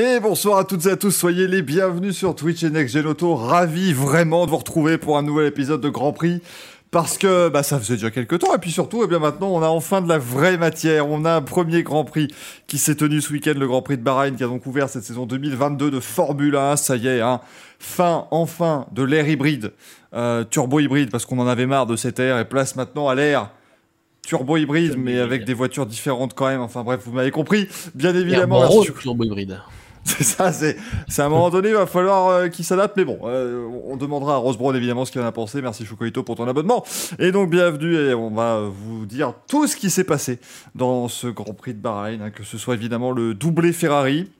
Et bonsoir à toutes et à tous, soyez les bienvenus sur Twitch et Next Gen Auto. Ravi vraiment de vous retrouver pour un nouvel épisode de Grand Prix. Parce que bah, ça faisait déjà quelques temps, et puis surtout, eh bien maintenant, on a enfin de la vraie matière. On a un premier Grand Prix qui s'est tenu ce week-end, le Grand Prix de Bahreïn, qui a donc ouvert cette saison 2022 de Formule 1. Ça y est, hein. fin, enfin, de l'ère hybride, euh, turbo hybride, parce qu'on en avait marre de cette ère, et place maintenant à l'ère turbo hybride, mais avec des voitures différentes quand même. Enfin bref, vous m'avez compris. Bien évidemment, turbo hybride. C'est ça, c'est, à un moment donné, il va falloir euh, qu'il s'adapte, mais bon, euh, on demandera à Rose Brown évidemment ce qu'il en a pensé. Merci Choukoito pour ton abonnement. Et donc, bienvenue, et on va vous dire tout ce qui s'est passé dans ce Grand Prix de Bahreïn, hein, que ce soit évidemment le doublé Ferrari,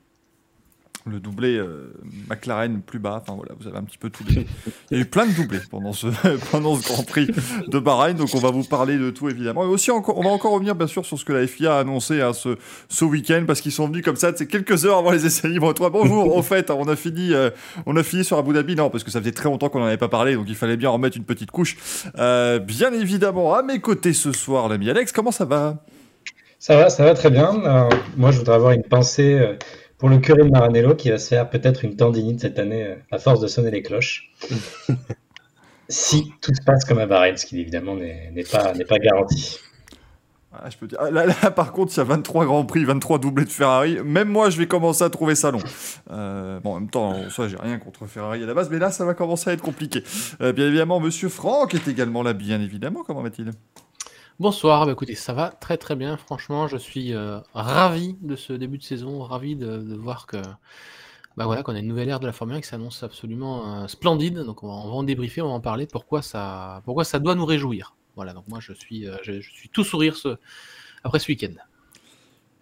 le doublé euh, McLaren plus bas. Enfin voilà, vous avez un petit peu tout. Il y a eu plein de doublés pendant ce, pendant ce Grand Prix de Bahreïn, donc on va vous parler de tout évidemment. Et aussi, on va encore revenir bien sûr sur ce que la FIA a annoncé hein, ce, ce week-end, parce qu'ils sont venus comme ça, c'est quelques heures avant les essais libres. Toi, bonjour, au fait, on a fini, euh, on a fini sur Abu Dhabi, non, parce que ça faisait très longtemps qu'on n'en avait pas parlé, donc il fallait bien remettre une petite couche. Euh, bien évidemment, à mes côtés ce soir, l'ami Alex, comment ça va? Ça va, ça va très bien. moi, je voudrais avoir une pensée pour le curé de Maranello qui va se faire peut-être une tendinite cette année euh, à force de sonner les cloches. si tout se passe comme à Bahreïn, ce qui évidemment n'est pas, pas garanti. Ah, je peux dire. Ah, là, par contre, il y a 23 grands prix, 23 doublés de Ferrari. Même moi, je vais commencer à trouver ça long. Euh, bon, en même temps, en soi, j'ai rien contre Ferrari à la base, mais là, ça va commencer à être compliqué. Euh, bien évidemment, Monsieur Franck est également là, bien évidemment. Comment va-t-il? Bonsoir, bah, écoutez, ça va très très bien. Franchement, je suis euh, ravi de ce début de saison, ravi de, voir que bah voilà, qu'on a une nouvelle ère de la Formule 1 qui s'annonce absolument euh, splendide. Donc on va, en débriefer, on va en parler. Pourquoi ça, pourquoi ça doit nous réjouir? Voilà, donc moi je suis, euh, je, suis tout sourire après ce week-end.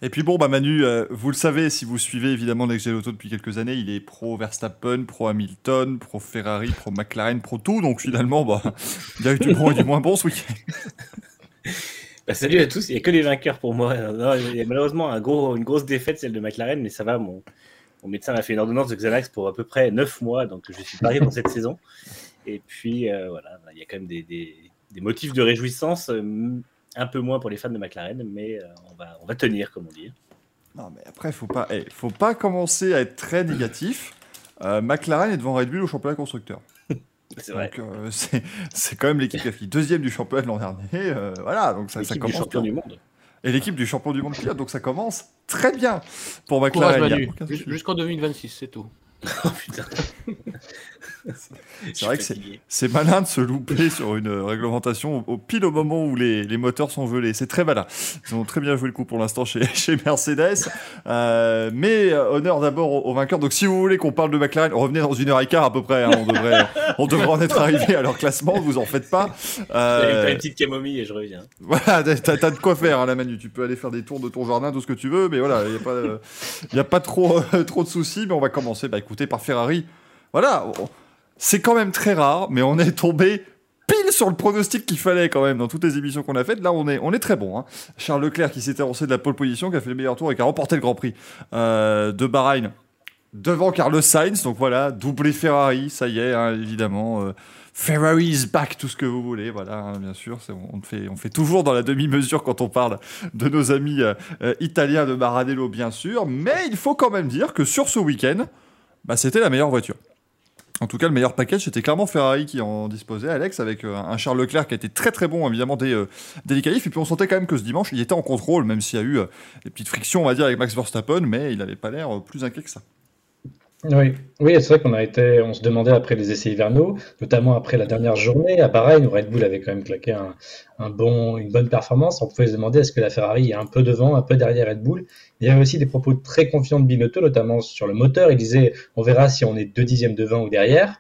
Et puis bon, bah Manu, vous le savez, si vous suivez évidemment Next Auto depuis quelques années, il est pro Verstappen, pro Hamilton, pro Ferrari, pro McLaren, pro tout. Donc finalement, bah, il y a eu du bon et du moins bon ce week-end. Bah, salut à tous, il n'y a que les vainqueurs pour moi. il y a malheureusement une grosse défaite, celle de McLaren, mais ça va. Mon, médecin a fait une ordonnance de Xanax pour à peu près 9 mois, donc je suis parié dans cette saison. Et puis euh, voilà, il y a quand même des, des, motifs de réjouissance, euh, un peu moins pour les fans de McLaren, mais euh, on, va, tenir, comme on dit. Non, mais après, faut pas, eh, faut pas commencer à être très négatif. McLaren est devant Red Bull au championnat constructeur. C'est vrai. Euh, c'est quand même l'équipe qui a fini deuxième du championnat de l'an dernier. Euh, voilà, donc ça, ça commence. Du champion du monde. Et l'équipe du champion du monde pilote, donc ça commence très bien pour McLaren. Jusqu'en 2026, c'est tout. oh putain. C'est vrai que c'est malin de se louper sur une réglementation au, pile au moment où les, les moteurs sont gelés. C'est très malin. Ils ont très bien joué le coup pour l'instant chez, chez Mercedes. Euh, mais euh, honneur d'abord aux, vainqueurs. Donc si vous voulez qu'on parle de McLaren, revenez dans une heure et quart à peu près. Hein. on, devrait, on devrait en être arrivé à leur classement, vous en faites pas. Euh, une petite camomille et je reviens. Voilà, t'as as de quoi faire, hein, la Manu. Tu peux aller faire des tours de ton jardin, tout ce que tu veux. Mais voilà, il n'y a pas, y a pas trop, trop de soucis. Mais on va commencer bah, écoutez, par Ferrari. Voilà, c'est quand même très rare, mais on est tombé pile sur le pronostic qu'il fallait quand même dans toutes les émissions qu'on a faites. Là, on est, on est très bon. Hein. Charles Leclerc qui s'était avancé de la pole position, qui a fait le meilleur tour et qui a remporté le Grand Prix euh, de Bahreïn devant Carlos Sainz. Donc voilà, doublé Ferrari, ça y est, hein, évidemment. Euh, Ferrari is back, tout ce que vous voulez, voilà, hein, bien sûr. On fait, on fait toujours dans la demi-mesure quand on parle de nos amis euh, italiens de Maranello, bien sûr. Mais il faut quand même dire que sur ce week-end, bah, c'était la meilleure voiture. En tout cas, le meilleur package, c'était clairement Ferrari qui en disposait, Alex, avec euh, un Charles Leclerc qui a été très très bon, évidemment, dès, euh. Et puis on sentait quand même que ce dimanche, il était en contrôle, même s'il y a eu euh, des petites frictions, on va dire, avec Max Verstappen, mais il n'avait pas l'air plus inquiet que ça. Oui, oui c'est vrai qu'on a été, on se demandait après les essais hivernaux, notamment après la dernière journée à Bahreïn, où Red Bull avait quand même claqué un, bon, une bonne performance. On pouvait se demander est-ce que la Ferrari est un peu devant, un peu derrière Red Bull? Il y avait aussi des propos très confiants de Binotto, notamment sur le moteur. Il disait on verra si on est deux dixièmes devant ou derrière.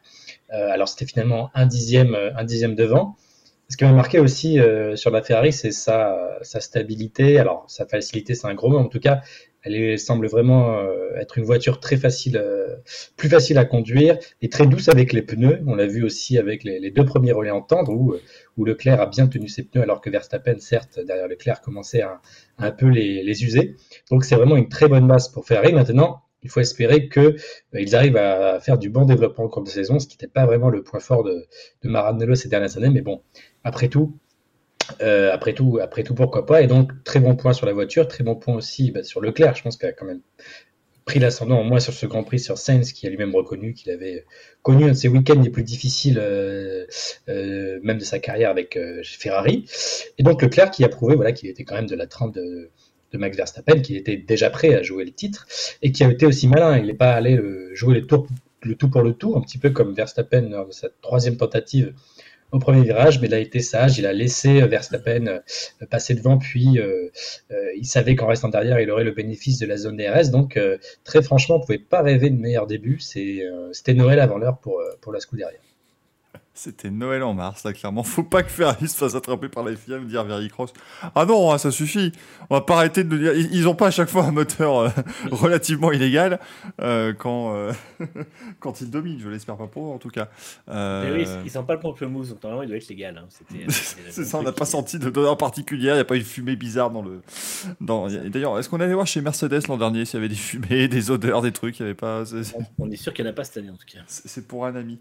Euh, alors c'était finalement un dixième, un dixième devant. Ce qui m'a marqué aussi euh, sur la Ferrari, c'est sa, sa, stabilité. Alors, sa facilité, c'est un gros mot. En tout cas, elle semble vraiment euh, être une voiture très facile, euh, plus facile à conduire et très douce avec les pneus. On l'a vu aussi avec les, deux premiers relais en tendre où, Leclerc a bien tenu ses pneus alors que Verstappen, certes, derrière Leclerc, commençait à, un peu les, user. Donc c'est vraiment une très bonne masse pour Ferrari. Maintenant, il faut espérer qu'ils euh, arrivent à faire du bon développement au cours de saison, ce qui n'était pas vraiment le point fort de, de Maranello ces dernières années. Mais bon, après tout, euh, après tout, après tout, pourquoi pas. Et donc, très bon point sur la voiture, très bon point aussi bah, sur Leclerc. Je pense qu'il a quand même pris l'ascendant en moins sur ce Grand Prix sur Sainz, qui a lui-même reconnu qu'il avait connu un de ses week-ends les plus difficiles, euh, euh, même de sa carrière avec Ferrari. Et donc Leclerc qui a prouvé voilà, qu'il était quand même de la trempe de, Max Verstappen, qui était déjà prêt à jouer le titre, et qui a été aussi malin. Il n'est pas allé jouer le tout pour le tout, un petit peu comme Verstappen lors de sa troisième tentative au premier virage, mais il a été sage, il a laissé euh, Verstappen euh, passer devant, puis euh, il savait qu'en restant derrière, il aurait le bénéfice de la zone DRS. Donc, très franchement, on ne pouvait pas rêver de meilleur début. C'était Noël avant l'heure pour, pour la Scuderia. C'était Noël en mars, là, clairement. Faut pas que Ferrari se fasse attraper par la FIA et dire Verry Cross. Ah non, hein, ça suffit. On va pas arrêter de dire. Ils ont pas à chaque fois un moteur euh, relativement illégal euh, quand, euh, quand ils dominent. Je l'espère pas pour en tout cas. Mais oui, ils sont pas le pamplemousse, donc normalement il doit être légal. Hein. C'est ça, on n'a pas senti de donneur particulière. Il n'y a pas eu de fumée bizarre dans le. Dans... D'ailleurs, est-ce qu'on allait voir chez Mercedes l'an dernier s'il y avait des fumées, des odeurs, des trucs Il y avait pas. On est sûr qu'il n'y en a pas cette année en tout cas. C'est pour un ami.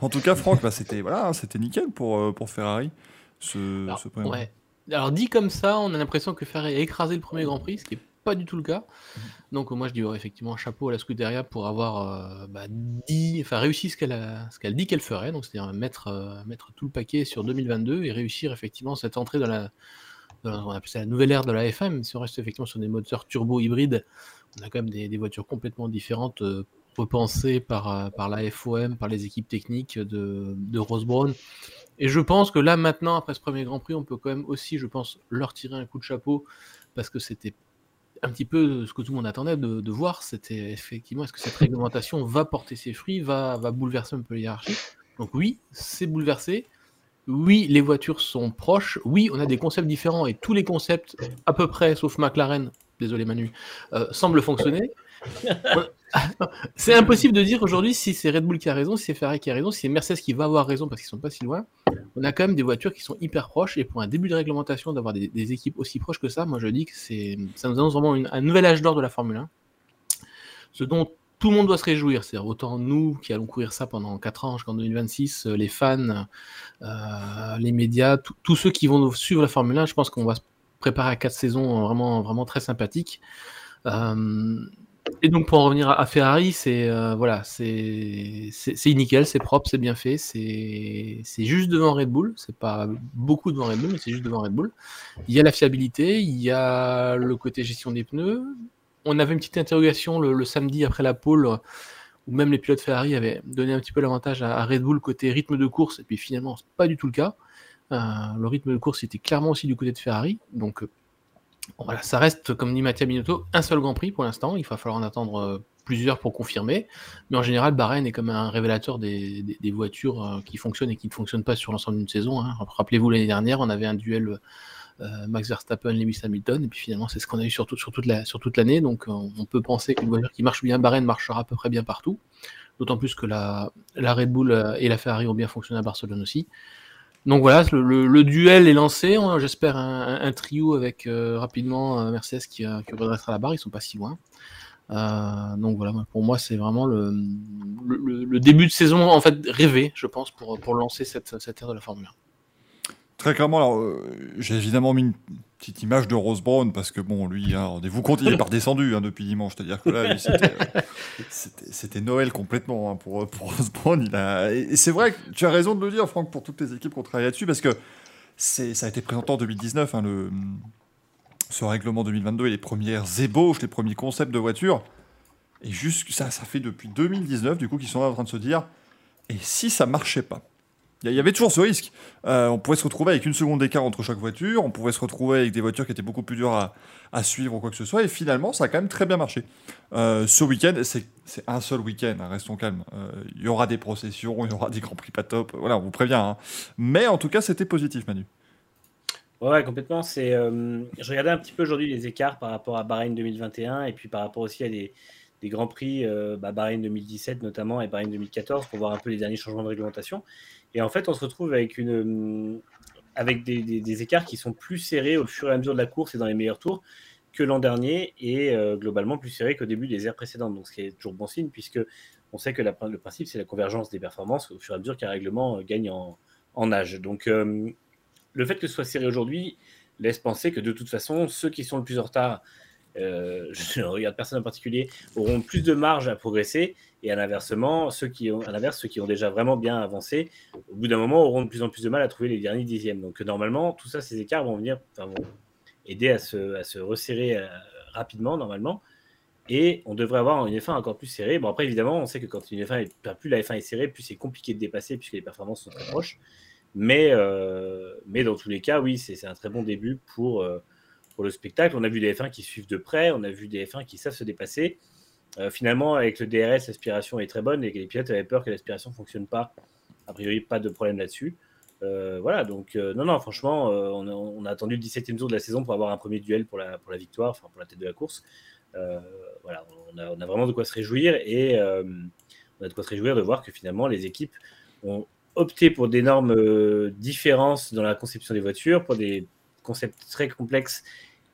En tout cas, Franck, bah, c'était voilà, c'était nickel pour, euh, pour Ferrari. Ce, Alors, ouais. Alors dit comme ça, on a l'impression que Ferrari a écrasé le premier Grand Prix, ce qui n'est pas du tout le cas. Donc moi je dis effectivement chapeau à la Scuderia pour avoir euh, bah, dit, enfin réussi ce qu'elle ce qu'elle dit qu'elle ferait, donc c'est-à-dire mettre euh, mettre tout le paquet sur 2022 et réussir effectivement cette entrée dans la, on appelle ça la nouvelle ère de la FM. Si on reste effectivement sur des moteurs turbo hybrides, on a quand même des, des voitures complètement différentes repensé par, euh, par la FOM, par les équipes techniques de, de Rose Brown. Et je pense que là, maintenant, après ce premier Grand Prix, on peut quand même aussi, je pense, leur tirer un coup de chapeau, parce que c'était un petit peu ce que tout le monde attendait de, voir, c'était effectivement, est-ce que cette réglementation va porter ses fruits, va, va bouleverser un peu les hiérarchies? Donc oui, c'est bouleversé. Oui, les voitures sont proches. Oui, on a des concepts différents et tous les concepts, à peu près, sauf McLaren, désolé Manu, euh, semblent fonctionner. c'est impossible de dire aujourd'hui si c'est Red Bull qui a raison, si c'est Ferrari qui a raison, si c'est Mercedes qui va avoir raison parce qu'ils sont pas si loin. On a quand même des voitures qui sont hyper proches et pour un début de réglementation d'avoir des, équipes aussi proches que ça, moi je dis que c'est ça nous annonce vraiment un nouvel âge d'or de la Formule 1. Ce dont tout le monde doit se réjouir, c'est autant nous qui allons courir ça pendant 4 ans jusqu'en 2026, euh, les fans, euh, les médias, tous ceux qui vont suivre la Formule 1, je pense qu'on va se préparer à 4 saisons vraiment, vraiment très sympathiques. Euh, et donc pour en revenir à, Ferrari, c'est euh, voilà, c'est nickel, c'est propre, c'est bien fait, c'est juste devant Red Bull, c'est pas beaucoup devant Red Bull, mais c'est juste devant Red Bull. Il y a la fiabilité, il y a le côté gestion des pneus. On avait une petite interrogation le, samedi après la pole où même les pilotes Ferrari avaient donné un petit peu l'avantage à, Red Bull côté rythme de course, et puis finalement c'est pas du tout le cas. Euh, le rythme de course était clairement aussi du côté de Ferrari, donc voilà, ça reste, comme dit Mathieu Binotto, un seul Grand Prix pour l'instant. Il va falloir en attendre euh, plusieurs pour confirmer. Mais en général, Bahreïn est comme un révélateur des, voitures euh, qui fonctionnent et qui ne fonctionnent pas sur l'ensemble d'une saison. Hein. Rappelez-vous, l'année dernière, on avait un duel euh, Max Verstappen, Lewis Hamilton. Et puis finalement, c'est ce qu'on a eu sur, toute l'année. Donc on peut penser qu'une voiture qui marche bien Bahreïn marchera à peu près bien partout. D'autant plus que la Red Bull et la Ferrari ont bien fonctionné à Barcelone aussi. Donc voilà, le, duel est lancé. J'espère un, trio avec euh, rapidement euh, Mercedes qui, euh, qui redressera la barre. Ils sont pas si loin. donc voilà, pour moi, c'est vraiment le, début de saison en fait rêvé, je pense, pour, pour lancer cette, cette ère de la Formule 1. Très clairement, alors j'ai évidemment mis une petite image de Rose Brown parce que bon, lui, hein, rendez-vous compte, il est pas redescendu hein, depuis dimanche. C'est-à-dire que là, c'était Noël complètement hein, pour, pour Rose Brown. Il a... Et c'est vrai que tu as raison de le dire, Franck, pour toutes les équipes qui ont travaillé là-dessus parce que ça a été présenté en 2019, le, ce règlement 2022 et les premières ébauches, les premiers concepts de voitures. Et juste ça, ça fait depuis 2019 du coup qu'ils sont là en train de se dire et si ça marchait pas? Il y avait toujours ce risque. Euh, on pouvait se retrouver avec une seconde d'écart entre chaque voiture, on pouvait se retrouver avec des voitures qui étaient beaucoup plus dures à, suivre ou quoi que ce soit, et finalement, ça a quand même très bien marché. Euh, ce week-end, c'est un seul week-end, hein, restons calmes. Euh, il y aura des processions, il y aura des grands prix pas top, voilà, on vous prévient. Hein. Mais en tout cas, c'était positif, Manu. Ouais, complètement. C'est, je regardais un petit peu aujourd'hui les écarts par rapport à Bahreïn 2021 et puis par rapport aussi à des, grands prix, bah, Bahreïn 2017 notamment et Bahreïn 2014 pour voir un peu les derniers changements de réglementation. Et en fait, on se retrouve avec, avec des, écarts qui sont plus serrés au fur et à mesure de la course et dans les meilleurs tours que l'an dernier et euh, globalement plus serrés qu'au début des aires précédentes. Donc, ce qui est toujours bon signe puisque on sait que le principe, c'est la convergence des performances au fur et à mesure qu'un règlement euh, gagne en, âge. Donc, euh, le fait que ce soit serré aujourd'hui laisse penser que de toute façon, ceux qui sont le plus en retard je ne regarde personne en particulier, auront plus de marge à progresser. Et à l'inversement, ceux qui ont, à l'inverse, ceux qui ont déjà vraiment bien avancé, au bout d'un moment, auront de plus en plus de mal à trouver les derniers dixièmes. Donc normalement, tout ça, ces écarts vont venir, aider à se, resserrer rapidement, normalement. Et on devrait avoir une F1 encore plus serrée. Bon, après, évidemment, on sait que quand une F1 est, plus la F1 est serrée, plus c'est compliqué de dépasser puisque les performances sont très proches. Mais, euh, mais dans tous les cas, oui, c'est un très bon début euh, pour le spectacle. On a vu des F1 qui suivent de près, on a vu des F1 qui savent se dépasser. Euh, finalement, avec le DRS, l'aspiration est très bonne et les pilotes avaient peur que l'aspiration ne fonctionne pas. A priori, pas de problème là-dessus. voilà, donc non, non, franchement, on a, attendu le 17e tour de la saison pour avoir un premier duel pour la, victoire, enfin pour la tête de la course. Euh, voilà, on a, vraiment de quoi se réjouir et euh, on a de quoi se réjouir de voir que finalement les équipes ont opté pour d'énormes euh, différences dans la conception des voitures, pour des concepts très complexes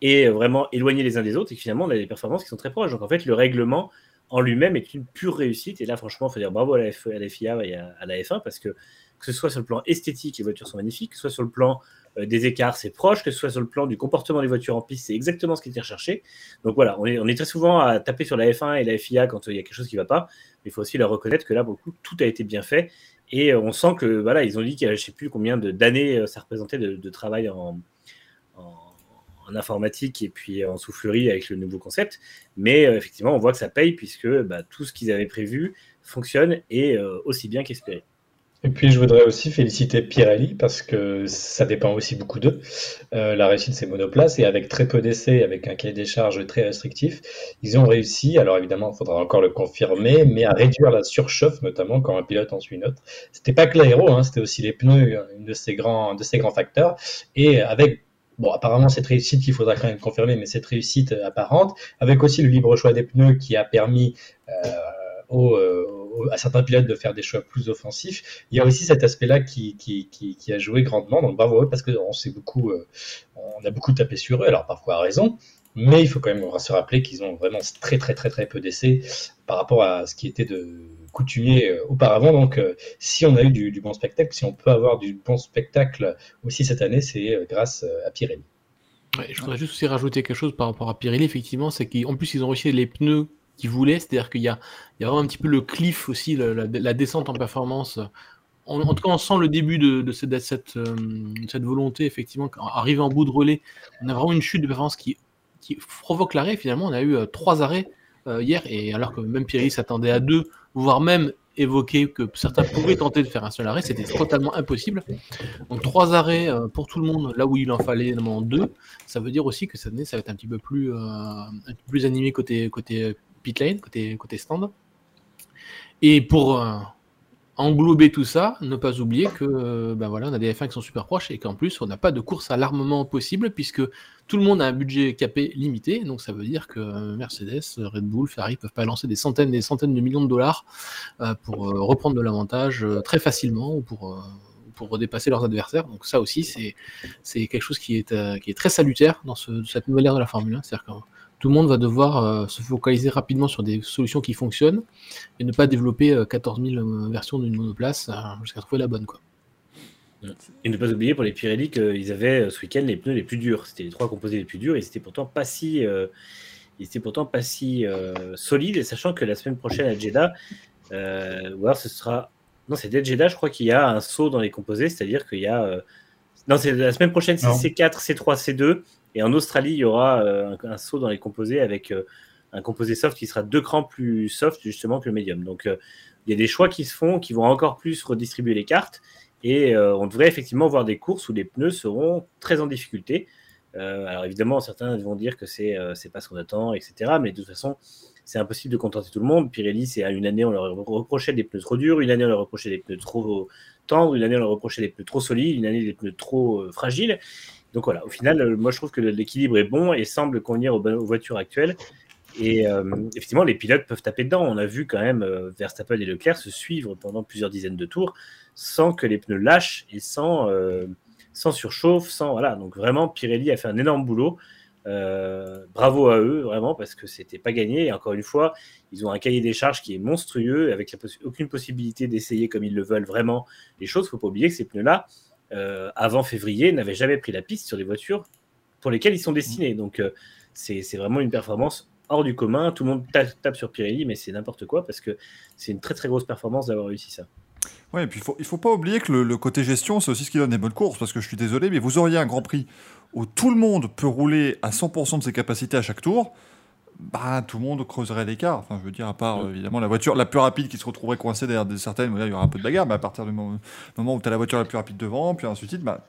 et vraiment éloignés les uns des autres, et que finalement on a des performances qui sont très proches. Donc en fait, le règlement en lui-même est une pure réussite. Et là, franchement, il faut dire bravo à la, FIA et à, la F1 parce que que ce soit sur le plan esthétique, les voitures sont magnifiques, que ce soit sur le plan euh, des écarts, c'est proche, que ce soit sur le plan du comportement des voitures en piste, c'est exactement ce qui était recherché. Donc voilà, on est, très souvent à taper sur la F1 et la FIA quand euh, il y a quelque chose qui ne va pas, mais il faut aussi leur reconnaître que là, beaucoup, tout a été bien fait. Et euh, on sent que voilà, ils ont dit qu'il y a je ne sais plus combien d'années ça représentait de, travail en, informatique et puis en soufflerie avec le nouveau concept. Mais effectivement, on voit que ça paye puisque bah, tout ce qu'ils avaient prévu fonctionne et aussi bien qu'espéré. Et puis, je voudrais aussi féliciter Pirelli parce que ça dépend aussi beaucoup d'eux, euh, la réussite de ces monoplaces. Et avec très peu d'essais, avec un cahier des charges très restrictif, ils ont réussi, alors évidemment, il faudra encore le confirmer, mais à réduire la surchauffe, notamment quand un pilote en suit une autre. C'était pas que l'aéro, hein, c'était aussi les pneus, une de ces grands, de ces grands facteurs. Et avec bon, apparemment cette réussite qu'il faudra quand même confirmer, mais cette réussite apparente, avec aussi le libre choix des pneus qui a permis euh, euh, à certains pilotes de faire des choix plus offensifs. Il y a aussi cet aspect-là qui, qui, qui, a joué grandement. Donc bravo parce qu'on s'est beaucoup, euh, on a beaucoup tapé sur eux. Alors parfois à raison, mais il faut quand même se rappeler qu'ils ont vraiment très très très très peu d'essais par rapport à ce qui était de coutumier euh, auparavant. Donc euh, si on a eu du, bon spectacle, si on peut avoir du bon spectacle aussi cette année, c'est grâce à Pirelli. je voudrais juste aussi rajouter quelque chose par rapport à Pirelli, effectivement, c'est qu'en plus ils ont réussi les pneus qu'ils voulaient, c'est-à-dire qu'il y y a vraiment un petit peu le cliff aussi, la, descente en performance. En, tout cas, on sent le début de, cette, euh, volonté, effectivement, arriver en bout de relais, on a vraiment une chute de performance qui, provoque l'arrêt. Finalement, on a eu euh, trois arrêts euh, hier, et alors que même Pierre s'attendait à deux, voire même évoquer que certains pouvaient tenter de faire un seul arrêt, c'était totalement impossible. Donc trois arrêts pour tout le monde, là où il en fallait normalement deux. Ça veut dire aussi que cette année, ça va être un petit peu plus, un peu plus animé côté, côté pit lane, côté, côté stand. Et pour euh, englober tout ça, ne pas oublier que ben on a des F1 qui sont super proches et qu'en plus, on n'a pas de course à l'armement possible puisque tout le monde a un budget capé limité. Donc ça veut dire que Mercedes, Red Bull, Ferrari peuvent pas lancer des centaines et des centaines de millions de dollars euh, pour euh, reprendre de l'avantage très facilement ou pour pour dépasser leurs adversaires. Donc ça aussi, c'est quelque chose qui est, très salutaire dans cette nouvelle ère de la Formule 1. C'est-à-dire que tout le monde va devoir euh, se focaliser rapidement sur des solutions qui fonctionnent et ne pas développer 14 euh, 000 euh, versions d'une monoplace jusqu'à trouver la bonne. Quoi. Et ne pas oublier pour les Pirelli qu'ils avaient ce week-end les pneus les plus durs. C'était les trois composés les plus durs et c'était pourtant pas si, pourtant pas si solides. Et sachant que la semaine prochaine à Jeddah, ou alors ce sera. Non, c'est dès Jeddah, je crois qu'il y a un saut dans les composés, c'est-à-dire qu'il y a. Non, c'est la semaine prochaine, c'est C4, C3, C2. Et en Australie, il y aura euh, un, saut dans les composés avec euh, un composé soft qui sera deux crans plus soft justement que le médium. Donc euh, il y a des choix qui se font qui vont encore plus redistribuer les cartes. Et on devrait effectivement voir des courses où les pneus seront très en difficulté. alors évidemment, certains vont dire que c'est c'est pas ce qu'on attend, etc. Mais de toute façon, c'est impossible de contenter tout le monde. Pirelli, c'est à une année, on leur reprochait des pneus trop durs, une année, on leur reprochait des pneus trop tendres, une année, on leur reprochait des pneus trop solides, une année, des pneus trop fragiles. Donc voilà, au final, euh, moi je trouve que l'équilibre est bon et semble convenir aux, voitures actuelles. Et euh, effectivement, les pilotes peuvent taper dedans. On a vu quand même euh, Verstappen et Leclerc se suivre pendant plusieurs dizaines de tours sans que les pneus lâchent et sans, sans surchauffe, sans voilà. Donc vraiment, Pirelli a fait un énorme boulot. bravo à eux, vraiment, parce que c'était pas gagné. Et encore une fois, ils ont un cahier des charges qui est monstrueux, avec aucune possibilité d'essayer comme ils le veulent vraiment les choses. Faut pas oublier que ces pneus-là, euh, avant février, n'avaient jamais pris la piste sur les voitures pour lesquelles ils sont destinés. Donc, euh, c'est vraiment une performance hors du commun. Tout le monde tape, sur Pirelli, mais c'est n'importe quoi parce que c'est une très très grosse performance d'avoir réussi ça. Ouais, et puis il faut pas oublier que le, côté gestion, c'est aussi ce qui donne des bonnes courses, parce que je suis désolé, mais vous auriez un Grand Prix où tout le monde peut rouler à 100% de ses capacités à chaque tour, bah tout le monde creuserait l'écart. Enfin, je veux dire, à part évidemment la voiture la plus rapide qui se retrouverait coincée derrière des certaines, là il y aura un peu de bagarre, mais à partir du moment, où tu as la voiture la plus rapide devant, puis ensuite, bah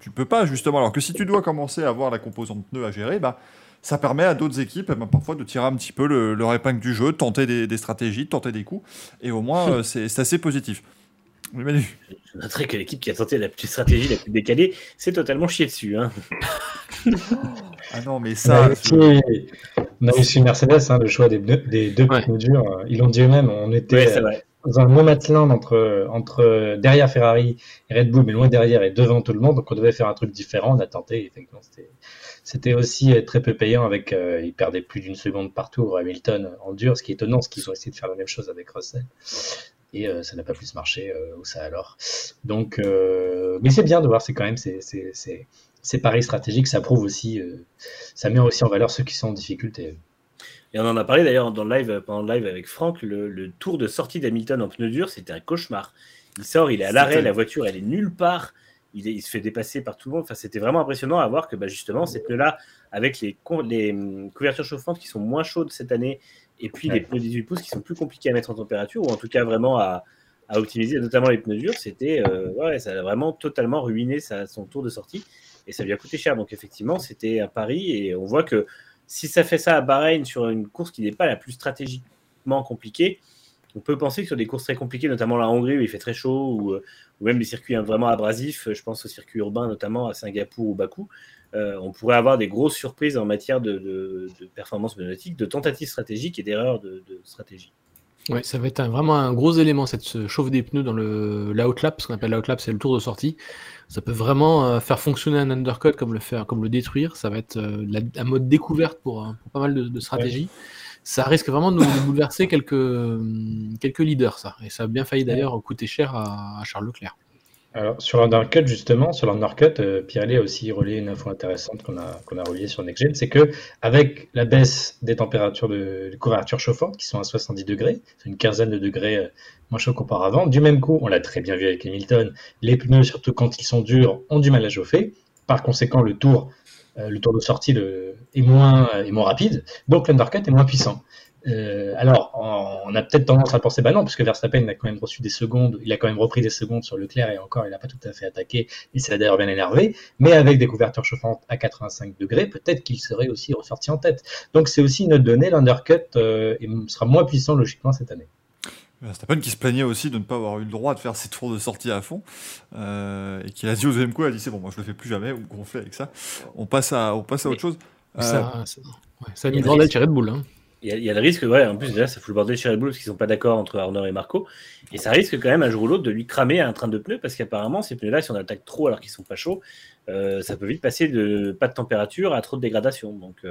tu peux pas justement. Alors que si tu dois commencer à avoir la composante pneu à gérer, bah ça permet à d'autres équipes ben, parfois de tirer un petit peu le, leur épingle du jeu, tenter des, stratégies, tenter des coups, et au moins euh, c'est assez positif. Oui, Manu. Je noterai que l'équipe qui a tenté la petite stratégie la plus décalée, c'est totalement chié dessus. Hein. ah non, mais ça. On a aussi Mercedes, hein, le choix des, des deux pneus durs. Ils l'ont dit eux-mêmes, on était dans un no entre, entre derrière Ferrari et Red Bull, mais loin derrière et devant tout le monde. Donc on devait faire un truc différent. On a tenté. Effectivement, c'était aussi euh, très peu payant avec. Euh, ils perdaient plus d'une seconde par tour Hamilton en dur, ce qui est étonnant, parce qu'ils ont essayé de faire la même chose avec Russell. Et euh, ça n'a pas plus marché, ou ça alors. Donc, mais c'est bien de voir, c'est quand même c'est, c'est, paris stratégiques, ça prouve aussi, ça met aussi en valeur ceux qui sont en difficulté. Et on en a parlé d'ailleurs dans le live, pendant le live avec Franck, le, tour de sortie d'Hamilton en pneu dur, c'était un cauchemar. Il sort, il est à l'arrêt, la voiture, elle est nulle part. Il, se fait dépasser par tout le monde. Enfin, c'était vraiment impressionnant à voir que bah, justement, ces pneus-là, avec les, les, hum, couvertures chauffantes qui sont moins chaudes cette année, et puis les pneus 18 pouces qui sont plus compliqués à mettre en température, ou en tout cas vraiment à, optimiser, notamment les pneus durs, c'était euh, ouais, ça a vraiment totalement ruiné son tour de sortie. Et ça lui a coûté cher. Donc effectivement, c'était un pari. Et on voit que si ça fait ça à Bahreïn sur une course qui n'est pas la plus stratégiquement compliquée, on peut penser que sur des courses très compliquées, notamment la Hongrie où il fait très chaud, ou, euh, même des circuits vraiment abrasifs, je pense aux circuits urbains notamment à Singapour ou Bakou, euh, on pourrait avoir des grosses surprises en matière de, performance pneumatique, de tentatives stratégiques et d'erreurs de, stratégie. Oui, ça va être vraiment un gros élément, cette chauffe des pneus dans l'outlap, ce qu'on appelle l'outlap, c'est le tour de sortie. Ça peut vraiment euh, faire fonctionner un undercut comme le faire, comme le détruire. Ça va être un mode découverte pour, pas mal de, stratégies ça risque vraiment de nous bouleverser quelques, quelques leaders, ça. Et ça a bien failli d'ailleurs coûter cher à, Charles Leclerc. Alors, sur l'undercut, justement, sur l'undercut, euh, Pirelli a aussi relayé une info intéressante qu'on a, qu'on a reliée sur NextGen, c'est que avec la baisse des températures de, couverture chauffantes, qui sont à 70 degrés, c'est une quinzaine de degrés euh, moins chaud qu'auparavant, du même coup, on l'a très bien vu avec Hamilton, les pneus, surtout quand ils sont durs, ont du mal à chauffer. Par conséquent, le tour euh, le tour de sortie est, moins, est moins rapide, donc l'undercut est moins puissant. Euh, alors, on, a peut-être tendance à penser, bah non, puisque Verstappen a quand même reçu des secondes, il a quand même repris des secondes sur Leclerc et encore, il n'a pas tout à fait attaqué, il s'est d'ailleurs bien énervé, mais avec des couvertures chauffantes à 85 degrés, peut-être qu'il serait aussi ressorti en tête. Donc c'est aussi une donnée, l'undercut euh, sera moins puissant logiquement cette année. Verstappen qui se plaignait aussi de ne pas avoir eu le droit de faire ses tours de sortie à fond euh, et qui a dit au deuxième coup, il a dit c'est bon, moi je le fais plus jamais, ou gonfler avec ça. On passe à, on passe à autre chose. Ça, euh, ça, a mis le bordel chez Red Bull. Hein. Il, y a, le risque, ouais, en plus déjà ça fout le bordel chez Red Bull parce qu'ils sont pas d'accord entre Horner et Marco. Et ça risque quand même un jour ou l'autre de lui cramer un train de pneus parce qu'apparemment ces pneus-là, si on attaque trop alors qu'ils sont pas chauds, euh, ça peut vite passer de pas de température à trop de dégradation. Donc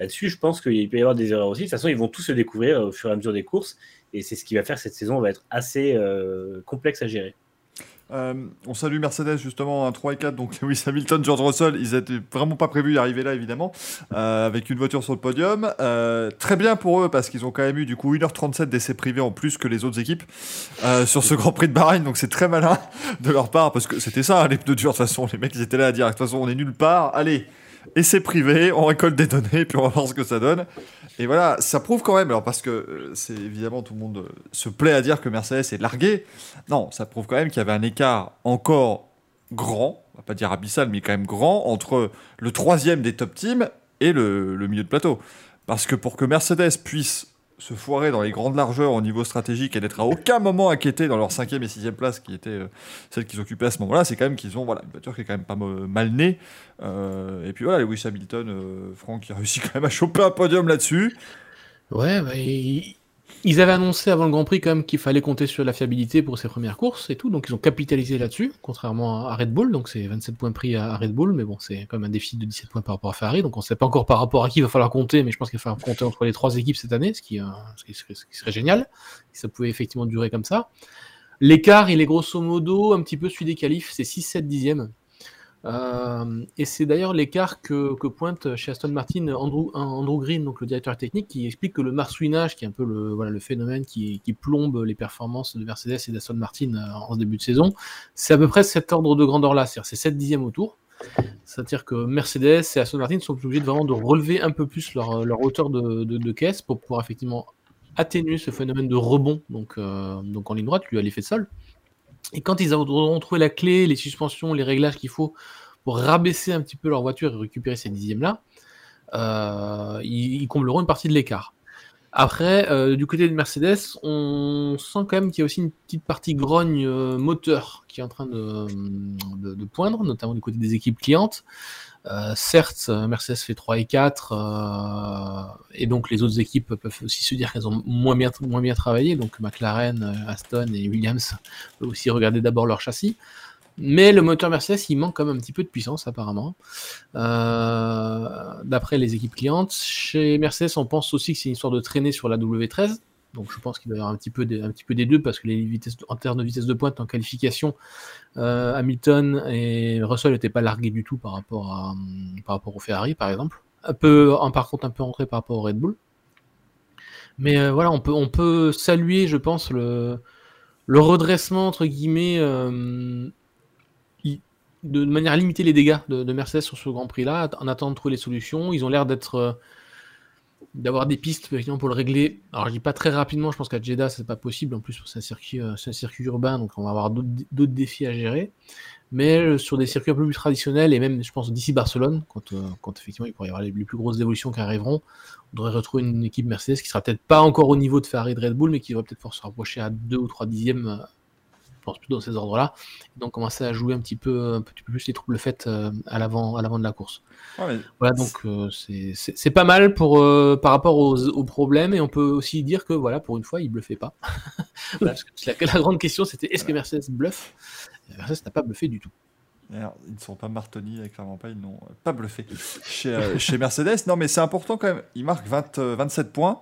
là-dessus, je pense qu'il peut y avoir des erreurs aussi. De toute façon, ils vont tous se découvrir au fur et à mesure des courses. Et c'est ce qui va faire cette saison va être assez euh, complexe à gérer. Euh, on salue Mercedes justement, un 3 et 4, donc Lewis Hamilton, George Russell, ils n'étaient vraiment pas prévus d'y arriver là évidemment, euh, avec une voiture sur le podium. très bien pour eux parce qu'ils ont quand même eu du coup 1h37 d'essais privés en plus que les autres équipes sur ce Grand Prix de Bahreïn, donc c'est très malin de leur part parce que c'était ça hein, les pneus durs de toute façon, les mecs ils étaient là à dire de toute façon on est nulle part, allez, essais privés, on récolte des données puis on va voir ce que ça donne. Et voilà, ça prouve quand même, alors parce que euh, c'est évidemment tout le monde euh, se plaît à dire que Mercedes est largué. Non, ça prouve quand même qu'il y avait un écart encore grand, on va pas dire abyssal, mais quand même grand, entre le troisième des top teams et le milieu de plateau. Parce que pour que Mercedes puisse se foirer dans les grandes largeurs au niveau stratégique et d'être à aucun moment inquiété dans leur cinquième et sixième place qui était euh, celle qu'ils occupaient à ce moment-là, c'est quand même qu'ils ont voilà, une voiture qui est quand même pas mal née. Euh, et puis voilà, Lewis Hamilton, euh, Franck, qui a réussi quand même à choper un podium là-dessus. Ouais, bah, ils avaient annoncé avant le Grand Prix quand même qu'il fallait compter sur la fiabilité pour ses premières courses et tout, donc ils ont capitalisé là-dessus, contrairement à Red Bull, donc c'est 27 points pris à Red Bull, mais bon, c'est quand même un défi de 17 points par rapport à Ferrari, donc on ne sait pas encore par rapport à qui il va falloir compter, mais je pense qu'il va falloir compter entre les trois équipes cette année, ce qui, euh, serait, génial, ça pouvait effectivement durer comme ça. L'écart, il est grosso modo un petit peu celui des qualifs, c'est 6-7 dixièmes. Euh, et c'est d'ailleurs l'écart que, pointe chez Aston Martin Andrew, Green, donc le directeur technique, qui explique que le marsouinage, qui est un peu le, phénomène qui, plombe les performances de Mercedes et d'Aston Martin euh, en début de saison, c'est à peu près cet ordre de grandeur-là, c'est-à-dire c'est 7 dixièmes au tour. C'est-à-dire que Mercedes et Aston Martin sont obligés de vraiment de relever un peu plus leur, leur hauteur de, caisse pour pouvoir effectivement atténuer ce phénomène de rebond donc, euh, donc en ligne droite, lui à l'effet de sol. Et quand ils auront trouvé la clé, les suspensions, les réglages qu'il faut pour rabaisser un petit peu leur voiture et récupérer ces dixièmes-là, euh, ils, combleront une partie de l'écart. Après, euh, du côté de Mercedes, on sent quand même qu'il y a aussi une petite partie grogne euh, moteur qui est en train de, de, poindre, notamment du côté des équipes clientes. Euh, certes, Mercedes fait 3 et 4, euh, et donc les autres équipes peuvent aussi se dire qu'elles ont moins bien, travaillé, donc McLaren, euh, Aston et Williams peuvent aussi regarder d'abord leur châssis. Mais le moteur Mercedes, il manque quand même un petit peu de puissance apparemment, d'après les équipes clientes. Chez Mercedes, on pense aussi que c'est une histoire de traîner sur la W13, donc je pense qu'il va y avoir un petit peu, des deux parce que les vitesses, en termes de vitesse de pointe en qualification, euh, Hamilton et Russell n'étaient pas largués du tout par rapport, à, par rapport au Ferrari par exemple. Un peu, par contre un peu rentré par rapport au Red Bull. Mais euh, voilà, on peut, on peut saluer, je pense, le, le redressement entre guillemets euh, de manière limiter les dégâts de, de, Mercedes sur ce Grand Prix-là, en attendant de trouver les solutions. Ils ont l'air d'être d'avoir des pistes pour le régler. Alors je dis pas très rapidement, je pense qu'à Jeddah c'est pas possible, en plus c'est un circuit, euh, urbain, donc on va avoir d'autres défis à gérer. Mais euh, sur des circuits un peu plus traditionnels, et même je pense d'ici Barcelone, quand, euh, quand effectivement il pourrait y avoir les, plus grosses évolutions qui arriveront, on devrait retrouver une équipe Mercedes qui sera peut-être pas encore au niveau de Ferrari de Red Bull, mais qui devrait peut-être pouvoir se rapprocher à 2 ou 3 dixièmes pense plutôt dans ces ordres-là. Donc commencer à jouer un petit peu, un petit peu plus les troubles faites euh, à l'avant, à l'avant de la course. Voilà, donc euh, c'est pas mal pour euh, par rapport aux, problèmes et on peut aussi dire que voilà, pour une fois, il bluffait pas. Parce que la, la, grande question, c'était est-ce que Mercedes bluffe? Mercedes n'a pas bluffé du tout. ils ne sont pas Martoni, clairement pas, ils n'ont pas bluffé. Chez, chez, Mercedes, non mais c'est important quand même, ils marquent 20, 27 points,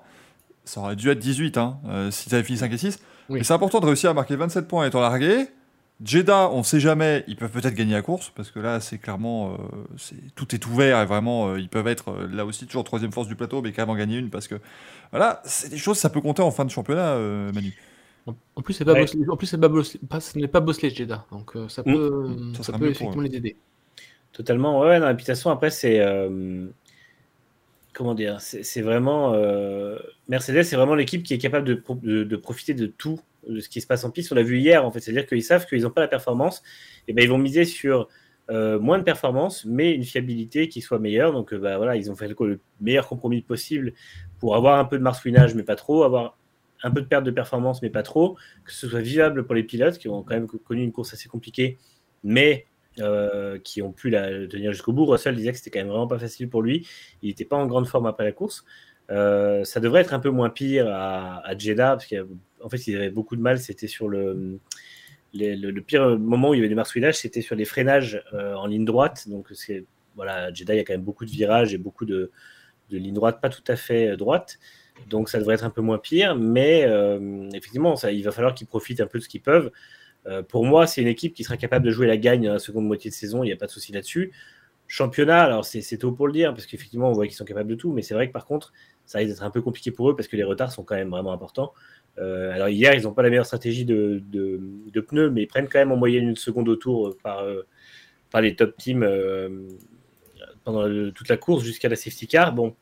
ça aurait dû être 18 hein, s'ils avaient fini 5 et 6. Mais c'est important de réussir à marquer 27 points étant largué. Jeddah, on ne sait jamais, ils peuvent peut-être gagner la course, parce que là, c'est clairement, euh, tout est ouvert, et vraiment, euh, ils peuvent être euh, là aussi toujours troisième force du plateau, mais quand même en gagner une, parce que voilà, c'est des choses, ça peut compter en fin de championnat, Manu. En plus, c'est pas, en plus, pas, ce n'est pas Bosley Jeddah, donc ça mm. peut, ça, peut effectivement les aider. Totalement, ouais, dans l'application, après, c'est comment dire, c'est vraiment euh, Mercedes, c'est vraiment l'équipe qui est capable de, profiter de tout de ce qui se passe en piste. On l'a vu hier, en fait, c'est-à-dire qu'ils savent qu'ils n'ont pas la performance, et ben ils vont miser sur euh, moins de performance, mais une fiabilité qui soit meilleure. Donc, euh, bah, voilà, ils ont fait le, meilleur compromis possible pour avoir un peu de marsouinage, mais pas trop, avoir un peu de perte de performance, mais pas trop, que ce soit vivable pour les pilotes qui ont quand même connu une course assez compliquée, mais euh, qui ont pu la tenir jusqu'au bout. Russell disait que c'était quand même vraiment pas facile pour lui. Il n'était pas en grande forme après la course. Euh, ça devrait être un peu moins pire à, Jeddah, parce qu'en fait, il avait beaucoup de mal. C'était sur le, le, pire moment où il y avait du marsouinage, c'était sur les freinages euh, en ligne droite. Donc, voilà, à Jeddah, il y a quand même beaucoup de virages et beaucoup de, de lignes droites pas tout à fait droites. Donc, ça devrait être un peu moins pire. Mais effectivement, il va falloir qu'ils profitent un peu de ce qu'ils peuvent. Euh, pour moi, c'est une équipe qui sera capable de jouer la gagne dans la seconde moitié de saison, il n'y a pas de souci là-dessus. Championnat, alors c'est tôt pour le dire, parce qu'effectivement, on voit qu'ils sont capables de tout, mais c'est vrai que par contre, ça risque d'être un peu compliqué pour eux parce que les retards sont quand même vraiment importants. Euh, alors hier, ils n'ont pas la meilleure stratégie de, pneus, mais ils prennent quand même en moyenne une seconde au tour par, euh, par les top teams pendant toute la course jusqu'à la safety car. Bon,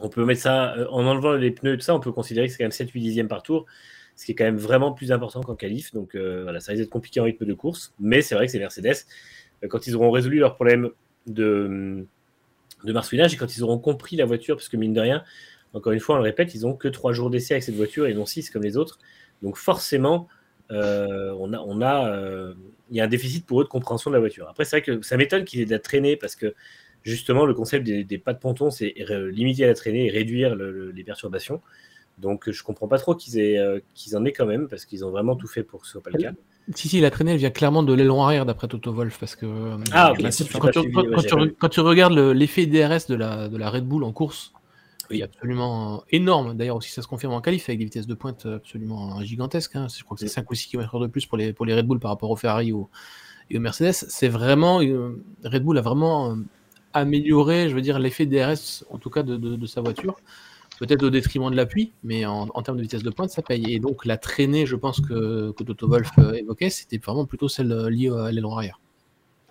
on peut mettre ça en enlevant les pneus et tout ça, on peut considérer que c'est quand même 7-8 dixièmes par tour ce qui est quand même vraiment plus important qu'en qualif. Donc euh, voilà, ça risque d'être compliqué en rythme de course, mais c'est vrai que c'est Mercedes. Euh, quand ils auront résolu leur problème de, de marsouinage et quand ils auront compris la voiture, parce que mine de rien, encore une fois, on le répète, ils ont que trois jours d'essai avec cette voiture et non six comme les autres. Donc forcément, euh, on a, on a, il y a un déficit pour eux de compréhension de la voiture. Après, c'est vrai que ça m'étonne qu'ils aient de la traîner parce que justement, le concept des, pas de ponton, c'est limiter la traînée et réduire les perturbations. Donc je comprends pas trop qu'ils aient euh, qu'ils en aient quand même parce qu'ils ont vraiment tout fait pour que ce soit pas le cas. Si si la traînée elle vient clairement de l'aileron arrière d'après Toto Wolf parce que euh, ah, quand, tu, regardes l'effet DRS de la de la Red Bull en course oui. est absolument énorme. D'ailleurs aussi ça se confirme en qualif avec des vitesses de pointe absolument gigantesques. Hein. Je crois que c'est 5 ou 6 km de plus pour les pour les Red Bull par rapport au Ferrari ou Et au Mercedes, c'est vraiment euh, Red Bull a vraiment euh, amélioré, je veux dire, l'effet DRS, en tout cas de, de, de sa voiture. Peut-être au détriment de l'appui, mais en, termes de vitesse de pointe, ça paye. Et donc la traînée, je pense que, que Toto Wolf euh, évoquait, c'était vraiment plutôt celle liée à l'aileron arrière.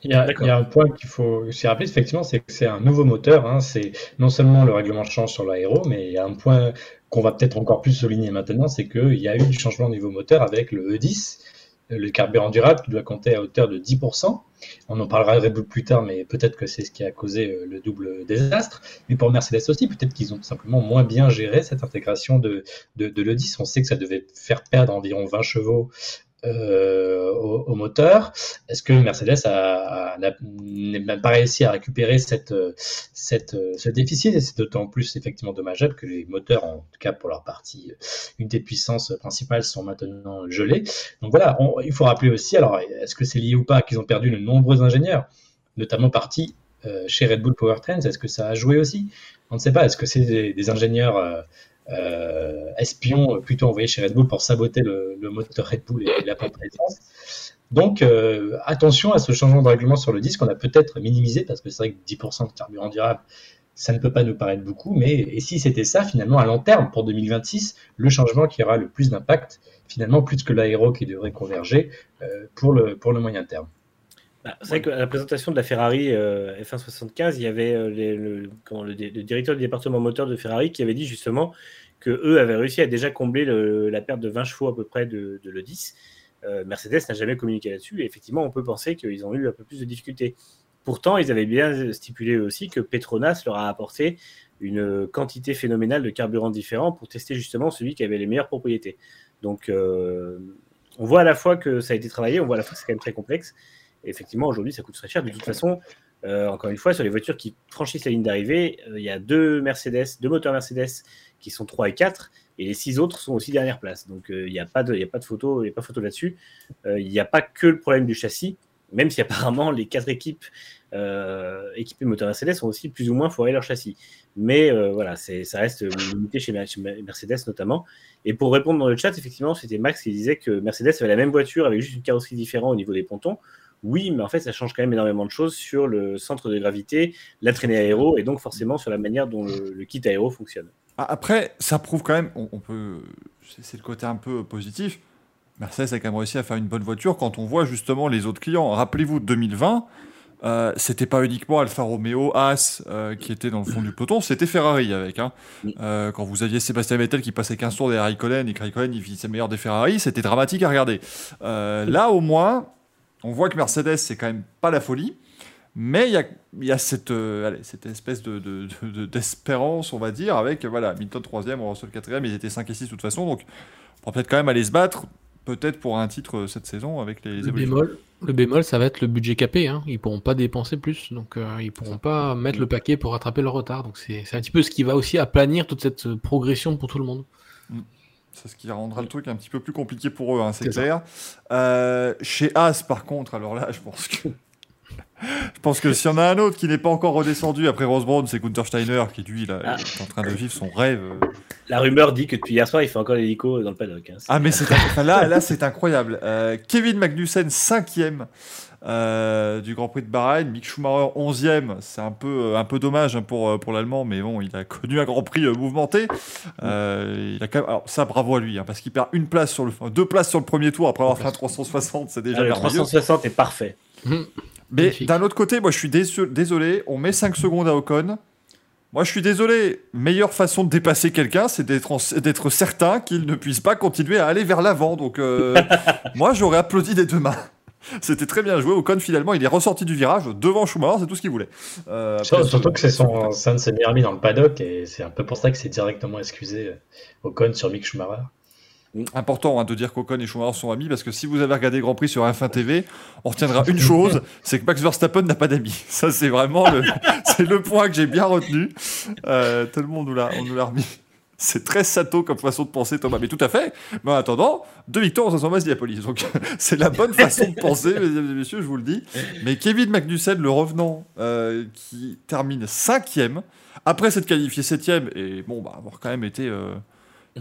Il y, a, il y, a, un point qu'il faut s'y rappeler, effectivement, c'est que c'est un nouveau moteur. Hein. C'est non seulement le règlement change sur l'aéro, mais il y a un point qu'on va peut-être encore plus souligner maintenant, c'est qu'il y a eu du changement au niveau moteur avec le E10, le carburant durable qui doit compter à hauteur de 10%. On en parlera Red Bull plus tard, mais peut-être que c'est ce qui a causé euh, le double désastre. Mais pour Mercedes aussi, peut-être qu'ils ont simplement moins bien géré cette intégration de, de, de l'E10. On sait que ça devait faire perdre environ 20 chevaux euh, au, au, moteur. Est-ce que Mercedes a, n'est même pas réussi à récupérer cette, cette, ce déficit? Et c'est d'autant plus effectivement dommageable que les moteurs, en tout cas pour leur partie unité de puissance principale, sont maintenant gelés. Donc voilà, on, il faut rappeler aussi, alors est-ce que c'est lié ou pas qu'ils ont perdu de nombreux ingénieurs, notamment partis euh, chez Red Bull Powertrains? Est-ce que ça a joué aussi? On ne sait pas. Est-ce que c'est des, des ingénieurs euh, euh, espion plutôt envoyé chez Red Bull pour saboter le, le moteur Red Bull et, la pompe d'essence. Donc euh, attention à ce changement de règlement sur le disque qu'on a peut-être minimisé parce que c'est vrai que 10% de carburant durable, ça ne peut pas nous paraître beaucoup, mais et si c'était ça finalement à long terme pour 2026, le changement qui aura le plus d'impact finalement plus que l'aéro qui devrait converger euh, pour, le, pour le moyen terme. Bah, c'est vrai qu'à la présentation de la Ferrari euh, F175, il y avait euh, les, le, comment, le, le, directeur du département moteur de Ferrari qui avait dit justement que eux avaient réussi à déjà combler le, la perte de 20 chevaux à peu près de, de l'E10. Euh, Mercedes n'a jamais communiqué là-dessus et effectivement, on peut penser qu'ils ont eu un peu plus de difficultés. Pourtant, ils avaient bien stipulé aussi que Petronas leur a apporté une quantité phénoménale de carburants différents pour tester justement celui qui avait les meilleures propriétés. Donc, on voit à la fois que ça a été travaillé, on voit à la fois que c'est quand même très complexe. Effectivement, aujourd'hui, ça coûte très cher. De toute façon, euh, encore une fois, sur les voitures qui franchissent la ligne d'arrivée, euh, il y a deux Mercedes, deux moteurs Mercedes qui sont 3 et 4, et les six autres sont aussi dernière place. Donc il n'y a pas de, y a pas de photo, y a pas photo là-dessus. Il n'y a pas que le problème du châssis, même si apparemment les quatre équipes euh, équipées moteur Mercedes ont aussi plus ou moins foiré leur châssis. Mais euh, voilà, ça reste limité chez, Mercedes notamment. Et pour répondre dans le chat, effectivement, c'était Max qui disait que Mercedes avait la même voiture avec juste une carrosserie différente au niveau des pontons. Oui, mais en fait, ça change quand même énormément de choses sur le centre de gravité, la traînée aéro, et donc forcément sur la manière dont le, le kit aéro fonctionne. Après, ça prouve quand même, on, on peut, c'est le côté un peu positif. Mercedes a quand même réussi à faire une bonne voiture quand on voit justement les autres clients. Rappelez-vous, 2020, euh, c'était pas uniquement Alfa Romeo, As euh, qui était dans le fond du peloton, c'était Ferrari avec. Hein. Euh, quand vous aviez Sébastien Vettel qui passait 15 tours derrière Raikkonen et que Raikkonen il finissait meilleur des Ferrari, c'était dramatique à regarder. Euh, là, au moins, on voit que Mercedes, c'est quand même pas la folie. Mais il y a, y a, cette, euh, allez, cette espèce de, de, de, d'espérance, on va dire, avec voilà, Hamilton 3ème, Russell 4ème, ils étaient 5 et 6 de toute façon, donc on va peut-être quand même aller se battre, peut-être pour un titre cette saison avec les le bémol, le bémol, ça va être le budget capé, hein. ils pourront pas dépenser plus, donc euh, ils pourront pas mettre le paquet pour rattraper le retard, donc c'est un petit peu ce qui va aussi aplanir toute cette progression pour tout le monde. Mm. C'est ce qui rendra le truc un petit peu plus compliqué pour eux, hein, c'est clair. Euh, chez As, par contre, alors là, je pense que je pense que s'il y en a un autre qui n'est pas encore redescendu après Rose Brown, c'est Gunther Steiner qui lui là, ah. est en train de vivre son rêve. La rumeur dit que depuis hier soir, il fait encore l'hélico dans le paddock. Hein. Ah mais c'est là, là c'est incroyable. Euh, Kevin Magnussen cinquième euh, du Grand Prix de Bahreïn, Mick Schumacher 11e, c'est un peu un peu dommage pour pour l'allemand, mais bon, il a connu un Grand Prix mouvementé. Euh, il a quand même, alors ça bravo à lui, hein, parce qu'il perd une place sur le deux places sur le premier tour après avoir fait un 360, c'est déjà ah, le 360 est parfait. Mais d'un autre côté, moi je suis désolé, on met 5 secondes à Ocon. Moi je suis désolé, meilleure façon de dépasser quelqu'un, c'est d'être certain qu'il ne puisse pas continuer à aller vers l'avant. Donc euh, moi j'aurais applaudi des deux mains. C'était très bien joué. Ocon, finalement, il est ressorti du virage devant Schumacher, c'est tout ce qu'il voulait. Euh, après, Surtout que c'est son, un de ses meilleurs amis dans le paddock, et c'est un peu pour ça que c'est directement excusé Ocon sur Mick Schumacher. Important hein, de dire qu'Ocon et Schumacher sont amis parce que si vous avez regardé Grand Prix sur F1 TV, on retiendra une chose, c'est que Max Verstappen n'a pas d'amis. Ça c'est vraiment le, c'est le point que j'ai bien retenu. Euh, tout le monde nous l'a, on nous l'a remis. C'est très sato comme façon de penser, Thomas. Mais tout à fait. Mais en attendant, deux victoires en 500 matchs Diapolis. Donc, c'est la bonne façon de penser, mesdames et messieurs, je vous le dis. Mais Kevin Magnussen, le revenant, euh, qui termine cinquième, après s'être qualifié septième, et bon, bah, avoir quand même été euh,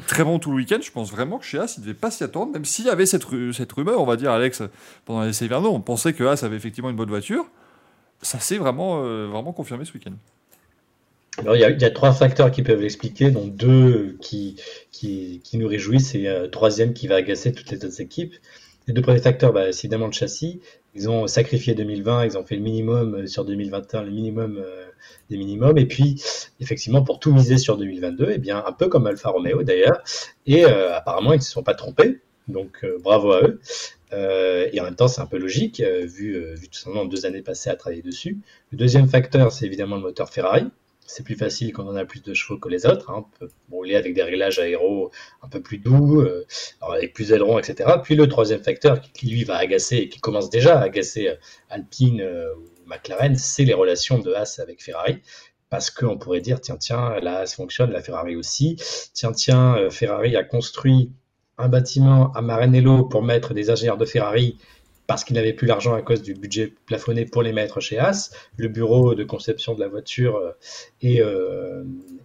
très bon tout le week-end. Je pense vraiment que chez As, il ne devait pas s'y attendre, même s'il y avait cette, cette rumeur, on va dire, Alex, pendant les essais hivernaux. On pensait que As avait effectivement une bonne voiture. Ça s'est vraiment, euh, vraiment confirmé ce week-end. Alors, il, y a, trois facteurs qui peuvent l'expliquer, dont deux qui, qui, nous réjouissent et un troisième qui va agacer toutes les autres équipes. Les deux premiers facteurs, bah, c'est évidemment le châssis. Ils ont sacrifié 2020, ils ont fait le minimum euh, sur 2021, le minimum euh, des minimums. Et puis, effectivement, pour tout miser sur 2022, eh bien, un peu comme Alfa Romeo d'ailleurs. Et euh, apparemment, ils ne se sont pas trompés. Donc, bravo à eux. et en même temps, c'est un peu logique, vu, vu tout simplement deux années passées à travailler dessus. Le deuxième facteur, c'est évidemment le moteur Ferrari c'est plus facile quand on a plus de chevaux que les autres. Hein. On peut rouler avec des réglages aéro un peu plus doux, euh, avec plus d'ailerons, etc. Puis le troisième facteur qui, lui va agacer et qui commence déjà à agacer euh, Alpine euh, ou McLaren, c'est les relations de Haas avec Ferrari. Parce qu'on pourrait dire, tiens, tiens, la Haas fonctionne, la Ferrari aussi. Tiens, tiens, Ferrari a construit un bâtiment à Maranello pour mettre des ingénieurs de Ferrari parce qu'il n'avait plus l'argent à cause du budget plafonné pour les mettre chez As. Le bureau de conception de la voiture euh, est, euh,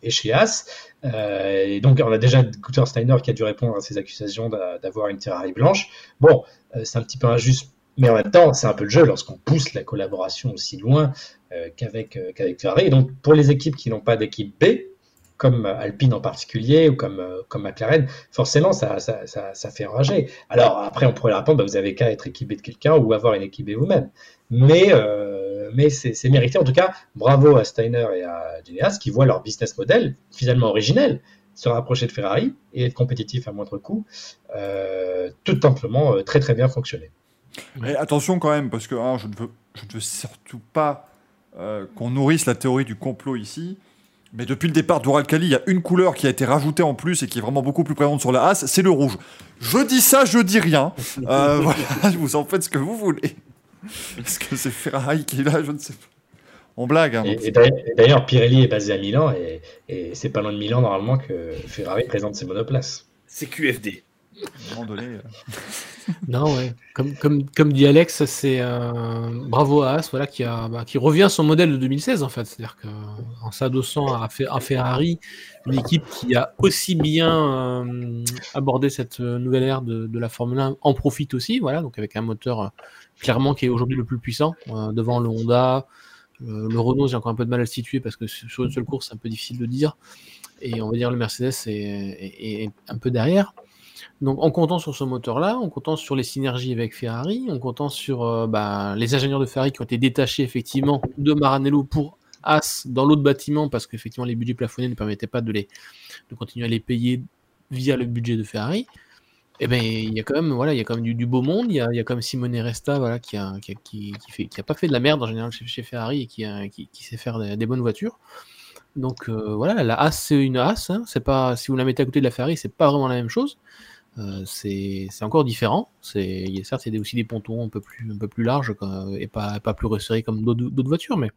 chez As. Euh, et donc, on a déjà Gunther Steiner qui a dû répondre à ces accusations d'avoir une Ferrari blanche. Bon, c'est un petit peu injuste, mais en même temps, c'est un peu le jeu lorsqu'on pousse la collaboration aussi loin qu'avec Ferrari. Et donc, pour les équipes qui n'ont pas d'équipe B, comme Alpine en particulier ou comme, euh, comme McLaren, forcément, ça, ça, ça, fait enrager. Alors après, on pourrait répondre, bah, vous avez qu'à être équipé de quelqu'un ou avoir une équipe vous-même. Mais, euh, mais c'est mérité. En tout cas, bravo à Steiner et à Geneas qui voient leur business model finalement originel se rapprocher de Ferrari et être compétitif à moindre coût, euh, tout simplement très très bien fonctionner. Mais attention quand même, parce que je ne veux surtout pas qu'on nourrisse la théorie du complot ici. Mais depuis le départ d'Uralkali, il y a une couleur qui a été rajoutée en plus et qui est vraiment beaucoup plus présente sur la As, c'est le rouge. Je dis ça, je dis rien. Euh, voilà, vous en faites ce que vous voulez. Parce que c'est Ferrari qui est là, je ne sais pas. On blague. Hein, et, d'ailleurs, Pirelli est basé à Milan et, et c'est pas loin de Milan normalement que Ferrari présente ses monoplaces. C'est QFD. À un moment donné. Euh. non, ouais. Comme, comme, comme dit Alex, c'est euh, bravo à As, voilà, qui, a, bah, qui revient à son modèle de 2016 en fait. C'est-à-dire qu'en s'adossant à, à, Ferrari, une équipe qui a aussi bien euh, abordé cette nouvelle ère de, de, la Formule 1 en profite aussi, voilà, donc avec un moteur clairement qui est aujourd'hui le plus puissant devant le Honda. Le, Renault, j'ai encore un peu de mal à le situer parce que sur une seule course, c'est un peu difficile de dire. Et on va dire le Mercedes est un peu derrière. Donc en comptant sur ce moteur-là, en comptant sur les synergies avec Ferrari, en comptant sur euh, bah, les ingénieurs de Ferrari qui ont été détachés effectivement de Maranello pour As dans l'autre bâtiment parce qu'effectivement les budgets plafonnés ne permettaient pas de, les, de continuer à les payer via le budget de Ferrari. Eh ben, il y a quand même, voilà, il y a quand même du, beau monde. Il y a, il y a quand même Simone Resta, voilà, qui a, qui, qui, qui pas fait de la merde en général chez, Ferrari et qui, qui, sait faire des, bonnes voitures. Donc euh, voilà, la As c'est une As. Hein. Pas, si vous la mettez à côté de la Ferrari, c'est pas vraiment la même chose. Euh, c'est encore différent. A certes aussi des pontons un peu plus, larges et pas, plus resserrés comme d'autres voitures, mais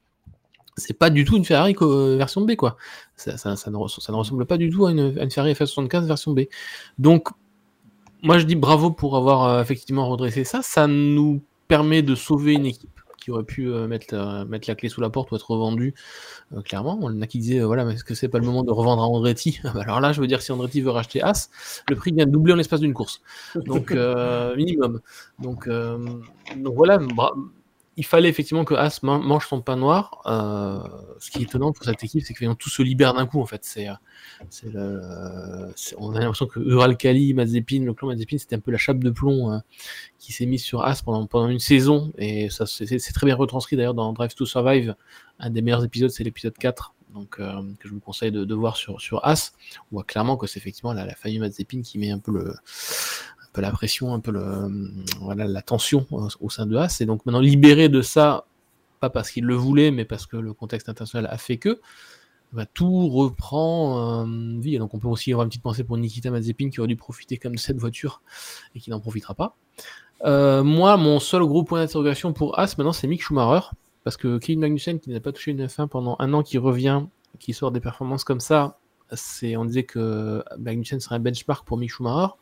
c'est pas du tout une Ferrari version B, quoi. Ça, ne, ressemble pas du tout à une, une Ferrari F75 version B. Donc, moi je dis bravo pour avoir euh, effectivement redressé ça. Ça nous permet de sauver une équipe qui aurait pu euh, mettre, la, mettre la clé sous la porte ou être revendu, euh, clairement. On a qui disaient, euh, voilà, mais est-ce que c'est pas le moment de revendre à Andretti? Ah bah Alors là, je veux dire, si Andretti veut racheter As, le prix vient de doubler en l'espace d'une course. Donc, minimum. Donc, donc voilà, il fallait effectivement que As mange son pain noir. Euh, ce qui est étonnant pour cette équipe, c'est que tout se libère d'un coup. En fait, c'est, on a l'impression que Euralcali, Mazepin, le clan Mazepin, c'était un peu la chape de plomb hein, qui s'est mise sur As pendant, pendant une saison. Et ça, c'est, très bien retranscrit d'ailleurs dans Drive to Survive. Un des meilleurs épisodes, c'est l'épisode 4. Donc, euh, que je vous conseille de, voir sur, sur As, on voit clairement que c'est effectivement la, la famille Mazepin qui met un peu le, peu la pression, un peu la tension au sein de As. Et donc maintenant libéré de ça, pas parce qu'il le voulait, mais parce que le contexte international a fait que, bah, tout reprend euh, vie. Et donc on peut aussi avoir une petite pensée pour Nikita Mazepin qui aurait dû profiter comme de cette voiture et qui n'en profitera pas. Euh, moi, mon seul gros point d'interrogation pour As maintenant, c'est Mick Schumacher. Parce que Kevin Magnussen, qui n'a pas touché une F1 pendant un an, qui revient, qui sort des performances comme ça, on disait que Magnussen serait un benchmark pour Mick Schumacher.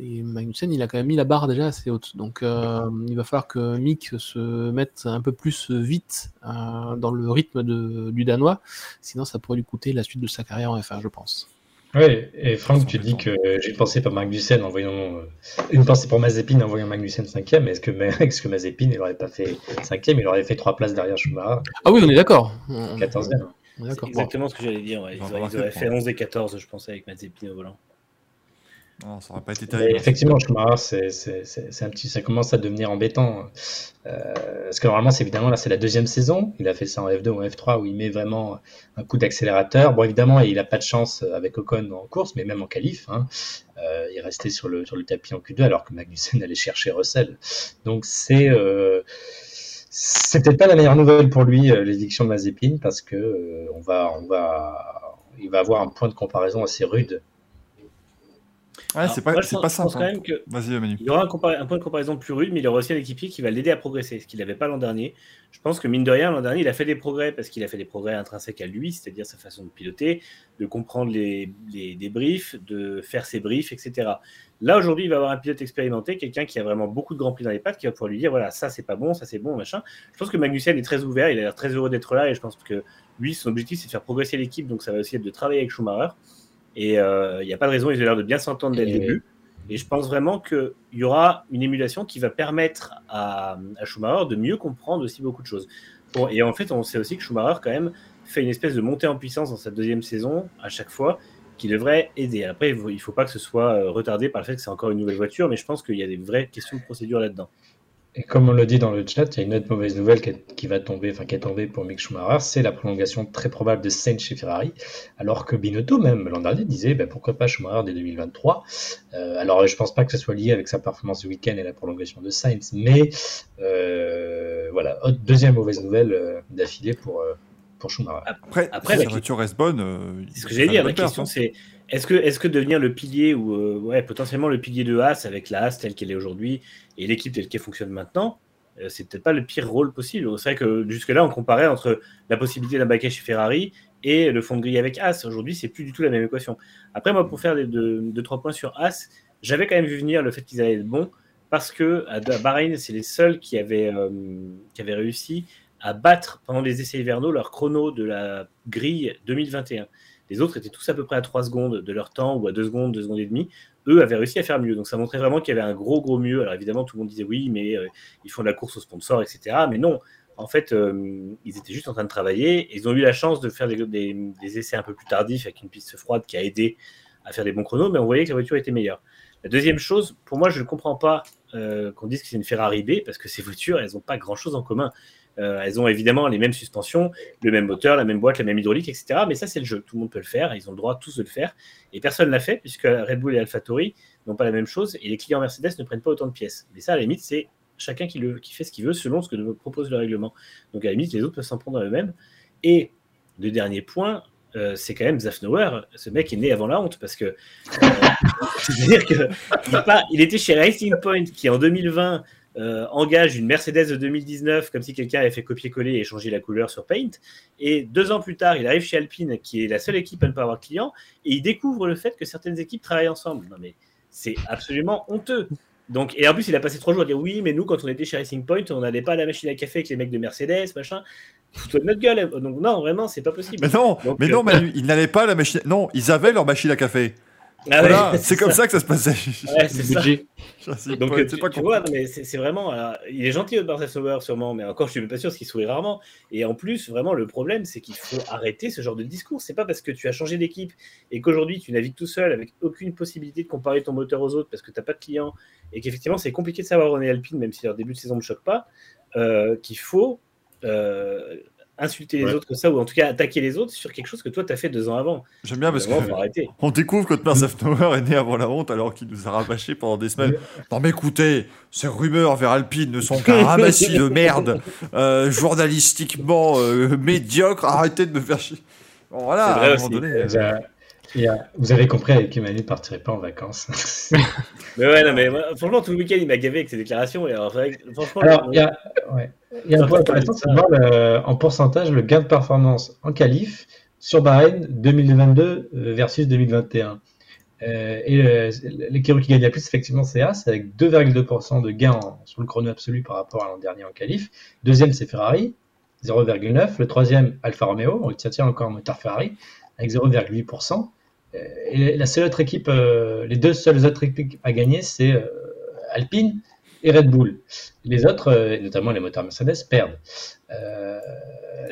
Et Magnussen, il a quand même mis la barre déjà assez haute. Donc euh, il va falloir que Mick se mette un peu plus vite euh, dans le rythme de, du Danois. Sinon, ça pourrait lui coûter la suite de sa carrière en F1, je pense. Oui, et Franck, tu dis que j'ai pensé pour Magnussen en voyant. euh, une pensée pour Mazepin en voyant Magnussen cinquième. Est-ce que, Mazepin, il aurait pas fait cinquième? Il aurait fait trois places derrière Schumacher, Ah oui, on est d'accord. On- on- 14e. on est C'est d'accord. exactement ce que j'allais dire. ouais. Ils, auraient, ils fait point. 11 et 14, je pense, avec Mazepin au volant. Non, ça aurait pas été Mais effectivement, Schumacher, c'est, un petit, ça commence à devenir embêtant. Euh, parce que normalement, c'est évidemment, là, c'est la deuxième saison. Il a fait ça en F2 ou en F3 où il met vraiment un coup d'accélérateur. Bon, évidemment, il a pas de chance avec Ocon en course, mais même en qualif, hein, euh, il restait sur le, sur le tapis en Q2 alors que Magnussen allait chercher Russell. Donc, c'est, euh, c'est peut-être pas la meilleure nouvelle pour lui, euh, l'éviction de Mazepin, parce que euh, on va, on va, il va avoir un point de comparaison assez rude Ouais, c'est pas, moi, je pense- pas je pense simple. quand hein. même que. Il y aura un, point de comparaison plus rude, mais il aura aussi un équipier qui va l'aider à progresser, ce qu'il n'avait pas l'an dernier. Je pense que mine de rien, l'an dernier, il a fait des progrès parce qu'il a fait des progrès intrinsèques à lui, c'est-à-dire sa façon de piloter, de comprendre les, les, briefs, de faire ses briefs, etc. Là, aujourd'hui, il va avoir un pilote expérimenté, quelqu'un qui a vraiment beaucoup de grands prix dans les pattes, qui va pouvoir lui dire voilà, ça c'est pas bon, ça c'est bon, machin. Je pense que Magnussen est très ouvert, il a l'air très heureux d'être là, et je pense que lui, son objectif, c'est de faire progresser l'équipe, donc ça va aussi être de travailler avec Schumacher. Et euh, il n'y a pas de raison, ils ont l'air de bien s'entendre dès le Et- début. Et je pense vraiment qu'il y aura une émulation qui va permettre à, à Schumacher de mieux comprendre aussi beaucoup de choses. Bon, et en fait, on sait aussi que Schumacher, quand même, fait une espèce de montée en puissance dans sa deuxième saison, à chaque fois, qui devrait aider. Après, il ne faut pas que ce soit euh, retardé par le fait que c'est encore une nouvelle voiture, mais je pense qu'il y a des vraies questions de procédure là-dedans. Et comme on le dit dans le chat, il y a une autre mauvaise nouvelle qui, est- qui va tomber, enfin qui est tombée pour Mick Schumacher, c'est la prolongation très probable de Sainz chez Ferrari, alors que Binotto même l'an dernier disait ben, pourquoi pas Schumacher dès 2023. Euh, alors je pense pas que ce soit lié avec sa performance du week-end et la prolongation de Sainz, mais euh, voilà, Autre- deuxième mauvaise nouvelle euh, d'affilée pour euh, pour Schumacher. Après, Après, si la- la voiture reste bonne. euh, C'est ce que dire. une La question, hein. c'est est-ce que, est que devenir le pilier ou euh, potentiellement le pilier de Haas avec la Haas telle qu'elle est aujourd'hui et l'équipe telle qu'elle fonctionne maintenant, euh, c'est peut-être pas le pire rôle possible. C'est vrai que jusque-là, on comparait entre la possibilité d'un baquet chez Ferrari et le fond de grille avec Haas. Aujourd'hui, c'est plus du tout la même équation. Après, moi, pour faire des, deux, deux, trois points sur Haas, j'avais quand même vu venir le fait qu'ils allaient être bons parce que à Bahreïn, c'est les seuls qui avaient, euh, qui avaient réussi à battre pendant les essais hivernaux leur chrono de la grille 2021. Les autres étaient tous à peu près à 3 secondes de leur temps ou à 2 secondes, 2 secondes et demie. Eux avaient réussi à faire mieux. Donc ça montrait vraiment qu'il y avait un gros, gros mieux. Alors évidemment, tout le monde disait oui, mais euh, ils font de la course aux sponsors, etc. Mais non, en fait, euh, ils étaient juste en train de travailler. Ils ont eu la chance de faire des, essais un peu plus tardifs avec une piste froide qui a aidé à faire des bons chronos, mais on voyait que la voiture était meilleure. La deuxième chose, pour moi, je ne comprends pas euh, qu'on dise que c'est une Ferrari B, parce que ces voitures, elles n'ont pas grand-chose en commun. Euh, elles ont évidemment les mêmes suspensions, le même moteur, la même boîte, la même hydraulique, etc. Mais ça, c'est le jeu. Tout le monde peut le faire. Ils ont le droit tous de le faire. Et personne ne l'a fait, puisque Red Bull et AlphaTauri n'ont pas la même chose. Et les clients Mercedes ne prennent pas autant de pièces. Mais ça, à la limite, c'est chacun qui, le, qui fait ce qu'il veut selon ce que propose le règlement. Donc, à la limite, les autres peuvent s'en prendre à eux-mêmes. Et le dernier point, euh, c'est quand même Zafnauer. Ce mec est né avant la honte parce que. Euh, C'est-à-dire qu'il il était chez Racing Point qui, en 2020, euh, engage une Mercedes de 2019 comme si quelqu'un avait fait copier-coller et changer la couleur sur Paint. Et deux ans plus tard, il arrive chez Alpine, qui est la seule équipe à ne pas avoir client, et il découvre le fait que certaines équipes travaillent ensemble. Non, mais c'est absolument honteux. Donc, et en plus, il a passé trois jours à dire oui, mais nous, quand on était chez Racing Point, on n'allait pas à la machine à café avec les mecs de Mercedes, machin. Fous-toi de notre gueule. Donc, non, vraiment, c'est pas possible. Mais non, Donc, mais euh, non, Manu, ils n'allaient pas à la machine. Non, ils avaient leur machine à café. Ah voilà, ouais, c'est comme ça que ça se passait. Ouais, c'est ça. budget. Donc, Ouais, tu, c'est pas tu vois, c'est vraiment. alors, il est gentil, Otmar Sauer, sûrement, mais encore, je suis même pas sûr parce qu'il sourit rarement. Et en plus, vraiment, le problème, c'est qu'il faut arrêter ce genre de discours. C'est pas parce que tu as changé d'équipe et qu'aujourd'hui, tu navigues tout seul avec aucune possibilité de comparer ton moteur aux autres parce que tu n'as pas de clients et qu'effectivement, c'est compliqué de savoir où on est Alpine, même si leur début de saison ne choque pas, euh, qu'il faut. euh, insulter les Ouais. autres comme ça, ou en tout cas attaquer les autres sur quelque chose que toi tu as fait deux ans avant. J'aime bien parce Vraiment, faut que arrêter. on découvre que Otmar Zafnauer est né avant la honte alors qu'il nous a rabâché pendant des semaines. Non mais écoutez, ces rumeurs vers Alpine ne sont qu'un ramassis de merde euh, journalistiquement euh, médiocre. Arrêtez de me faire chier. Bon, voilà, à un moment donné. A- vous avez compris avec Emmanuel ne partirait pas en vacances. Mais ouais, non, mais moi, franchement, tout le week-end, il m'a gavé avec ses déclarations. Et alors, franchement, le- il y a, ouais. il y a un point intéressant, c'est de voir le- en pourcentage le gain de performance en qualif sur Bahreïn 2022 versus 2021. Euh, et euh, l'équipe qui gagne la plus, effectivement, c'est As, avec 2,2% de gain en- sur le chrono absolu par rapport à l'an dernier en qualif. Deuxième, c'est Ferrari, 0,9%. Le troisième, Alfa Romeo, on retient encore un moteur Ferrari, avec 0,8%. Et équipe, les deux seules autres équipes à gagner, c'est Alpine et Red Bull. Les autres, notamment les moteurs Mercedes, perdent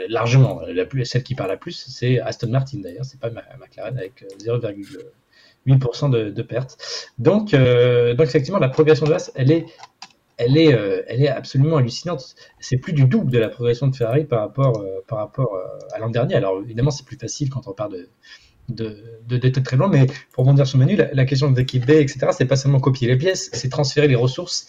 largement. La plus, celle qui parle la plus, c'est Aston Martin d'ailleurs, c'est pas McLaren avec 0,8% de, pertes. Donc, donc effectivement, la progression de Haas, elle est elle est, euh, elle est absolument hallucinante. C'est plus du double de la progression de Ferrari par rapport, euh, par rapport euh, à l'an dernier. Alors évidemment, c'est plus facile quand on parle de de, d'être très loin, mais pour rebondir sur Manu, la, la question d'équipe B, etc., c'est pas seulement copier les pièces, c'est transférer les ressources.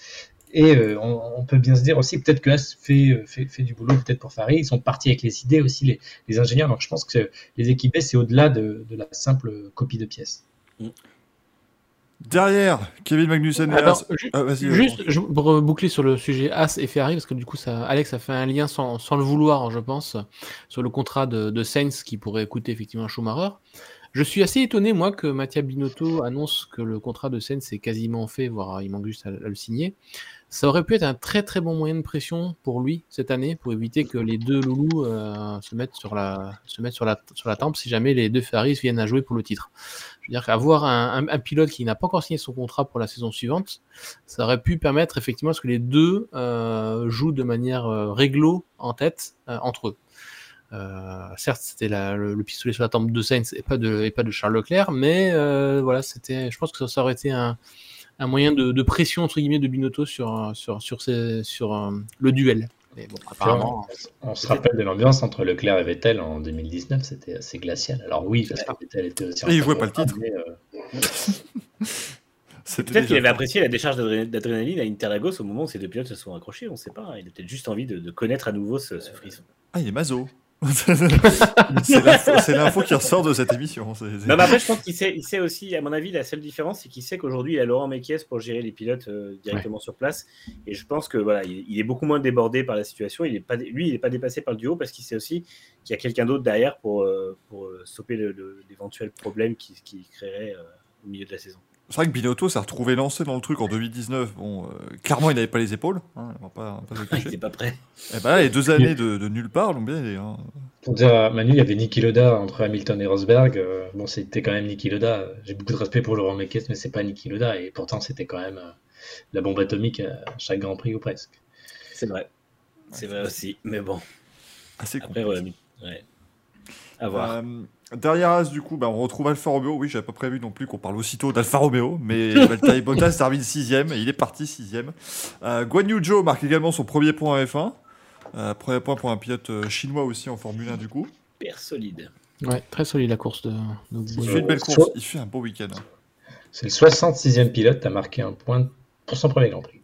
Et on, peut bien se dire aussi, peut-être que As fait, fait, fait, du boulot, peut-être pour Ferrari, ils sont partis avec les idées aussi, les, les ingénieurs. Donc je pense que les équipes B, c'est au-delà de, de, la simple copie de pièces. Mm. Derrière, Kevin Magnussen et As. Ah, juste, je, pour boucler sur le sujet As et Ferrari, parce que du coup, ça, Alex a fait un lien sans, sans le vouloir, je pense, sur le contrat de, de Sainz qui pourrait coûter effectivement Schumacher. Je suis assez étonné, moi, que Mattia Binotto annonce que le contrat de Sainz est quasiment fait, voire il manque juste à, le signer. Ça aurait pu être un très très bon moyen de pression pour lui cette année, pour éviter que les deux loulous euh, se mettent, sur la, se mettent sur, la, sur la tempe si jamais les deux Ferrari viennent à jouer pour le titre. Je veux dire qu'avoir un, un, pilote qui n'a pas encore signé son contrat pour la saison suivante, ça aurait pu permettre effectivement ce que les deux euh, jouent de manière euh, réglo en tête euh, entre eux. Euh, certes, c'était le, pistolet sur la tempe de Sainz et pas de, et pas de Charles Leclerc, mais euh, voilà, c'était, je pense que ça, aurait été un, un moyen de, de, pression entre guillemets de Binotto sur sur sur, sur le duel. Mais bon, apparemment, on, se rappelle de l'ambiance entre Leclerc et Vettel en 2019, c'était assez glacial. Alors oui, parce que Vettel était aussi. Et il jouait pas le titre. Peut-être qu'il avait apprécié la décharge d'adrénaline à Interlagos au moment où ces deux pilotes se sont accrochés, on ne sait pas. Il a peut-être juste envie de, de, connaître à nouveau ce, ce frisson. Ah, il est mazo. C'est l'info qui ressort de cette émission. Mais après, je pense qu'il sait, il sait aussi, à mon avis, la seule différence, c'est qu'il sait qu'aujourd'hui, il a Laurent Mekies pour gérer les pilotes euh, directement sur place. Et je pense que voilà, il, est beaucoup moins débordé par la situation. Il est pas, lui, il n'est pas dépassé par le duo parce qu'il sait aussi qu'il y a quelqu'un d'autre derrière pour, euh, pour euh, stopper l'éventuel problème qui, qui créerait au milieu de la saison. C'est vrai que Binotto s'est retrouvé lancé dans le truc en 2019. Bon, euh, clairement, il n'avait pas les épaules. Hein, on va pas, pas il n'était pas prêt. Et eh ben les deux années de, de nulle part l'ont bien aidé. Hein. Pour dire à Manu, il y avait Niki Loda entre Hamilton et Rosberg. Euh, bon, c'était quand même Niki Loda. J'ai beaucoup de respect pour Laurent Mekies, mais c'est pas Niki Loda. Et pourtant, c'était quand même euh, la bombe atomique à chaque Grand Prix ou presque. C'est vrai. C'est vrai aussi. Mais bon. Assez Après, ouais, ouais. À voir. Derrière As, du coup, bah, on retrouve Alfa Romeo. Oui, j'avais pas prévu non plus qu'on parle aussitôt d'Alfa Romeo, mais Valtteri Bottas termine 6 et il est parti 6 euh, Guan Yu Zhou marque également son premier point en F1. Euh, premier point pour un pilote euh, chinois aussi en Formule 1, du coup. Super solide. Ouais, très solide la course de. il fait une belle course, il fait un beau week-end. Hein. C'est le 66e pilote à marquer un point pour son premier Grand Prix.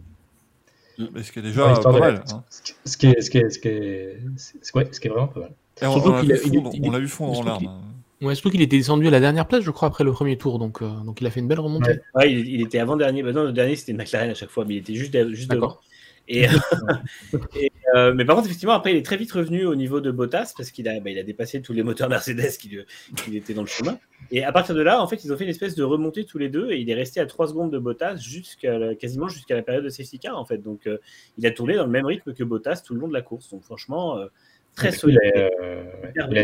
ce qui est déjà pas mal. Hein. Ce, qui est, ce, qui est, ce, qui est, ce qui est vraiment pas mal. on, l'a vu fondre en larmes. Ouais, surtout qu'il était descendu à la dernière place, je crois, après le premier tour. Donc, euh, donc il a fait une belle remontée. Ouais, il, était avant-dernier. Bah non, le dernier, c'était McLaren à chaque fois, mais il était juste, juste devant. Et, euh, mais par contre, effectivement, après, il est très vite revenu au niveau de Bottas parce qu'il a, bah, il a dépassé tous les moteurs Mercedes qui, qui étaient dans le chemin. Et à partir de là, en fait, ils ont fait une espèce de remontée tous les deux et il est resté à 3 secondes de Bottas jusqu'à quasiment jusqu'à la période de safety car, en fait. Donc, euh, il a tourné dans le même rythme que Bottas tout le long de la course. Donc, franchement, très solide. Euh, il,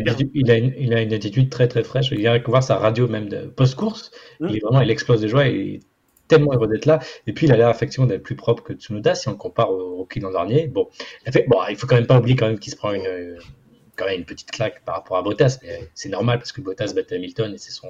a, une, attitude très très fraîche. Il a voir sa radio même de post-course. Mmh. Il est vraiment, il explose de joie et il est tellement heureux d'être là. Et puis il a l'air effectivement d'être plus propre que Tsunoda si on le compare au rookie l'an dernier. Bon, il, fait, bon, il faut quand même pas oublier quand même qu'il se prend une, quand même une petite claque par rapport à Bottas, mais c'est normal parce que Bottas battait Hamilton et c'est son,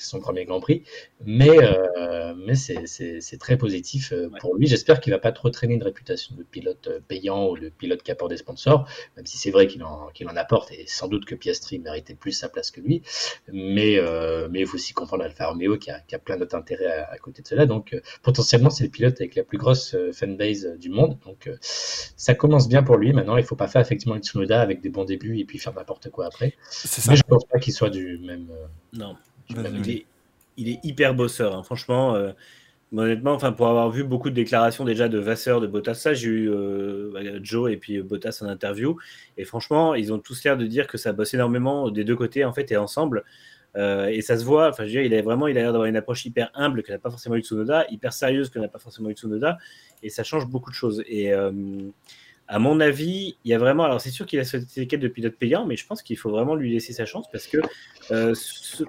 son premier Grand Prix. Mais, euh, mais c'est très positif euh, pour lui. J'espère qu'il va pas trop traîner une réputation de pilote euh, payant ou de pilote qui apporte des sponsors, même si c'est vrai qu'il en, apporte et sans doute que Piastri méritait plus sa place que lui. Mais, mais il faut aussi comprendre Alfa Romeo qui a, qui a plein d'autres intérêts à, côté de cela. Donc potentiellement, c'est le pilote avec la plus grosse fanbase du monde. Donc ça commence bien pour lui. Maintenant, il faut pas faire effectivement une Tsunoda avec des bons débuts et puis faire n'importe quoi après. Mais je pense pas qu'il soit du même. Non il, est, hyper bosseur. Hein. Franchement, euh, honnêtement, enfin, pour avoir vu beaucoup de déclarations déjà de Vasseur, de Bottas, ça, j'ai eu euh, bah, Joe et puis Bottas en interview. Et franchement, ils ont tous l'air de dire que ça bosse énormément des deux côtés, en fait, et ensemble. Euh, et ça se voit, enfin, je veux dire, il a vraiment, il a l'air d'avoir une approche hyper humble que n'a pas forcément eu Tsunoda, hyper sérieuse que n'a pas forcément eu Tsunoda, et ça change beaucoup de choses. Et à mon avis, il y a vraiment. Alors, c'est sûr qu'il a cette étiquette de pilote payant, mais je pense qu'il faut vraiment lui laisser sa chance parce que euh,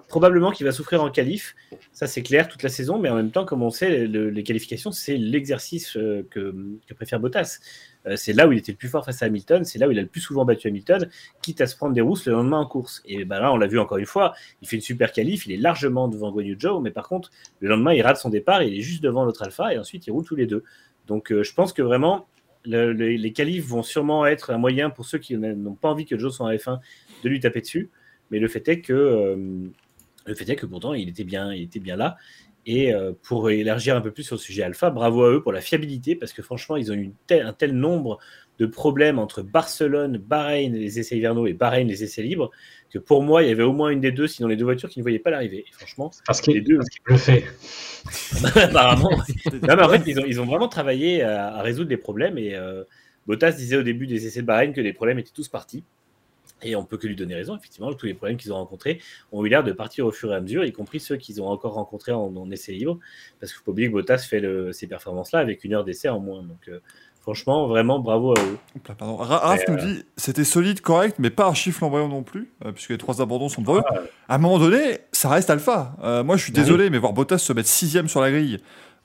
probablement qu'il va souffrir en qualif. Ça, c'est clair toute la saison, mais en même temps, comme on sait, le- les qualifications, c'est l'exercice euh, que, préfère Bottas. Euh, c'est là où il était le plus fort face à Hamilton, c'est là où il a le plus souvent battu Hamilton, quitte à se prendre des rousses le lendemain en course. Et ben là, on l'a vu encore une fois, il fait une super qualif, il est largement devant Guan Yu Zhou, mais par contre, le lendemain, il rate son départ, il est juste devant l'autre Alpha, et ensuite, ils roulent tous les deux. Donc, je pense que vraiment, le- le- les qualifs vont sûrement être un moyen pour ceux qui n'ont pas envie que Joe soit en F1 de lui taper dessus. Mais le fait est que, euh, le fait est que pourtant, il était bien, il était bien là. Et euh, pour élargir un peu plus sur le sujet Alpha, bravo à eux pour la fiabilité, parce que franchement, ils ont eu un tel nombre de problèmes entre Barcelone, Bahreïn, les essais hivernaux et Bahreïn, les essais libres, que pour moi, il y avait au moins une des deux, sinon les deux voitures qui ne voyaient pas l'arrivée. Franchement, Parce Les qu'il deux. parce qu'il le fait. apparemment, non, mais en fait, ils ont, ils ont vraiment travaillé à, à résoudre les problèmes. Et euh, Bottas disait au début des essais de Bahreïn que les problèmes étaient tous partis. Et on peut que lui donner raison, effectivement. Tous les problèmes qu'ils ont rencontrés ont eu l'air de partir au fur et à mesure, y compris ceux qu'ils ont encore rencontrés en, en essai libre. Parce qu'il ne faut pas oublier que Bottas fait le- ces performances-là avec une heure d'essai en moins. Donc, euh, franchement, vraiment, bravo à eux. Pardon. Ra- Raph nous dit c'était solide, correct, mais pas archi flamboyant non plus, euh, puisque les trois abandons sont devant eux. À un moment donné, ça reste alpha. Euh, moi, je suis Bah désolé, mais voir Bottas se mettre sixième sur la grille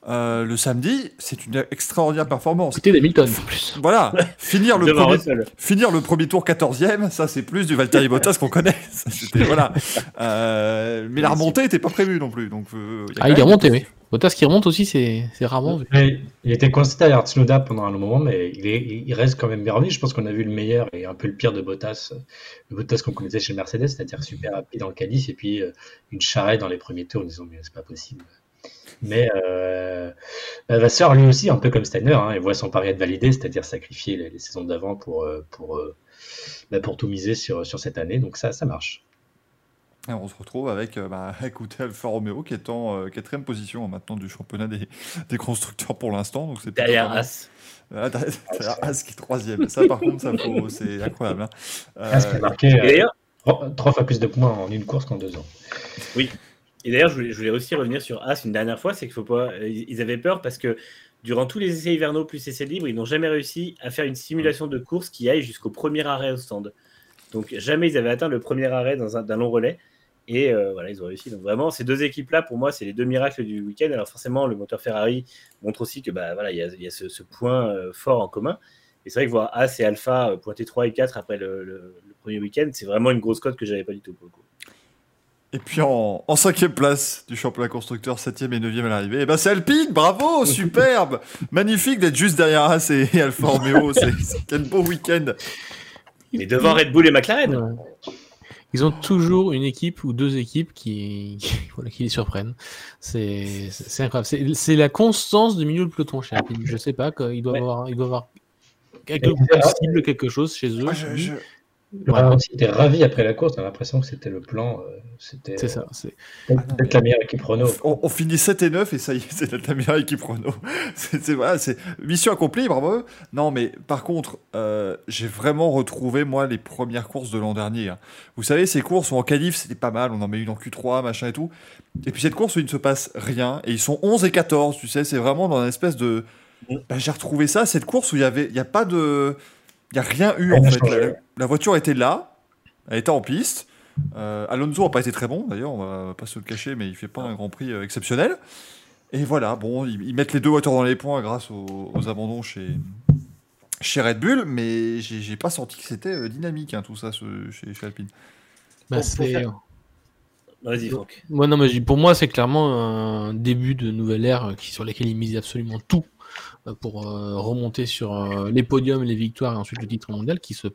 euh, le samedi, c'est une extraordinaire performance. C'était d'Hamilton en plus. Voilà, finir le, premier, Russell. finir le premier tour 14e, ça c'est plus du Valtteri Bottas qu'on connaît. Ça, voilà. Euh, mais la remontée n'était pas prévue non plus. Donc, euh, y a Ah, il est remonté, oui. Bottas qui remonte aussi, c'est rarement vu. Mais il était coincé derrière Tsunoda pendant un long moment, mais il, est- il reste quand même merveilleux. Je pense qu'on a vu le meilleur et un peu le pire de Bottas, le Bottas qu'on connaissait chez Mercedes, c'est-à-dire super rapide dans le qualif et puis euh, une charrette dans les premiers tours en disant mais c'est pas possible. Mais euh, bah, Vasseur lui aussi, un peu comme Steiner, hein, il voit son pari être validé, c'est-à-dire sacrifier les, les saisons d'avant pour, euh, pour, euh, bah, pour tout miser sur, sur cette année. Donc ça, ça marche. Et on se retrouve avec, euh, bah, écoutez, Alfa Romeo qui est en euh, quatrième position hein, maintenant du championnat des, des constructeurs pour l'instant. Donc c'est plutôt Derrière. As. Ah, derrière derrière As qui est troisième. Ça, par contre, ça faut- c'est incroyable. hein. Euh, Ah, ce qui a marqué euh, d'ailleurs, trois, fois plus de points en une course qu'en deux ans. Et d'ailleurs, je voulais, je voulais aussi revenir sur As une dernière fois, c'est qu'il faut pas. Ils avaient peur parce que durant tous les essais hivernaux plus essais libres, ils n'ont jamais réussi à faire une simulation de course qui aille jusqu'au premier arrêt au stand. Donc jamais ils avaient atteint le premier arrêt dans un d'un long relais. Et euh, voilà, ils ont réussi. Donc vraiment, ces deux équipes-là, pour moi, c'est les deux miracles du week-end. Alors forcément, le moteur Ferrari montre aussi que bah voilà, il y a, il y a ce, ce point euh, fort en commun. Et c'est vrai que voir As et Alpha euh, pointer 3 et 4 après le, le- le premier week-end, c'est vraiment une grosse cote que j'avais pas du tout pour le coup. Et puis en, en cinquième place du championnat constructeur, septième et neuvième à l'arrivée, et ben c'est Alpine, bravo, superbe, magnifique d'être juste derrière As et, et Alfa Romeo, c'est quel beau week-end. Mais devant Red Bull et McLaren. Ouais. Ils ont toujours une équipe ou deux équipes qui, qui, voilà, qui les surprennent. C'est incroyable. C'est la constance du milieu de peloton chez Alpine. Je sais pas, ils doivent Ouais. avoir, ils doivent avoir quelque, Et- chose chez eux. Moi, je- je- Le Ouais. ralenti était ravi après la course, on a l'impression que c'était le plan. euh, C'était C'est ça. c'est- peut-être peut-être la meilleure équipe Renault. on, on finit 7 et 9 et ça y est, c'est la meilleure équipe Renault. C'est c'est- voilà, c'est mission accomplie, bravo. Non, mais par contre, euh, j'ai vraiment retrouvé moi les premières courses de l'an dernier. hein. Vous savez, ces courses où en qualif, c'était pas mal, on en met une en Q3, machin et tout. Et puis cette course où il ne se passe rien, et ils sont 11 et 14, tu sais, c'est vraiment dans une espèce de. Bah, j'ai retrouvé ça, cette course où il y avait, il y a pas de, il y a rien eu Rien en fait. La, la voiture était là, elle était en piste. Euh, Alonso n'a pas été très bon, d'ailleurs, on va pas se le cacher, mais il fait pas un Grand Prix euh, exceptionnel. Et voilà, bon, ils, ils mettent les deux voitures dans les points grâce aux, aux abandons chez, chez Red Bull, mais j'ai pas senti que c'était euh, dynamique hein, tout ça ce- chez, chez Alpine. bah, Vas-y, Franck. Moi, non, mais pour moi, c'est clairement un début de nouvelle ère euh, qui, sur laquelle ils misent absolument tout pour euh, remonter sur euh, les podiums, les victoires et ensuite le titre mondial qui se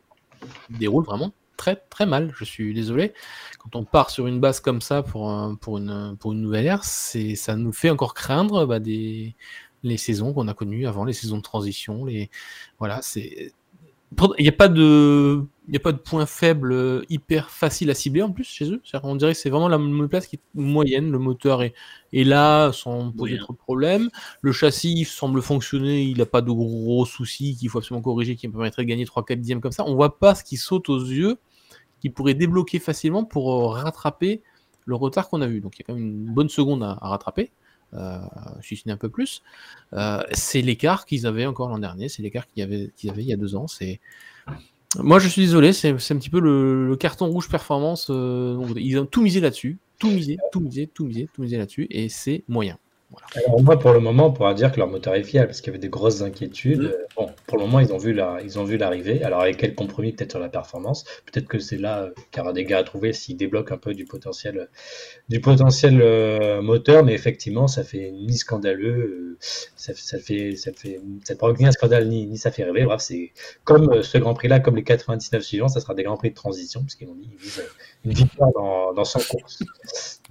déroule vraiment très très mal. Je suis désolé. Quand on part sur une base comme ça pour, pour, une, pour une nouvelle ère, ça nous fait encore craindre bah, les saisons qu'on a connues avant, les saisons de transition. Les, voilà, c'est. Il n'y a pas de, il a pas de point faible euh, hyper facile à cibler en plus chez eux. On dirait que c'est vraiment la monoplace qui est moyenne. Le moteur est, est là sans poser trop de problèmes. Le châssis semble fonctionner. Il n'a pas de gros soucis qu'il faut absolument corriger qui me permettrait de gagner 3-4 dixièmes comme ça. On voit pas ce qui saute aux yeux qui pourrait débloquer facilement pour euh, rattraper le retard qu'on a vu. Donc il y a quand même une bonne seconde à, à rattraper. Euh, si ce n'est un peu plus. Euh, c'est l'écart qu'ils avaient encore l'an dernier, c'est l'écart qu'ils avaient, qu'ils avaient il y a deux ans. C'est moi, je suis désolé, c'est un petit peu le, carton rouge performance. euh, ils ont tout misé là-dessus, tout misé, tout misé, tout misé, tout misé là-dessus, et c'est moyen. Alors moi, pour le moment, on pourra dire que leur moteur est fiable, parce qu'il y avait des grosses inquiétudes. Mm. Euh, Bon, pour le moment, ils ont vu la, ils ont vu l'arrivée. Alors avec quel compromis peut-être sur la performance Peut-être que c'est là euh, qu'il y aura des gars à trouver s'ils débloquent un peu du potentiel, du potentiel euh, moteur. Mais effectivement, ça fait ni scandaleux, euh, ça, ça fait, ça fait, ça provoque ni un scandale ni, ni ça fait rêver. Bref, c'est comme euh, ce Grand Prix-là, comme les 99 suivants, ça sera des Grands Prix de transition, puisqu'ils ont dit euh, une victoire dans, dans 100 courses.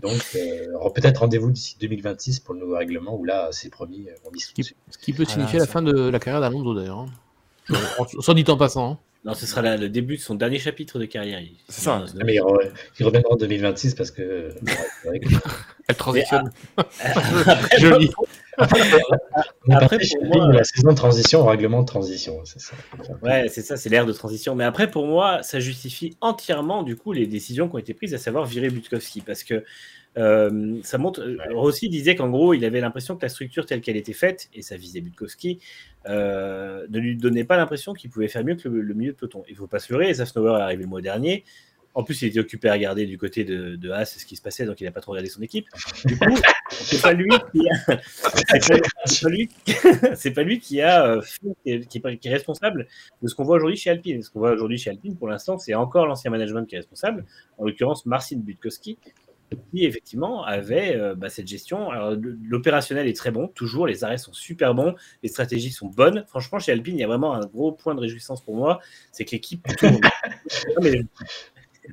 Donc euh, peut-être rendez-vous d'ici 2026 pour le nouveau règlement où là, c'est promis, euh, on. Ce qui peut signifier la fin de la carrière d'Alonso d'ailleurs. hein. Je- Soit dit en passant. hein. Non, ce sera la- le début de son dernier chapitre de carrière. C'est ça. il- Mais il, re- il reviendra en 2026 parce que. euh, que- Elle transitionne. Après, Joli. Après, pour moi- la saison de transition au règlement de transition, c'est ça. Ouais, c'est ça, c'est l'ère de transition. Mais après, pour moi, ça justifie entièrement, du coup, les décisions qui ont été prises, à savoir virer Butkowski. Parce que euh, ça montre. euh, Rossi disait qu'en gros, il avait l'impression que la structure telle qu'elle était faite, et ça visait Butkowski, euh, ne lui donnait pas l'impression qu'il pouvait faire mieux que le, le milieu de peloton. Il faut pas se leurrer, Safnauer est arrivé le mois dernier. En plus, il était occupé à regarder du côté de, de Haas ce qui se passait, donc il n'a pas trop regardé son équipe. Du coup, c'est pas lui qui a, c'est pas, lui, c'est pas lui qui a fait- qui est, qui est- qui est responsable de ce qu'on voit aujourd'hui chez Alpine. Ce qu'on voit aujourd'hui chez Alpine, pour l'instant, c'est encore l'ancien management qui est responsable, en l'occurrence Marcin Butkowski, qui effectivement avait euh, bah, cette gestion. L'opérationnel est très bon, toujours, les arrêts sont super bons, les stratégies sont bonnes. Franchement, chez Alpine, il y a vraiment un gros point de réjouissance pour moi, c'est que l'équipe tourne. Non, mais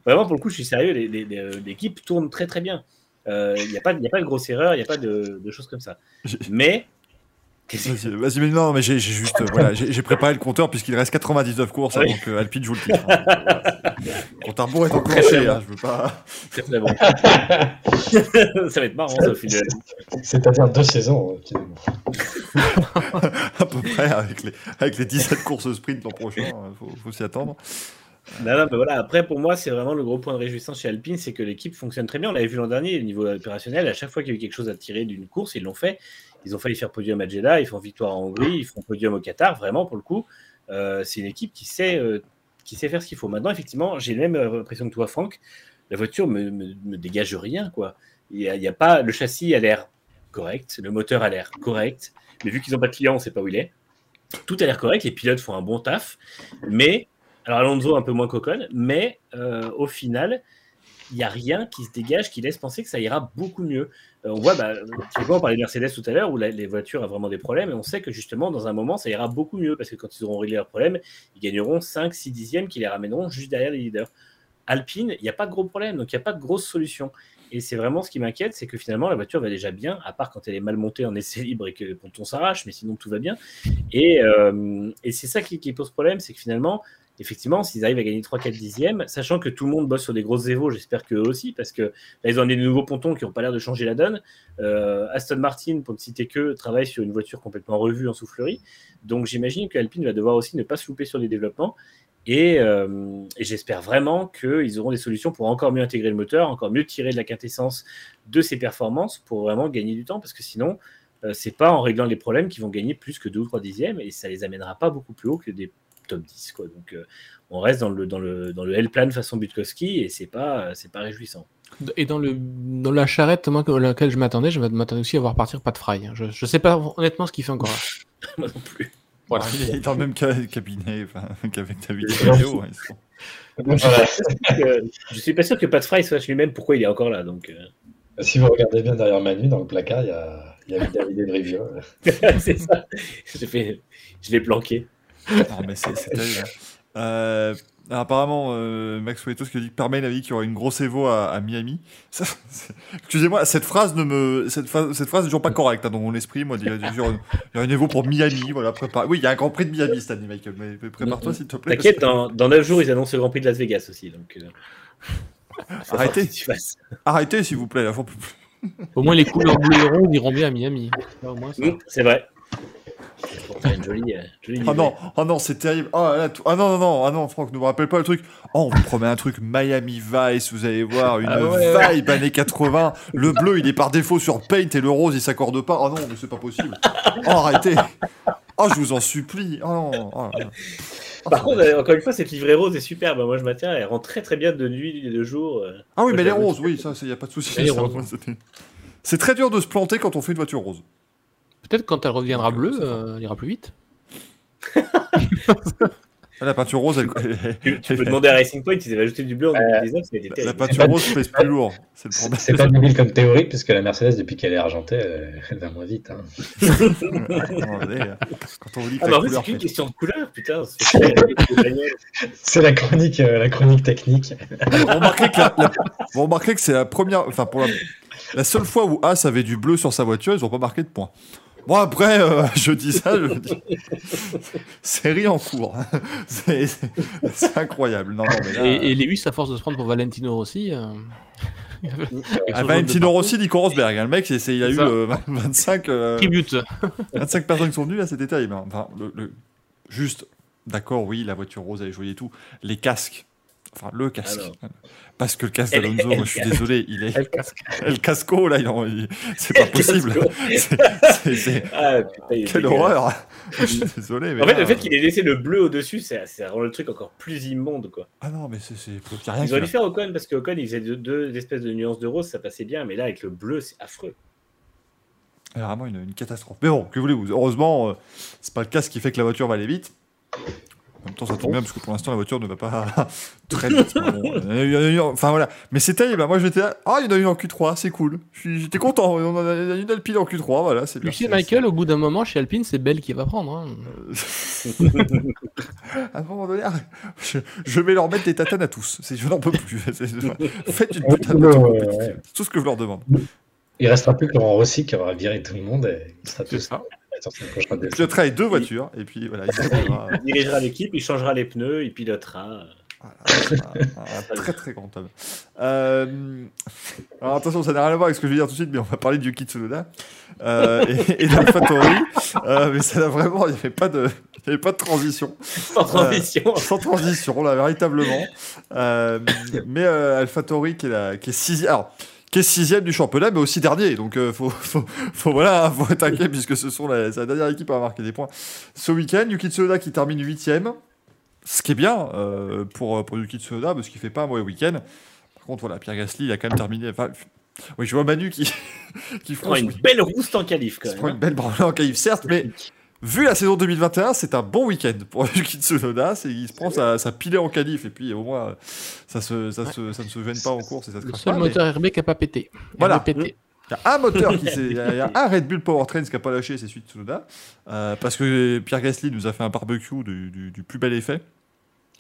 vraiment, pour le coup, je suis sérieux, l'équipe tourne très très bien. Euh, Il n'y a, pas- il y a pas de grosse erreur, il n'y a pas de, de choses comme ça. Mais. Vas-y, mais non, mais j'ai juste, euh, voilà, j'ai préparé le compteur puisqu'il reste 99 courses oui. avant que Alpine joue le titre. Donc, compte à rebours est enclenché, hein, je veux pas. C'est très bon. ça va être marrant, ça, au final. C'est-à-dire deux saisons. euh, à peu près avec les, avec les 17 courses sprint l'an prochain, il faut, faut s'y attendre. Non, non, mais voilà, après, pour moi, c'est vraiment le gros point de réjouissance chez Alpine, c'est que l'équipe fonctionne très bien. On l'avait vu l'an dernier, au niveau opérationnel, à chaque fois qu'il y a eu quelque chose à tirer d'une course, ils l'ont fait. Ils ont failli faire podium à Jeddah, ils font victoire en Hongrie, ils font podium au Qatar, vraiment, pour le coup. euh, c'est une équipe qui sait, euh, qui sait faire ce qu'il faut. Maintenant, effectivement, j'ai la même euh, impression que toi, Franck. La voiture me, me, dégage rien, quoi. Il y a, pas, le châssis a l'air correct, le moteur a l'air correct, mais vu qu'ils n'ont pas de client, on ne sait pas où il est. Tout a l'air correct, les pilotes font un bon taf, mais alors Alonso un peu moins coconne, mais au final, il n'y a rien qui se dégage qui laisse penser que ça ira beaucoup mieux. Euh, on voit, bah, on parlait de Mercedes tout à l'heure, où les voitures ont vraiment des problèmes, et on sait que justement, dans un moment, ça ira beaucoup mieux, parce que quand ils auront réglé leurs problèmes, ils gagneront 5, 6 dixièmes qui les ramèneront juste derrière les leaders. Alpine, il n'y a pas de gros problème, donc il n'y a pas de grosse solution. Et c'est vraiment ce qui m'inquiète, c'est que finalement, la voiture va déjà bien, à part quand elle est mal montée en essai libre et que le ponton s'arrache, mais sinon tout va bien. Et, euh, c'est ça qui pose problème, c'est que finalement, effectivement, s'ils arrivent à gagner 3-4 dixièmes, sachant que tout le monde bosse sur des grosses évos, j'espère qu'eux aussi, parce que là, ils ont amené de nouveaux pontons qui n'ont pas l'air de changer la donne. Euh, Aston Martin, pour ne citer que, travaille sur une voiture complètement revue en soufflerie. Donc j'imagine que Alpine va devoir aussi ne pas se louper sur les développements. Et, euh, et j'espère vraiment qu'ils auront des solutions pour encore mieux intégrer le moteur, encore mieux tirer de la quintessence de ses performances pour vraiment gagner du temps, parce que sinon, euh, c'est pas en réglant les problèmes qu'ils vont gagner plus que 2 ou 3 dixièmes, et ça les amènera pas beaucoup plus haut que des top 10. Quoi. Donc euh, on reste dans le, dans le, dans le L-plan façon Butkowski, et c'est pas, c'est pas réjouissant. Et dans, le, dans la charrette, moi, à laquelle je m'attendais, je m'attendais aussi à voir partir Pat Fry. hein. Je, je sais pas honnêtement ce qu'il fait encore là. Moi non plus. Voilà. Il est dans le même ca- cabinet qu'avec David Vidéo. Euh, je suis pas sûr que Pat Fry sache lui-même pourquoi il est encore là. Donc, euh, Si vous regardez bien derrière Manu, dans le placard, il y a, il y a David Brivio. c'est ça. Je l'ai planqué. Non, mais c'est c'est terrible. hein. Euh, alors, apparemment, euh, Max Wetos qui dit que par mail a dit qu'il y aurait une grosse Evo à, à Miami. Excusez-moi, cette phrase ne me, cette, phrase- cette phrase n'est toujours pas correcte hein, dans mon esprit. Moi, il y a, il y a une, il y a une Evo pour Miami. Voilà, prépare. Oui, il y a un Grand Prix de Miami cette année, Michael. Mais, prépare-toi s'il te plaît. T'inquiète, dans, dans 9 jours, ils annoncent le Grand Prix de Las Vegas aussi. Donc, euh, Arrêtez. tu. Arrêtez, s'il vous plaît. Là, faut- Au moins les couleurs bleu et rose iront bien à Miami. Là, au moins, ça- c'est vrai. Une jolie, euh, jolie Oh livrée. non, oh non, c'est terrible. Là, tout- ah non, non, non, ah non, Franck, ne me rappelle pas le truc. Oh, on vous promet un truc Miami Vice, vous allez voir, une Ah ouais. vibe années 80. Le bleu, il est par défaut sur Paint et le rose, il s'accorde pas. Oh non, mais c'est pas possible. Oh, arrêtez. Oh, je vous en supplie. Oh oh. Oh, Par contre, encore une fois, cette livrée rose est superbe. Moi, je m'attire, elle rend très très bien de nuit et de jour. euh. Ah oui, moi, mais les roses, oui, ça, il y a pas de souci. C'est très dur de se planter quand on fait une voiture rose. Peut-être quand elle reviendra Donc, bleue, euh, elle ira plus vite. Ah, La peinture rose, elle, Tu, tu peux demander à Racing Point s'ils avaient ajouté du bleu en 2019, ça a été la, peinture rose pèse plus lourd. C'est le C'est problème. c'est pas débile comme théorie, puisque la Mercedes, depuis qu'elle est argentée, euh, elle va moins vite. hein. Quand on vous dit que Ah, en fait, c'est qu'une fait- question de couleur, putain. c'est la chronique, euh, la chronique technique. Vous remarquez que, la- la- vous remarquez que c'est la première, enfin pour la, la seule fois où As avait du bleu sur sa voiture, ils ont pas marqué de points. Bon après, euh, je dis ça, je dis, série en cours, c'est c'est- incroyable. Non, non, mais là, Et, et Lewis, à force de se prendre pour Valentino Rossi. euh, ah, Valentino Rossi, Nico Rosberg, hein, le mec, c'est- il a eu ça. euh, 25, euh, Tribute. 25 personnes qui sont venues là, c'était terrible. hein. Enfin, le, le- juste, d'accord, oui, la voiture rose elle est jolie et tout, les casques. Enfin, le casque. Alors. Parce que le casque d'Alonso, moi je suis désolé, il est. Le casco, là, il en- il- c'est pas possible. C'est- Ah, putain, Quelle horreur Je suis désolé, mais En fait, le fait qu'il ait laissé le bleu au-dessus, ça, ça rend le truc encore plus immonde, quoi. Ah non, mais c'est... c'est- rien Ils auraient dû faire Ocon parce qu'Ocon, il faisait deux, deux espèces de nuances de rose, ça passait bien, mais là, avec le bleu, c'est affreux. C'est vraiment une, une catastrophe. Mais bon, que voulez-vous? Heureusement, euh, c'est pas le casque qui fait que la voiture va aller vite. En même temps, ça tombe bien parce que pour l'instant, la voiture ne va pas très vite. En en enfin voilà. Mais c'est terrible. hein. Moi, j'étais là. Ah, il y en a eu en Q3, c'est cool. J'étais content. On en a il y a une Alpine en Q3, voilà, c'est bien. Michael, au bout d'un moment, chez Alpine, c'est Belle qui va prendre. hein. À un moment donné, je, je vais leur mettre des tatanes à tous. C'est- Je n'en peux plus. Faites une putain de Ouais, voiture ouais, compétitive. ouais. C'est tout ce que je leur demande. Il restera plus que Laurent Rossi qui aura viré tout le monde et il sera tous ça. Dessin. Je travaille deux voitures et puis voilà. Il Il dirigera l'équipe, il changera les pneus, il pilotera. Voilà, un, un très très grand homme. Euh, alors attention, ça n'a rien à voir avec ce que je vais dire tout de suite, mais on va parler du Yuki Tsunoda euh, et, et d'AlphaTauri. Euh, mais ça n'a vraiment, il n'y avait pas de, il y avait pas de transition, En transition. sans transition là, véritablement. Euh, mais euh, AlphaTauri qui est la, qui est sixième, alors, qui est sixième du championnat, mais aussi dernier. Donc euh, faut, faut, faut voilà, faut être inquiet puisque ce sont la, dernière équipe à marquer des points ce week-end. Yuki Tsunoda qui termine huitième. Ce qui est bien euh, pour, pour Yuki Tsunoda, parce qu'il fait pas un mauvais week-end. Par contre, voilà, Pierre Gasly, il a quand même terminé. Enfin, oui, je vois Manu qui, qui Il prend une belle rouste en qualif, Il quand même. prend une belle branlée en qualif, certes, mais vu la saison 2021, c'est un bon week-end pour Yuki Tsunoda. Il se prend sa, sa pilée en qualif, et puis au moins, ça, se, ça, se- ça ne se gêne pas en course et ça se Le seul pas, mais moteur RB qui a pas pété. Voilà. Pété. Il y a un moteur qui s'est. Il y a- il y a un Red Bull Powertrain qui n'a pas lâché, c'est celui de Tsunoda. Euh, parce que Pierre Gasly nous a fait un barbecue du, du- du plus bel effet.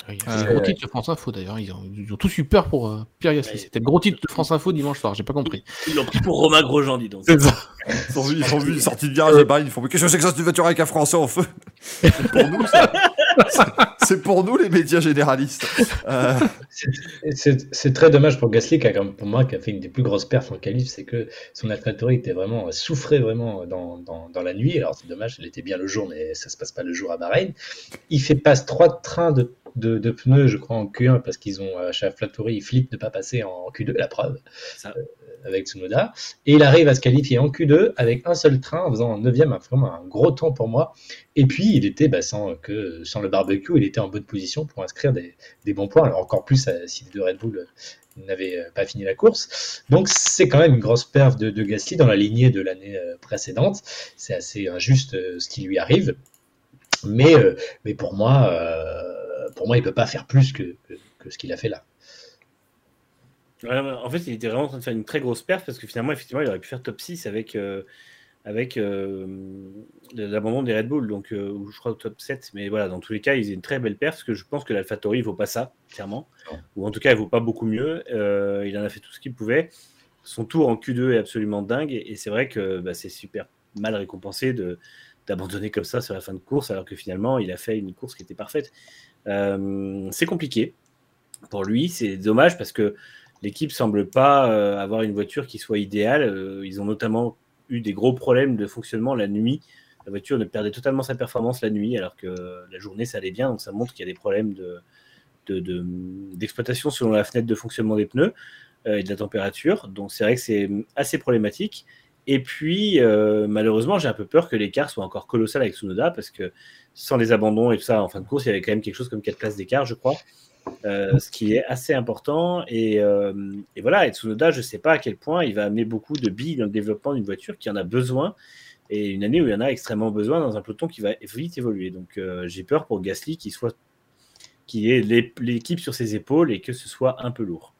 Oui, Euh, gros titre de France Info d'ailleurs. Ils ont, ils ont tous eu peur pour euh, Pierre Gasly. Ouais. C'était le gros titre de France Info dimanche soir. J'ai pas compris. Ils l'ont pris pour Romain Grosjean, dis donc. C'est ça. Ils ont vu, ils ont vu une sortie de virage de Bahreïn, ils font Mais qu'est-ce que c'est que ça, c'est une voiture avec un Français en feu C'est pour nous, ça. C'est- pour nous, les médias généralistes. Euh, C'est très dommage pour Gasly, qui a, pour moi, qui a fait une des plus grosses perfs en qualif, c'est que son AlphaTauri était vraiment souffrait vraiment dans, dans, dans la nuit. Alors c'est dommage, il était bien le jour, mais ça se passe pas le jour à Bahreïn. Il fait passe trois trains de, de, de pneus, je crois, en Q1 parce qu'ils ont euh, chez AlphaTauri, ils flippent de pas passer en Q2, la preuve, Ça. euh, avec Tsunoda. Et il arrive à se qualifier en Q2 avec un seul train, en faisant un neuvième, un- vraiment un gros temps pour moi. Et puis il était, bah, sans le barbecue, il était en bonne position pour inscrire des, bons points. Alors encore plus euh, si les deux Red Bull euh, n'avaient euh, pas fini la course. Donc c'est quand même une grosse perf de, de Gasly dans la lignée de l'année précédente. C'est assez injuste ce qui lui arrive. Mais, pour moi, il peut pas faire plus que ce qu'il a fait là. Ouais, en fait, il était vraiment en train de faire une très grosse perf parce que finalement, effectivement, il aurait pu faire top 6 avec, euh, avec euh, l'abandon des Red Bull, donc, euh, ou je crois top 7. Mais voilà, dans tous les cas, il faisait une très belle perf parce que je pense que l'AlphaTauri ne vaut pas ça, clairement. Ou en tout cas, il ne vaut pas beaucoup mieux. Il en a fait tout ce qu'il pouvait. Son tour en Q2 est absolument dingue et, c'est vrai que bah, c'est super mal récompensé de d'abandonner comme ça sur la fin de course alors que finalement il a fait une course qui était parfaite. C'est compliqué pour lui, c'est dommage parce que l'équipe semble pas euh, avoir une voiture qui soit idéale. Euh, ils ont notamment eu des gros problèmes de fonctionnement la nuit la voiture ne perdait totalement sa performance la nuit, alors que la journée ça allait bien. Donc ça montre qu'il y a des problèmes de, d'exploitation selon la fenêtre de fonctionnement des pneus et de la température. Donc c'est vrai que c'est assez problématique. Et puis, malheureusement, j'ai un peu peur que l'écart soit encore colossal avec Tsunoda parce que sans les abandons et tout ça, en fin de course, il y avait quand même quelque chose comme 4 places d'écart, je crois. Euh, ce qui est assez important. Et, euh, et, voilà, et Tsunoda, je ne sais pas à quel point il va amener beaucoup de billes dans le développement d'une voiture qui en a besoin. Et une année où il y en a extrêmement besoin dans un peloton qui va vite évoluer. Donc euh, j'ai peur pour Gasly qu'il soit qui ait l'équipe sur ses épaules et que ce soit un peu lourd.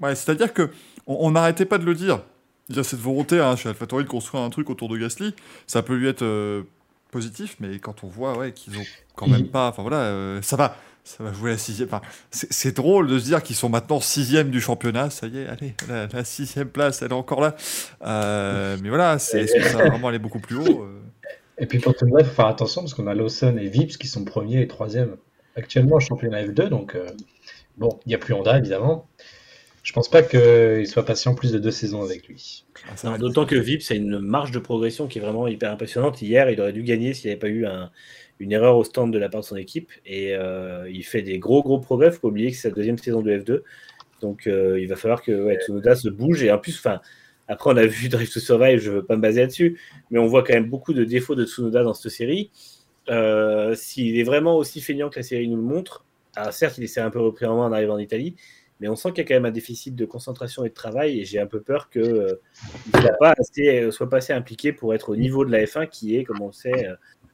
Ouais, c'est-à-dire que on n'arrêtait pas de le dire. Il y a cette volonté hein, chez AlphaTauri de construire un truc autour de Gasly. Ça peut lui être positif, mais quand on voit ouais, qu'ils ont quand même pas. Enfin voilà, ça va ça va jouer la sixième. Enfin, c'est drôle de se dire qu'ils sont maintenant sixième du championnat. Ça y est, allez, la, sixième place, elle est encore là. Euh, mais voilà, c'est ça va vraiment aller beaucoup plus haut euh Et puis pour tout le monde, il faut faire attention parce qu'on a Lawson et Vips qui sont premiers et troisième actuellement au championnat F2. Donc, euh, bon, il n'y a plus Honda évidemment. Je pense pas qu'il soit patient plus de deux saisons avec lui. Ah, d'autant que Vips a une marge de progression qui est vraiment hyper impressionnante. Hier, il aurait dû gagner s'il n'y avait pas eu un, une erreur au stand de la part de son équipe et euh, il fait des gros gros progrès. Faut pas oublier que c'est sa deuxième saison de F2, donc euh, il va falloir que Tsunoda se bouge et en plus, enfin. Après, on a vu Drive to Survive, je ne veux pas me baser là-dessus, mais on voit quand même beaucoup de défauts de Tsunoda dans cette série. Euh, s'il est vraiment aussi feignant que la série nous le montre, certes, il essaie un peu repris en main en arrivant en Italie, mais on sent qu'il y a quand même un déficit de concentration et de travail, et j'ai un peu peur qu'il ne soit pas assez impliqué pour être au niveau de la F1, qui est, comme on le sait,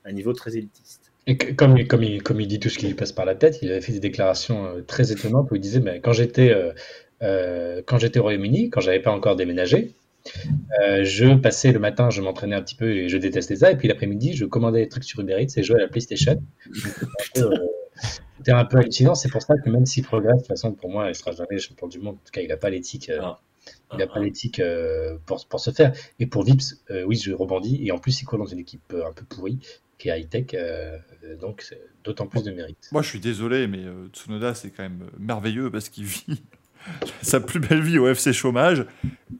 un niveau très élitiste. Et comme, comme, il, comme il dit tout ce qui lui passe par la tête, il avait fait des déclarations euh, très étonnantes où il disait mais quand j'étais euh, euh, quand j'étais au Royaume-Uni, quand j'avais pas encore déménagé, je passais le matin, je m'entraînais un petit peu et je détestais ça. Et puis l'après-midi, je commandais des trucs sur Uber Eats et je jouais à la PlayStation. C'était un, peu hallucinant. C'est pour ça que même s'il progresse, de toute façon, pour moi, il sera jamais champion du monde. En tout cas, il n'a pas l'éthique. Ah. Il n'a pas l'éthique pour, pour, se faire. Et pour Vips, oui, je rebondis. Et en plus, il court dans une équipe un peu pourrie qui est high-tech, euh, donc c'est d'autant plus de mérite. Moi, je suis désolé, mais euh, Tsunoda, c'est quand même euh, merveilleux parce qu'il vit sa plus belle vie au FC chômage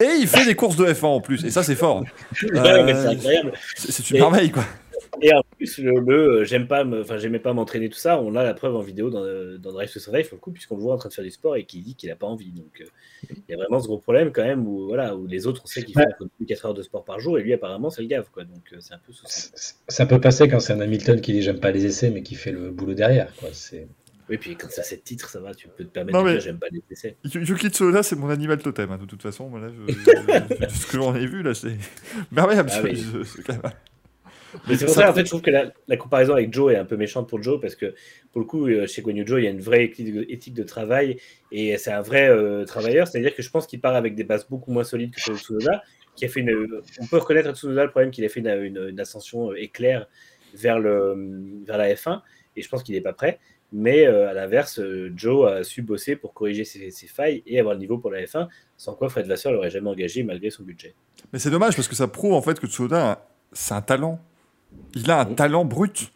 et il fait des courses de F1 en plus. Et ça, c'est fort. c'est incroyable. C'est une merveille, quoi. Et en plus, le, j'aime pas, enfin, j'aimais pas m'entraîner tout ça. On a la preuve en vidéo dans, dans Drive to Survive, pour le coup, puisqu'on le voit en train de faire du sport et qui dit qu'il a pas envie. Donc, euh, il y a vraiment ce gros problème quand même où, voilà, où les autres, on sait qu'ils font 4 heures de sport par jour et lui, apparemment, c'est le gave, quoi. Donc, euh, c'est un peu Ça peut passer quand c'est un Hamilton qui dit j'aime pas les essais, mais qui fait le boulot derrière, quoi. C'est. Oui, puis quand ça c'est titre, ça va, tu peux te permettre de dire j'aime pas les essais. Yuki Tsunoda, c'est mon animal totem, hein, de toute façon. Moi, là, ce que j'en ai vu, là, c'est merveilleux. Ah, c'est pour ça, en fait, je trouve que la, comparaison avec Joe est un peu méchante pour Joe parce que, pour le coup, euh, chez Guanyu Joe, il y a une vraie éthique de travail et c'est un vrai euh, travailleur. C'est-à-dire que je pense qu'il part avec des bases beaucoup moins solides que Tsunoda, qui a fait une. On peut reconnaître à Tsunoda le problème qu'il a fait une, ascension euh, éclair vers, le, vers la F1 et je pense qu'il n'est pas prêt. Mais à l'inverse, Joe a su bosser pour corriger ses, failles et avoir le niveau pour la F1, sans quoi Fred Vasseur l'aurait jamais engagé malgré son budget. Mais c'est dommage parce que ça prouve en fait que Tsunoda, c'est un talent il a un talent brut.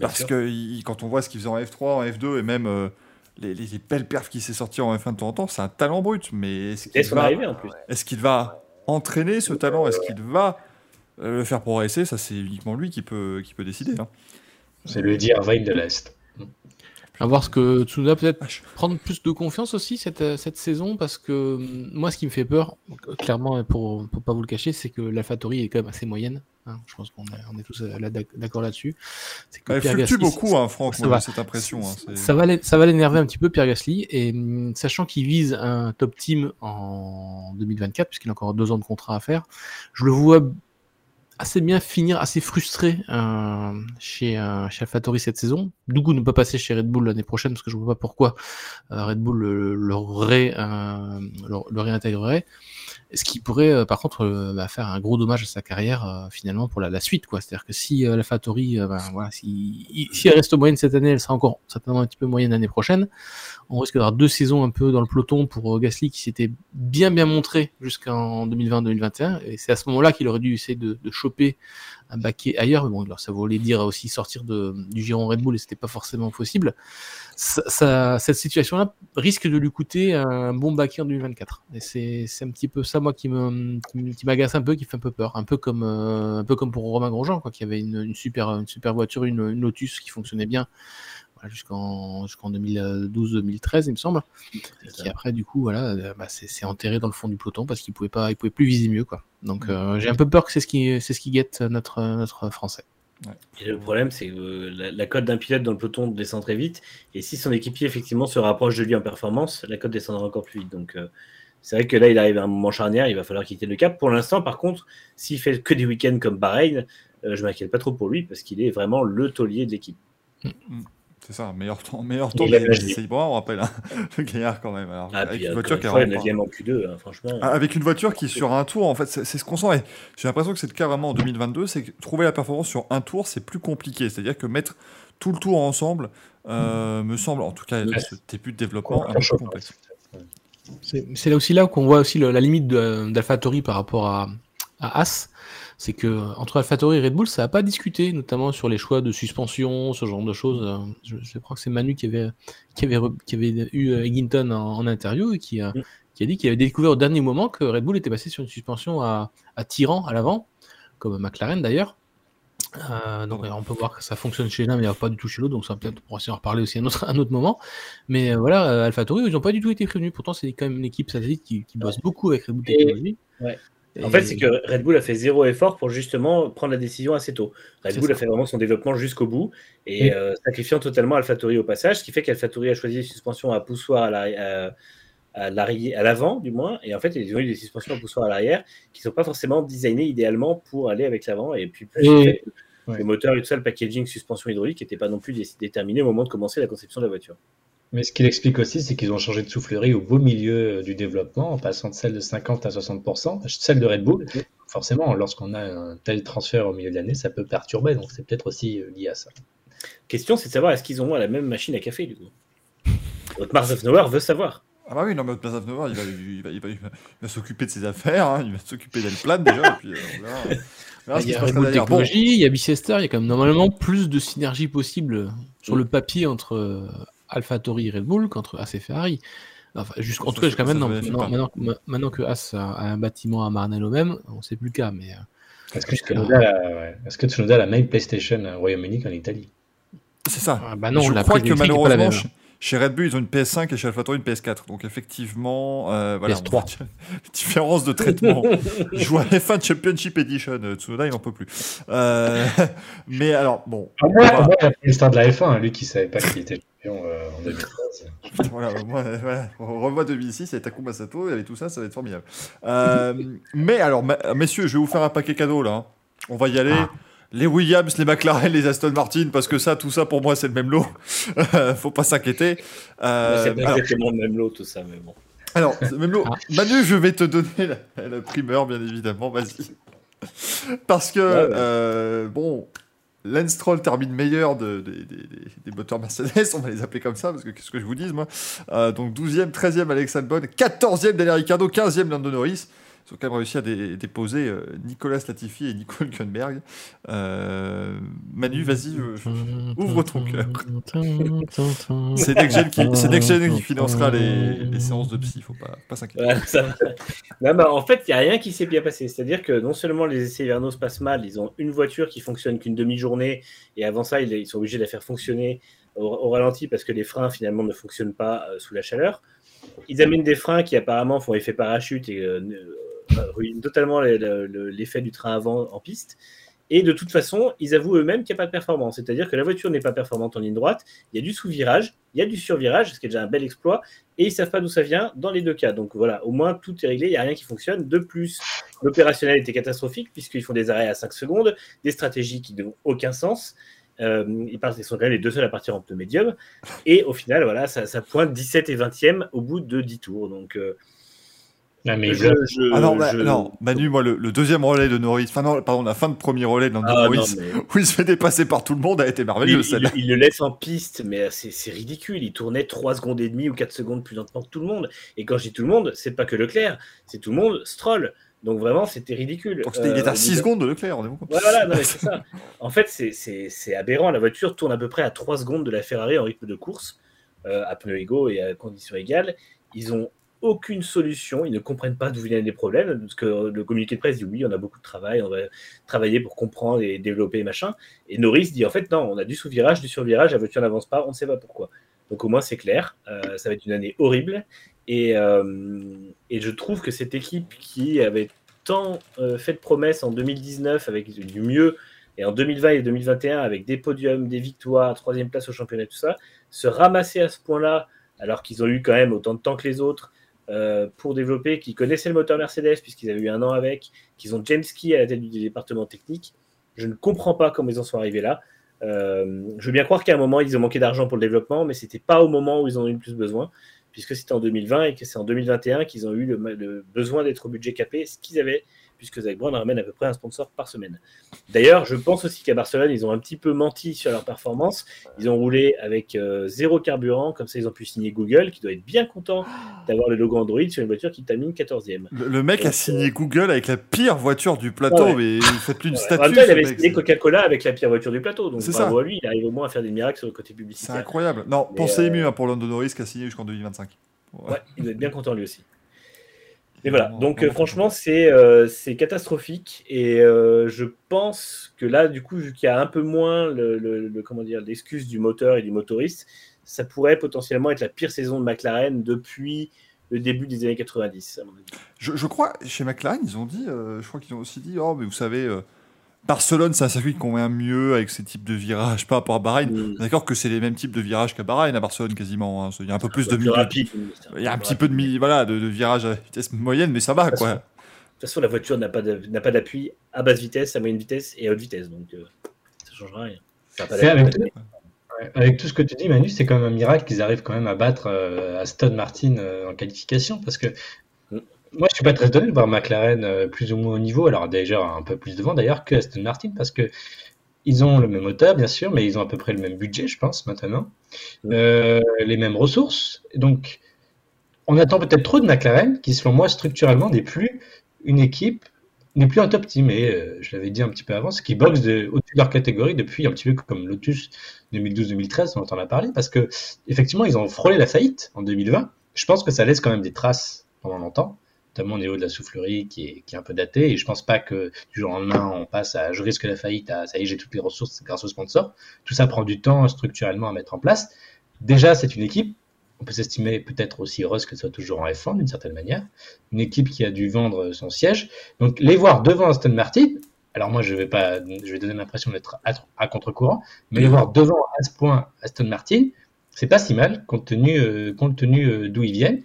parce que quand on voit ce qu'il faisait en F3, en F2 et même euh, les, belles perfs qu'il s'est sorti en F1 de temps en temps, c'est un talent brut. Mais est-ce qu'il va, est qu'il va entraîner ce talent? Est-ce qu'il va euh, le faire progresser? Ça, c'est uniquement lui qui peut, qui peut décider. Hein. C'est le dire Veil de l'Est. À voir ce que Tsunoda peut-être prendre plus de confiance aussi cette, euh, cette saison parce que hum, moi ce qui me fait peur, clairement pour, ne pas vous le cacher, c'est que l'AlphaTauri est quand même assez moyenne. Hein. je pense qu'on est, on est tous euh, d'accord là-dessus. Elle fluctue beaucoup, hein, Franck, ça va, cette impression. Hein, ça va l'énerver un petit peu Pierre Gasly et hum, sachant qu'il vise un top team en 2024 puisqu'il a encore deux ans de contrat à faire, je le vois assez bien finir assez frustré euh, chez, euh, chez AlphaTauri cette saison. Du coup, ne pas passer chez Red Bull l'année prochaine parce que je ne vois pas pourquoi euh, Red Bull le, le, ré, euh, le, réintégrerait. Ce qui pourrait, euh, par contre, euh, bah, faire un gros dommage à sa carrière finalement pour la, la suite. quoi. C'est-à-dire que si AlphaTauri, ben, voilà, si, si elle reste moyenne cette année, elle sera encore certainement un petit peu moyenne l'année prochaine on risque d'avoir deux saisons un peu dans le peloton pour euh, Gasly qui s'était bien bien montré jusqu'en 2020-2021 et c'est à ce moment-là qu'il aurait dû essayer de, de choper un baquet ailleurs. Mais bon, alors, ça voulait dire aussi sortir de, du giron Red Bull et c'était pas forcément possible. Ça, ça- cette situation-là risque de lui coûter un bon baquet en 2024. Et c'est un petit peu ça, moi, qui me- qui m'agace un peu, qui fait un peu peur. Un peu comme, euh, un peu comme pour Romain Grosjean, quoi, qui avait une, une super, une super voiture, une, une Lotus qui fonctionnait bien voilà, jusqu'en jusqu'en 2012-2013, il me semble. Et qui après, du coup, voilà, euh, bah, c'est enterré dans le fond du peloton parce qu'il pouvait pas, il pouvait plus viser mieux, quoi. Donc, euh, j'ai un peu peur que c'est ce qui, c'est ce qui guette notre, notre français. Et le problème, c'est que euh, la, la cote d'un pilote dans le peloton descend très vite. Et si son équipier, effectivement, se rapproche de lui en performance, la cote descendra encore plus vite. Donc, euh, c'est vrai que là, il arrive à un moment charnière, il va falloir quitter le cap. Pour l'instant, par contre, s'il fait que des week-ends comme Bahreïn, euh, je m'inquiète pas trop pour lui parce qu'il est vraiment le taulier de l'équipe. C'est ça, meilleur temps, meilleur temps Il a des la des essais libres, on rappelle. hein. Le gaillard quand même. Alors, Ah, avec puis, une voiture qui fois, vraiment pas- 9 en Q2, hein, franchement. Avec une voiture qui, sur un tour, en fait, c'est c'est ce qu'on sent. et J'ai l'impression que c'est le cas vraiment en 2022, c'est que trouver la performance sur un tour, c'est plus compliqué. C'est-à-dire que mettre tout le tour ensemble euh, me semble, en tout cas, Ouais. ce début de développement, un peu complexe. C'est c'est là aussi là qu'on voit aussi le- la limite d'AlphaTauri par rapport à, à As. C'est que entre AlphaTauri et Red Bull, ça n'a pas discuté, notamment sur les choix de suspension, ce genre de choses. Euh, Je, je crois que c'est Manu qui avait, qui avait, re- qui avait eu euh, Eggington en, en interview et qui a, Mm. qui a dit qu'il avait découvert au dernier moment que Red Bull était passé sur une suspension à, à tirant à l'avant, comme McLaren d'ailleurs. Euh, donc on peut voir que ça fonctionne chez l'un mais pas du tout chez l'autre donc ça peut-être pour essayer en reparler aussi à un autre, un autre moment mais euh, voilà euh, AlphaTauri ils n'ont pas du tout été prévenus pourtant c'est quand même une équipe satellite qui, qui bosse beaucoup avec Red Bull Technologies ouais. Et- En fait, c'est que Red Bull a fait zéro effort pour justement prendre la décision assez tôt. Red Bull ça. a fait vraiment son développement jusqu'au bout et euh, sacrifiant totalement AlphaTauri au passage, ce qui fait qu'AlphaTauri a choisi une suspension à poussoir à l'avant, du moins, et en fait, ils ont eu des suspensions à poussoir à l'arrière qui ne sont pas forcément designées idéalement pour aller avec l'avant. Et puis, plus Et- le fait que ouais. le moteur et tout ça, le packaging suspension hydraulique n'était pas non plus dé- déterminé au moment de commencer la conception de la voiture. Mais ce qu'il explique aussi, c'est qu'ils ont changé de soufflerie au beau milieu euh, du développement, en passant de celle de 50 à 60%, celle de Red Bull. Forcément, lorsqu'on a un tel transfert au milieu de l'année, ça peut perturber, donc c'est peut-être aussi euh, lié à ça. Question, c'est de savoir est-ce qu'ils ont la même machine à café du coup? Of Nowhere veut savoir. Ah bah oui, non, mais of Nova, il va, il va, il va, il va- il va s'occuper de ses affaires, hein, il va s'occuper d'Elplan déjà, et puis euh, on verra, on verra ce il y a Red Bull. Bon, il y a Bicester, il y a quand même normalement plus de synergie possible sur le papier entre euh, AlphaTauri et Red Bull qu'entre As et Ferrari. Enfin, jusqu'en Ça, tout cas, jusqu'à maintenant. Maintenant, que As a, a un bâtiment à Marnello même, on sait plus le cas, mais euh, Est-ce que, Tsunoda a- ouais. Est-ce que Tsunoda a la même PlayStation au Royaume-Uni qu'en Italie? C'est ça. ah, bah non, je crois que malheureusement, chez, chez Red Bull, ils ont une PS5 et chez AlphaTauri une PS4. Donc effectivement, euh, voilà, PS3. on voit différence de traitement. Il joue à F1 Championship Edition. euh, Tsunoda, il n'en peut plus. Euh, mais alors, bon, Au moins, au moins, il a pris le star de la F1, hein, lui qui savait pas qu'il était champion euh, en 2013. voilà, au moins, euh, voilà, on revoit 2006 avec Takuma Sato, avait tout ça, ça va être formidable. Euh, mais alors, messieurs, je vais vous faire un paquet cadeau là. hein. On va y aller. Ah. Les Williams, les McLaren, les Aston Martin, parce que ça, tout ça, pour moi, c'est le même lot. Faut pas s'inquiéter. Euh, c'est pas exactement le même lot tout ça, mais bon. Alors, même lot. Ah. Manu, je vais te donner la, la primeur, bien évidemment, vas-y. Parce que, Ouais, ouais. euh, bon, Lance Stroll termine meilleur de- des- moteurs Mercedes, on va les appeler comme ça, parce que qu'est-ce que je vous dise, moi. Euh, donc 12e, 13e Alex Albon, 14e Daniel Ricciardo, 15e Lando Norris. Ils ont quand même réussi à dé- déposer euh, Nicolas Latifi et Nicole Hülkenberg. Euh, Manu, vas-y, ouvre ton cœur. c'est Next qui, c'est Next Gen qui financera les, les séances de psy, faut pas, pas s'inquiéter. Bah, en fait, il n'y a rien qui s'est bien passé. C'est-à-dire que non seulement les essais hivernaux se passent mal, ils ont une voiture qui fonctionne qu'une demi-journée, et avant ça, ils, ils sont obligés de la faire fonctionner au, au ralenti parce que les freins, finalement, ne fonctionnent pas euh, sous la chaleur. Ils amènent des freins qui, apparemment, font effet parachute et euh, ne- euh, ruinent totalement le- le- le- l'effet du train avant en piste. Et de toute façon, ils avouent eux-mêmes qu'il n'y a pas de performance. C'est-à-dire que la voiture n'est pas performante en ligne droite. Il y a du sous-virage, il y a du sur-virage, ce qui est déjà un bel exploit et ils savent pas d'où ça vient dans les deux cas. Donc voilà, au moins tout est réglé, il n'y a rien qui fonctionne. De plus, l'opérationnel était catastrophique puisqu'ils font des arrêts à 5 secondes, des stratégies qui n'ont aucun sens. Euh, ils, partent, ils sont quand même les deux seuls à partir en pneu médium. Et au final, voilà, ça, ça pointe 17 et 20e au bout de 10 tours. Donc euh, Non, mais je, je- je- Ah non, bah, je- non, Manu, moi, le, le deuxième relais de Norris, enfin non, pardon, la fin de premier relais de Lando Ah, non, Norris, mais- où il se fait dépasser par tout le monde, a été Il, merveilleux, il- le laisse en piste, mais c'est c'est ridicule. Il tournait 3 secondes et demie ou 4 secondes plus lentement que tout le monde. Et quand je dis tout le monde, c'est pas que Leclerc, c'est tout le monde. Stroll, Donc vraiment, c'était ridicule. Donc, il est à 6 secondes de Leclerc, on est bon Voilà, non, c'est ça. En fait, c'est aberrant. La voiture tourne à peu près à 3 secondes de la Ferrari en rythme de course, à pneus égaux et à conditions égales. Ils ont aucune solution, ils ne comprennent pas d'où viennent les problèmes, parce que le communiqué de presse dit oui, on a beaucoup de travail, on va travailler pour comprendre et développer machin. Et Norris dit en fait non, on a du sous-virage, du sur-virage, la voiture n'avance pas, on ne sait pas pourquoi. Donc au moins c'est clair, euh, ça va être une année horrible. Et, euh, et, je trouve que cette équipe qui avait tant euh, fait de promesses en 2019 avec du mieux, et en 2020 et 2021 avec des podiums, des victoires, troisième place au championnat, tout ça, se ramasser à ce point-là, alors qu'ils ont eu quand même autant de temps que les autres, euh, pour développer, qui connaissaient le moteur Mercedes puisqu'ils avaient eu un an avec, qu'ils ont James Key à la tête du département technique. Je ne comprends pas comment ils en sont arrivés là. Euh, je veux bien croire qu'à un moment, ils ont manqué d'argent pour le développement, mais ce n'était pas au moment où ils en ont eu le plus besoin, puisque c'était en 2020 et que c'est en 2021 qu'ils ont eu le besoin d'être au budget capé, ce qu'ils avaient puisque Zach Brown ramène à peu près un sponsor par semaine. D'ailleurs, je pense aussi qu'à Barcelone, ils ont un petit peu menti sur leur performance. Ils ont roulé avec euh, zéro carburant, comme ça ils ont pu signer Google, qui doit être bien content d'avoir le logo Android sur une voiture qui termine 14e. Le, mec a signé euh, Google avec la pire voiture du plateau, mais il fait plus une statue. il avait signé Coca-Cola avec la pire voiture du plateau, donc bravo à lui, il arrive au moins à faire des miracles sur le côté publicitaire. C'est incroyable. Non, pensez euh... mieux hein, pour Lando Norris qui a signé jusqu'en 2025. Ouais. il doit être bien content lui aussi. Et voilà, donc euh, franchement, euh, c'est catastrophique. Et euh, je pense que là, du coup, vu qu'il y a un peu moins le, comment dire l'excuse du moteur et du motoriste, ça pourrait potentiellement être la pire saison de McLaren depuis le début des années 90. Je, je, crois, chez McLaren, ils ont dit, je crois qu'ils ont aussi dit, oh, mais vous savez, Barcelone, c'est un circuit qui convient mieux avec ces types de virages par rapport à Bahreïn. Mm. D'accord que c'est les mêmes types de virages qu'à Bahreïn, à Barcelone quasiment. Hein. Il y a un peu plus de. Plus rapide, il y a un petit peu de, voilà, de, virages à vitesse moyenne, mais ça va. quoi. De toute façon, la voiture n'a pas d'appui à basse vitesse, à moyenne vitesse et à haute vitesse. Donc, euh, ça ne changera rien. avec, tout, avec, tout, ce que tu dis, Manu, c'est quand même un miracle qu'ils arrivent quand même à battre euh, Aston Martin euh, en qualification. Parce que moi, je suis pas très étonné de voir McLaren euh, plus ou moins au niveau, alors déjà un peu plus devant d'ailleurs que Aston Martin, parce que ils ont le même moteur, bien sûr, mais ils ont à peu près le même budget, je pense, maintenant, euh, les mêmes ressources. Donc, on attend peut-être trop de McLaren, qui, selon moi, structurellement, n'est plus une équipe, n'est plus un top team. Et euh, je l'avais dit un petit peu avant, c'est qu'ils boxent au-dessus de leur catégorie depuis un petit peu comme Lotus 2012-2013, dont on a parlé, parce que effectivement, ils ont frôlé la faillite en 2020. Je pense que ça laisse quand même des traces pendant longtemps notamment au niveau de la soufflerie qui est, qui est un peu datée. Et je pense pas que du jour au lendemain, on passe à je risque la faillite ça y est, j'ai toutes les ressources grâce au sponsor. Tout ça prend du temps structurellement à mettre en place. Déjà, c'est une équipe. On peut s'estimer peut-être aussi heureuse que ce soit toujours en F1 d'une certaine manière. Une équipe qui a dû vendre son siège. Donc, les voir devant Aston Martin, alors moi je vais pas, je vais donner l'impression d'être à, contre-courant, mais les voir devant à ce point Aston Martin, c'est pas si mal compte tenu, euh, tenu euh, d'où ils viennent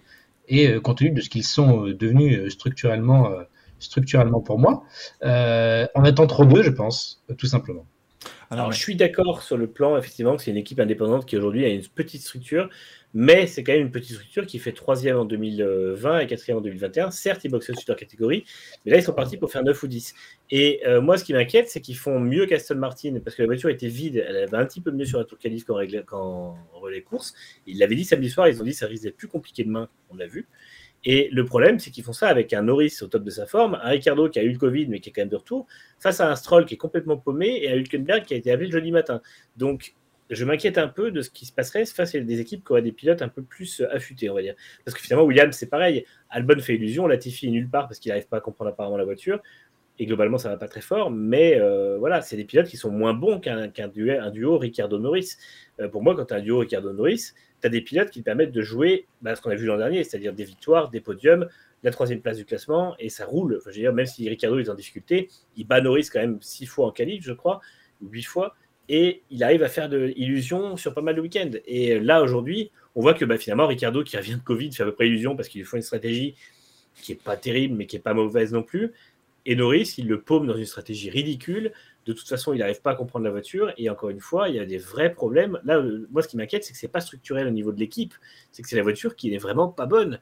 et euh, compte tenu de ce qu'ils sont euh, devenus euh, structurellement, structurellement pour moi, on attend trop d'eux, je pense, tout simplement. Alors, je suis d'accord sur le plan, effectivement, que c'est une équipe indépendante qui aujourd'hui a une petite structure, mais c'est quand même une petite structure qui fait troisième en 2020 et quatrième en 2021. Certes, ils boxent au leur catégorie, mais là, ils sont partis pour faire 9 ou 10. Et euh, moi, ce qui m'inquiète, c'est qu'ils font mieux qu'Aston Martin, parce que la voiture était vide, elle avait un petit peu mieux sur la tour qualif qu'en, relais course. Ils l'avaient dit samedi soir, ils ont dit que ça risque d'être plus compliqué demain, on l'a vu. Et le problème, c'est qu'ils font ça avec un Norris au top de sa forme, un Ricardo qui a eu le Covid mais qui est quand même de retour, face à un Stroll qui est complètement paumé et un Hülkenberg qui a été appelé le jeudi matin. Donc je m'inquiète un peu de ce qui se passerait face à des équipes qui auraient des pilotes un peu plus euh, affûtés, on va dire. Parce que finalement, Williams, c'est pareil. Albon fait illusion, Latifi est nulle part parce qu'il n'arrive pas à comprendre apparemment la voiture. Et globalement, ça va pas très fort. Mais euh, voilà, c'est des pilotes qui sont moins bons qu'un duo, un duo Ricardo-Norris. Euh, pour moi, quand tu as un duo Ricardo-Norris, tu as des pilotes qui permettent de jouer bah, ce qu'on a vu l'an dernier, c'est-à-dire des victoires, des podiums, la troisième place du classement, et ça roule. Enfin, dire, même si Ricardo est en difficulté, il bat Norris quand même six fois en qualif, je crois, ou huit fois et il arrive à faire de illusion sur pas mal de week-ends. Et là, aujourd'hui, on voit que bah, finalement, Ricardo, qui revient de Covid, fait à peu près illusion parce qu'il faut une stratégie qui est pas terrible, mais qui est pas mauvaise non plus. Et Norris, il le paume dans une stratégie ridicule. De toute façon, il n'arrive pas à comprendre la voiture. Et encore une fois, il y a des vrais problèmes. Là, moi, ce qui m'inquiète, c'est que c'est pas structurel au niveau de l'équipe. C'est que c'est la voiture qui n'est vraiment pas bonne.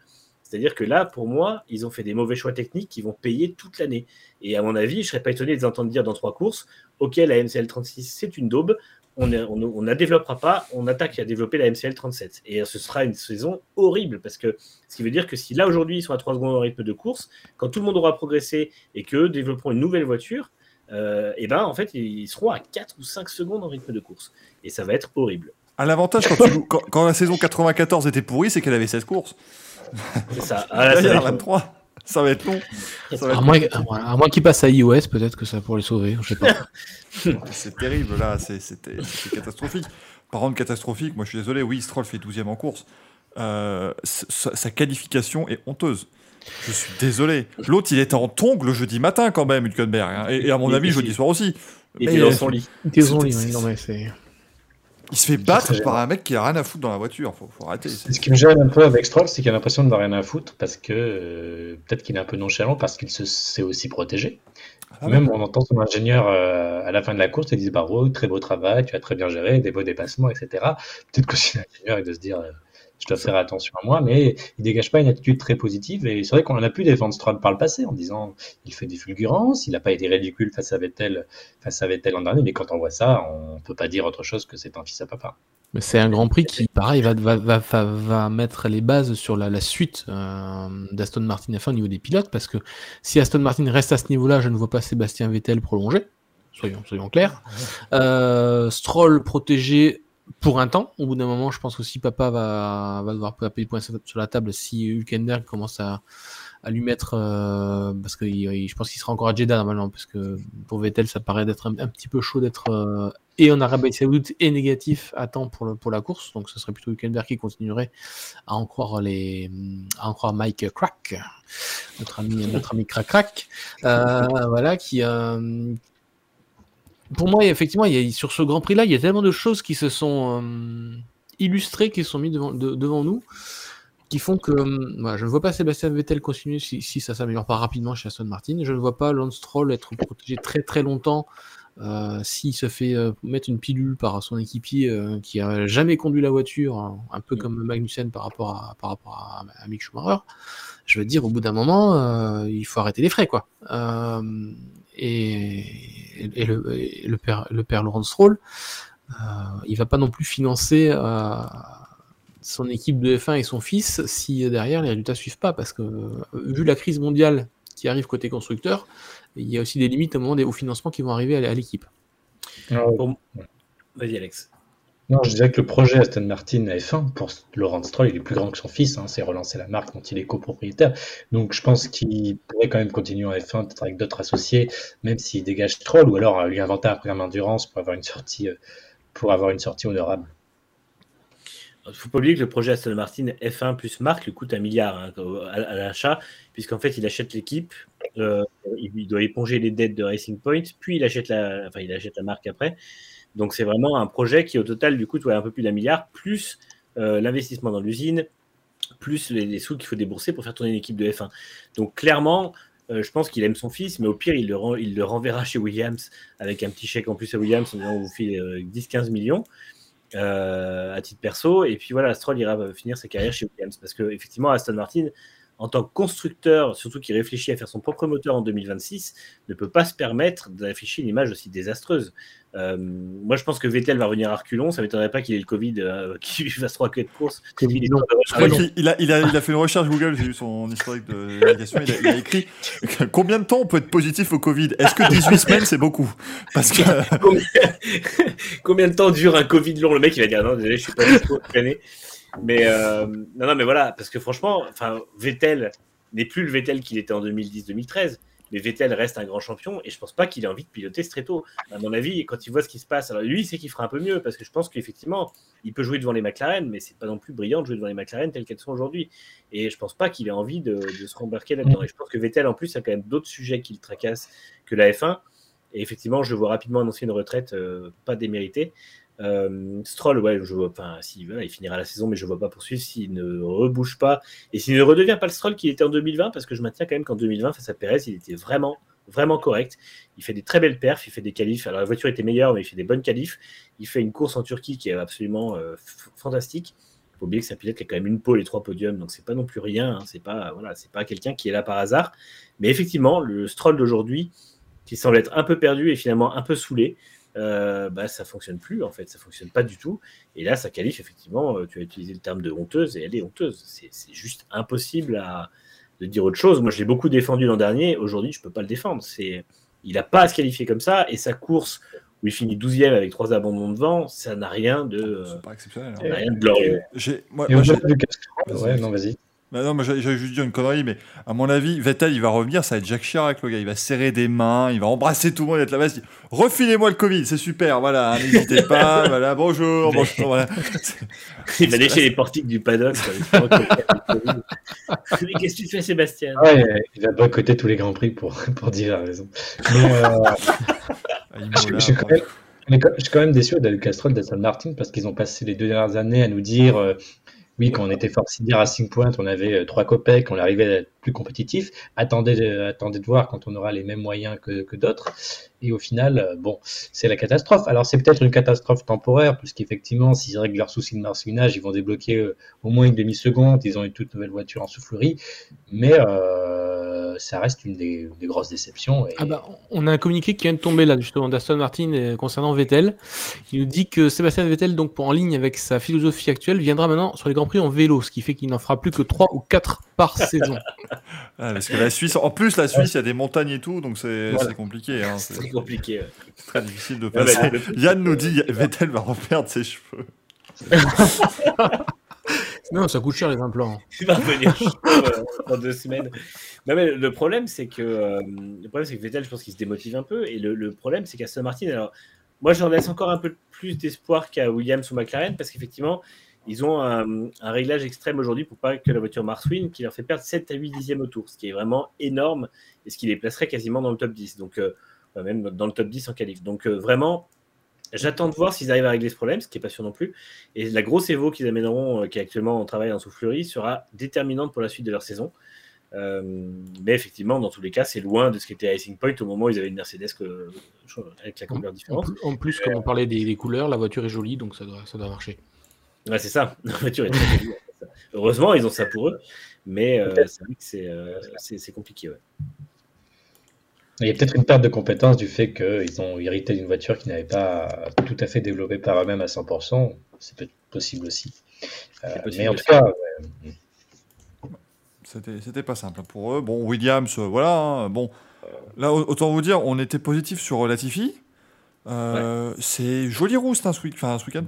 C'est-à-dire que là, pour moi, ils ont fait des mauvais choix techniques qui vont payer toute l'année. Et à mon avis, je ne serais pas étonné de les entendre dire dans trois courses Ok, la MCL 36, c'est une daube. on ne développera pas, on attaque à développer la MCL 37. Et ce sera une saison horrible, parce que ce qui veut dire que si là aujourd'hui ils sont à 3 secondes en rythme de course, quand tout le monde aura progressé et qu'eux développeront une nouvelle voiture, et euh, eh ben en fait ils seront à 4 ou 5 secondes en rythme de course. Et ça va être horrible. À l'avantage, quand, quand, la saison 94 était pourrie, c'est qu'elle avait 16 courses. C'est ça. Ah, là, 23. Ça va être long. à, moins, à, qu'il passe à iOS, peut-être que ça pourrait les sauver. Je sais pas. c'est terrible, là. C'était catastrophique. Par contre, catastrophique, moi je suis désolé, oui, Stroll fait 12 e en course. Euh, sa, qualification est honteuse. Je suis désolé. L'autre, il était en tongue le jeudi matin quand même, Hülkenberg. Hein. Et, à mon avis, jeudi soir aussi. Il était dans son lit. Il était dans son lit, non mais c'est... Il se fait battre par un mec qui a rien à foutre dans la voiture. Faut, faut arrêter. Ce qui me gêne un peu avec Stroll, c'est qu'il a l'impression de n'a rien à foutre parce que euh, peut-être qu'il est un peu nonchalant parce qu'il se sait aussi protégé. Ah Même on entend son ingénieur euh, à la fin de la course, il dit bah, oh, très beau travail, tu as très bien géré, des beaux dépassements, etc. Peut-être que c'est l'ingénieur il doit se dire euh, je dois faire attention à moi, mais il dégage pas une attitude très positive. Et c'est vrai qu'on a pu défendre Stroll par le passé en disant il fait des fulgurances, il n'a pas été ridicule face à Vettel, face à Vettel en dernier, mais quand on voit ça, on peut pas dire autre chose que c'est un fils à papa. C'est un Grand Prix qui, pareil, va, va, va, va mettre les bases sur la, suite euh, d'Aston Martin F1 au niveau des pilotes, parce que si Aston Martin reste à ce niveau-là, je ne vois pas Sébastien Vettel prolonger. Soyons, soyons clairs. Euh, Stroll protégé pour un temps. Au bout d'un moment, je pense aussi papa va, va devoir payer point sur la table si Hülkenberg commence à, à lui mettre euh, parce que je pense qu'il sera encore à Jeddah normalement parce que pour Vettel ça paraît d'être un, petit peu chaud d'être euh, et en Arabie Saoudite et négatif à temps pour, le, pour la course donc ce serait plutôt Hülkenberg qui continuerait à en croire les à en Mike Crack notre ami notre ami Crack Crack euh, voilà qui pour moi, effectivement, il y a, sur ce Grand Prix-là, il y a tellement de choses qui se sont euh, illustrées, qui sont mises devant, devant nous, qui font que euh, je ne vois pas Sébastien Vettel continuer si, si ça s'améliore pas rapidement chez Aston Martin. Je ne vois pas Lance Stroll être protégé très très longtemps euh, s'il se fait mettre une pilule par son équipier qui a jamais conduit la voiture, hein, un peu mm. comme Magnussen par rapport à, par rapport à, Mick Schumacher. Je veux dire, au bout d'un moment, il faut arrêter les frais, quoi et, et, le, le, père, le père Laurent Stroll, euh, il va pas non plus financer euh, son équipe de F1 et son fils si derrière les résultats suivent pas, parce que vu la crise mondiale qui arrive côté constructeur, il y a aussi des limites au moment des, au financement qui vont arriver à, l'équipe. Ah Vas-y Alex. Non, je disais que le projet Aston Martin F1 pour Laurent Stroll, il est plus grand que son fils. Hein, c'est relancer la marque dont il est copropriétaire. Donc, je pense qu'il pourrait quand même continuer en F1, peut-être avec d'autres associés, même s'il dégage Stroll, ou alors euh, lui inventer un programme d'endurance pour avoir une sortie, euh, pour avoir une sortie honorable. Il ne faut pas oublier que le projet Aston Martin F1 plus marque lui coûte un milliard hein, à, l'achat, puisqu'en fait, il achète l'équipe, euh, il doit éponger les dettes de Racing Point, puis il achète la, enfin, il achète la marque après. Donc c'est vraiment un projet qui au total du coup ouais, un peu plus d'un milliard, plus euh, l'investissement dans l'usine, plus les, sous qu'il faut débourser pour faire tourner une équipe de F1. Donc clairement, euh, je pense qu'il aime son fils, mais au pire, il le, renverra chez Williams avec un petit chèque en plus à Williams en disant on vous file 10-15 millions. à titre perso, et puis voilà, Stroll ira finir sa carrière chez Williams parce que effectivement Aston Martin en tant que constructeur, surtout qui réfléchit à faire son propre moteur en 2026, ne peut pas se permettre d'afficher une image aussi désastreuse. Euh, moi, je pense que Vettel va revenir à reculons. Ça ne m'étonnerait pas qu'il ait le Covid, euh, qu'il fasse trois queues de course. il, a, il, a, il, a, fait une recherche Google, j'ai vu son historique de navigation. Il, a, écrit combien de temps on peut être positif au Covid? Est-ce que 18 semaines, c'est beaucoup? Parce que... combien, de temps dure un Covid long Le mec, il va dire non, désolé, je suis pas dispo Mais euh, non, non, mais voilà, parce que franchement, Vettel n'est plus le Vettel qu'il était en 2010-2013 mais Vettel reste un grand champion et je pense pas qu'il ait envie de piloter très tôt. À mon avis, quand il voit ce qui se passe, alors lui, sait qu'il fera un peu mieux parce que je pense qu'effectivement, il peut jouer devant les McLaren, mais c'est pas non plus brillant de jouer devant les McLaren telles qu'elles sont aujourd'hui. Et je pense pas qu'il ait envie de, se rembarquer là-dedans. Et je pense que Vettel, en plus, a quand même d'autres sujets qui le tracassent que la F1. Et effectivement, je vois rapidement annoncer une retraite euh, pas déméritée. Euh, Stroll, ouais, je vois, enfin, si, voilà, il finira la saison, mais je ne vois pas poursuivre s'il ne rebouge pas et s'il ne redevient pas le Stroll qu'il était en 2020, parce que je maintiens quand même qu'en 2020, face à Perez, il était vraiment, vraiment correct. Il fait des très belles perfs, il fait des qualifs. Alors la voiture était meilleure, mais il fait des bonnes qualifs. Il fait une course en Turquie qui est absolument euh, fantastique. Il faut oublier que c'est pilote qui a quand même une pole et trois podiums, donc c'est pas non plus rien. Hein. c'est pas, voilà, c'est pas quelqu'un qui est là par hasard. Mais effectivement, le Stroll d'aujourd'hui, qui semble être un peu perdu et finalement un peu saoulé, euh, bah, ça fonctionne plus en fait, ça fonctionne pas du tout. Et là, ça qualifie effectivement, euh, tu as utilisé le terme de honteuse et elle est honteuse. C'est juste impossible à, de dire autre chose. Moi, je l'ai beaucoup défendu l'an dernier, aujourd'hui, je peux pas le défendre. C'est, il n'a pas à se qualifier comme ça et sa course où il finit 12e avec trois abandons devant, ça n'a rien de, C'est pas exceptionnel. hein. rien de glorieux. J'ai- moi- moi, ouais, non, vas-y. Bah non, mais j'allais j'allais juste dire une connerie, mais à mon avis, Vettel, il va revenir, ça va être Jacques Chirac, le gars. Il va serrer des mains, il va embrasser tout le monde, il va être là-bas, il va se dire, refilez-moi le Covid, c'est super, voilà, hein, n'hésitez pas, voilà, bonjour, bonjour, voilà. Il va lécher les portiques du paddock. quoi. Mais qu'est-ce que tu fais, Sébastien? Ouais, il va boycotter tous les grands prix pour, pour diverses raisons. Mais euh, Ah, je, suis quand même, on est quand- je suis quand même déçu de Castrol d'Aston Martin parce qu'ils ont passé les deux dernières années à nous dire euh, oui, quand on était Force à Racing Point, on avait euh, trois copecs, on arrivait à être plus compétitif. Attendez, de- attendez de voir quand on aura les mêmes moyens que, que d'autres. Et au final, euh, bon, c'est la catastrophe. Alors, c'est peut-être une catastrophe temporaire, puisqu'effectivement, s'ils règlent leur souci de marsuinage, ils vont débloquer euh, au moins une demi-seconde. Ils ont une toute nouvelle voiture en soufflerie. Mais ça reste une des, des grosses déceptions. Et... Ah bah, on a un communiqué qui vient de tomber là justement d'Aston Martin concernant Vettel. Il nous dit que Sébastien Vettel, donc pour en ligne avec sa philosophie actuelle, viendra maintenant sur les grands prix en vélo, ce qui fait qu'il n'en fera plus que 3 ou 4 par saison. Ah, parce que la Suisse, en plus, la Suisse, il y a des montagnes et tout, donc c'est Voilà. c'est compliqué, hein, C'est compliqué. ouais. très difficile de Ouais, mais passer. Yann nous dit, Vettel va reperdre ses cheveux. non, ça coûte cher les implants. Il va revenir euh, dans deux semaines. Mais le problème, c'est que, euh, que Vettel, je pense qu'il se démotive un peu. Et le, problème, c'est qu'Aston Martin, alors, moi, j'en laisse encore un peu plus d'espoir qu'à Williams ou McLaren, parce qu'effectivement, ils ont un, réglage extrême aujourd'hui pour pas que la voiture marsouine, qui leur fait perdre 7 à 8 dixièmes au tour, ce qui est vraiment énorme et ce qui les placerait quasiment dans le top 10. Donc, euh, même dans le top 10 en qualif. Donc, euh, vraiment, j'attends de voir s'ils arrivent à régler ce problème, ce qui est pas sûr non plus. Et la grosse Evo qu'ils amèneront, euh, qui est actuellement en travail en soufflerie, sera déterminante pour la suite de leur saison. Euh, mais effectivement, dans tous les cas, c'est loin de ce qu'était Racing Point au moment où ils avaient une Mercedes que, avec la couleur En différente. en plus, comme on parlait des, des couleurs, la voiture est jolie, donc ça doit, ça doit marcher. Ouais, c'est ça. La voiture est très jolie. Heureusement, ils ont ça pour eux. Mais euh, c'est vrai que c'est euh, c'est- c'est compliqué. Ouais. Il y a peut-être une perte de compétence du fait qu'ils ont hérité d'une voiture qui n'avait pas tout à fait développé par eux-mêmes à 100%. C'est peut-être possible aussi. Euh, possible mais en aussi. tout cas, ouais, C'était pas simple pour eux. Bon, Williams, euh, voilà. hein, bon, là, au- autant vous dire, on était positif sur Latifi. Euh, C'est joli rousse hein, ce week- enfin, ce week-end.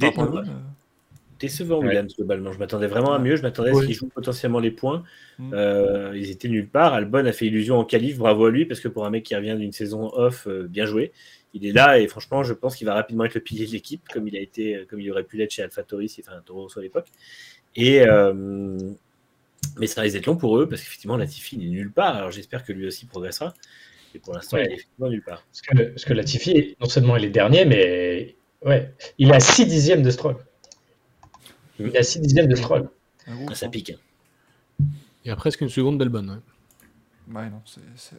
Décevant Ouais. Williams globalement. Je m'attendais vraiment à mieux. Je m'attendais à ce qu'ils jouent potentiellement les points. Mm. Euh, ils étaient nulle part. Albon a fait illusion en qualif. Bravo à lui parce que pour un mec qui revient d'une saison off, euh, bien joué. Il est là et franchement, je pense qu'il va rapidement être le pilier de l'équipe comme il a été, comme il aurait pu l'être chez AlphaTauri, si- enfin Toro à l'époque. Et euh, mais ça risque d'être long pour eux parce qu'effectivement Latifi n'est nulle part. Alors j'espère que lui aussi progressera. Et pour l'instant, Ouais. il est effectivement nulle part. Parce que, parce que Latifi, non seulement il est dernier, mais ouais, il est à 6 dixièmes de Stroll. Il à 6 dixièmes de Stroll. Ah, ça hein. pique. Il y a presque une seconde d'Albon. ouais. Ouais, non,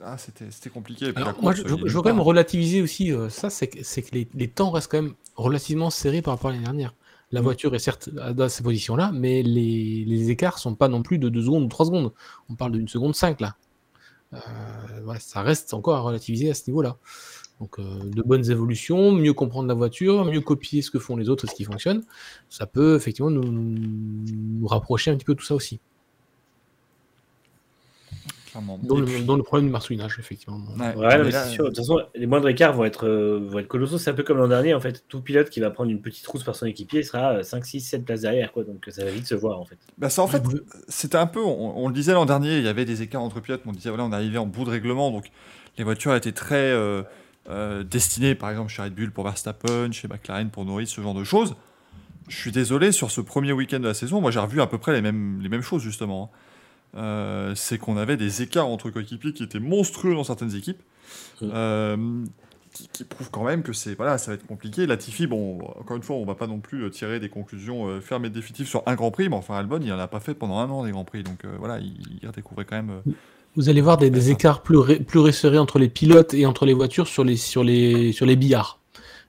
ah, c'était compliqué. Et puis Alors, la moi, course, je, veux quand même relativiser aussi euh, ça, c'est que, les, les temps restent quand même relativement serrés par rapport à l'année dernière. La Mm. voiture est certes à, dans ces positions-là, mais les, les écarts sont pas non plus de 2 secondes ou 3 secondes. On parle d'une seconde 5 là. Euh, voilà, ça reste encore à relativiser à ce niveau-là. Donc euh, de bonnes évolutions, mieux comprendre la voiture, mieux copier ce que font les autres et ce qui fonctionne, ça peut effectivement nous, nous rapprocher un petit peu de tout ça aussi. Clairement. Dans, le, puis- dans le problème du marsouinage, effectivement. Ouais, Ouais, non, mais là, sûr. De toute façon, les moindres écarts vont être, euh, vont être colossaux. C'est un peu comme l'an dernier, en fait. Tout pilote qui va prendre une petite rousse par son équipier sera 5, 6, 7 places derrière, quoi. Donc ça va vite se voir, en fait. Bah ça, en fait, c'était un peu, on, on le disait l'an dernier, il y avait des écarts entre pilotes, mais on disait, voilà, on arrivait en bout de règlement, donc les voitures étaient très euh, euh, destinées, par exemple, chez Red Bull pour Verstappen, chez McLaren pour Norris, ce genre de choses. Je suis désolé, sur ce premier week-end de la saison, moi j'ai revu à peu près les mêmes, les mêmes choses, justement. Euh, c'est qu'on avait des écarts entre coéquipiers qui étaient monstrueux dans certaines équipes, euh, qui, qui prouvent quand même que c'est, voilà, ça va être compliqué. Latifi, bon, encore une fois, on va pas non plus euh, tirer des conclusions fermes et définitives sur un Grand Prix, mais enfin, Albon, il en a pas fait pendant un an des Grands Prix, donc euh, voilà, il, il redécouvrait quand même. euh, Vous allez voir des, écarts plus, ré- plus resserrés entre les pilotes et entre les voitures sur les, sur les, sur les billards.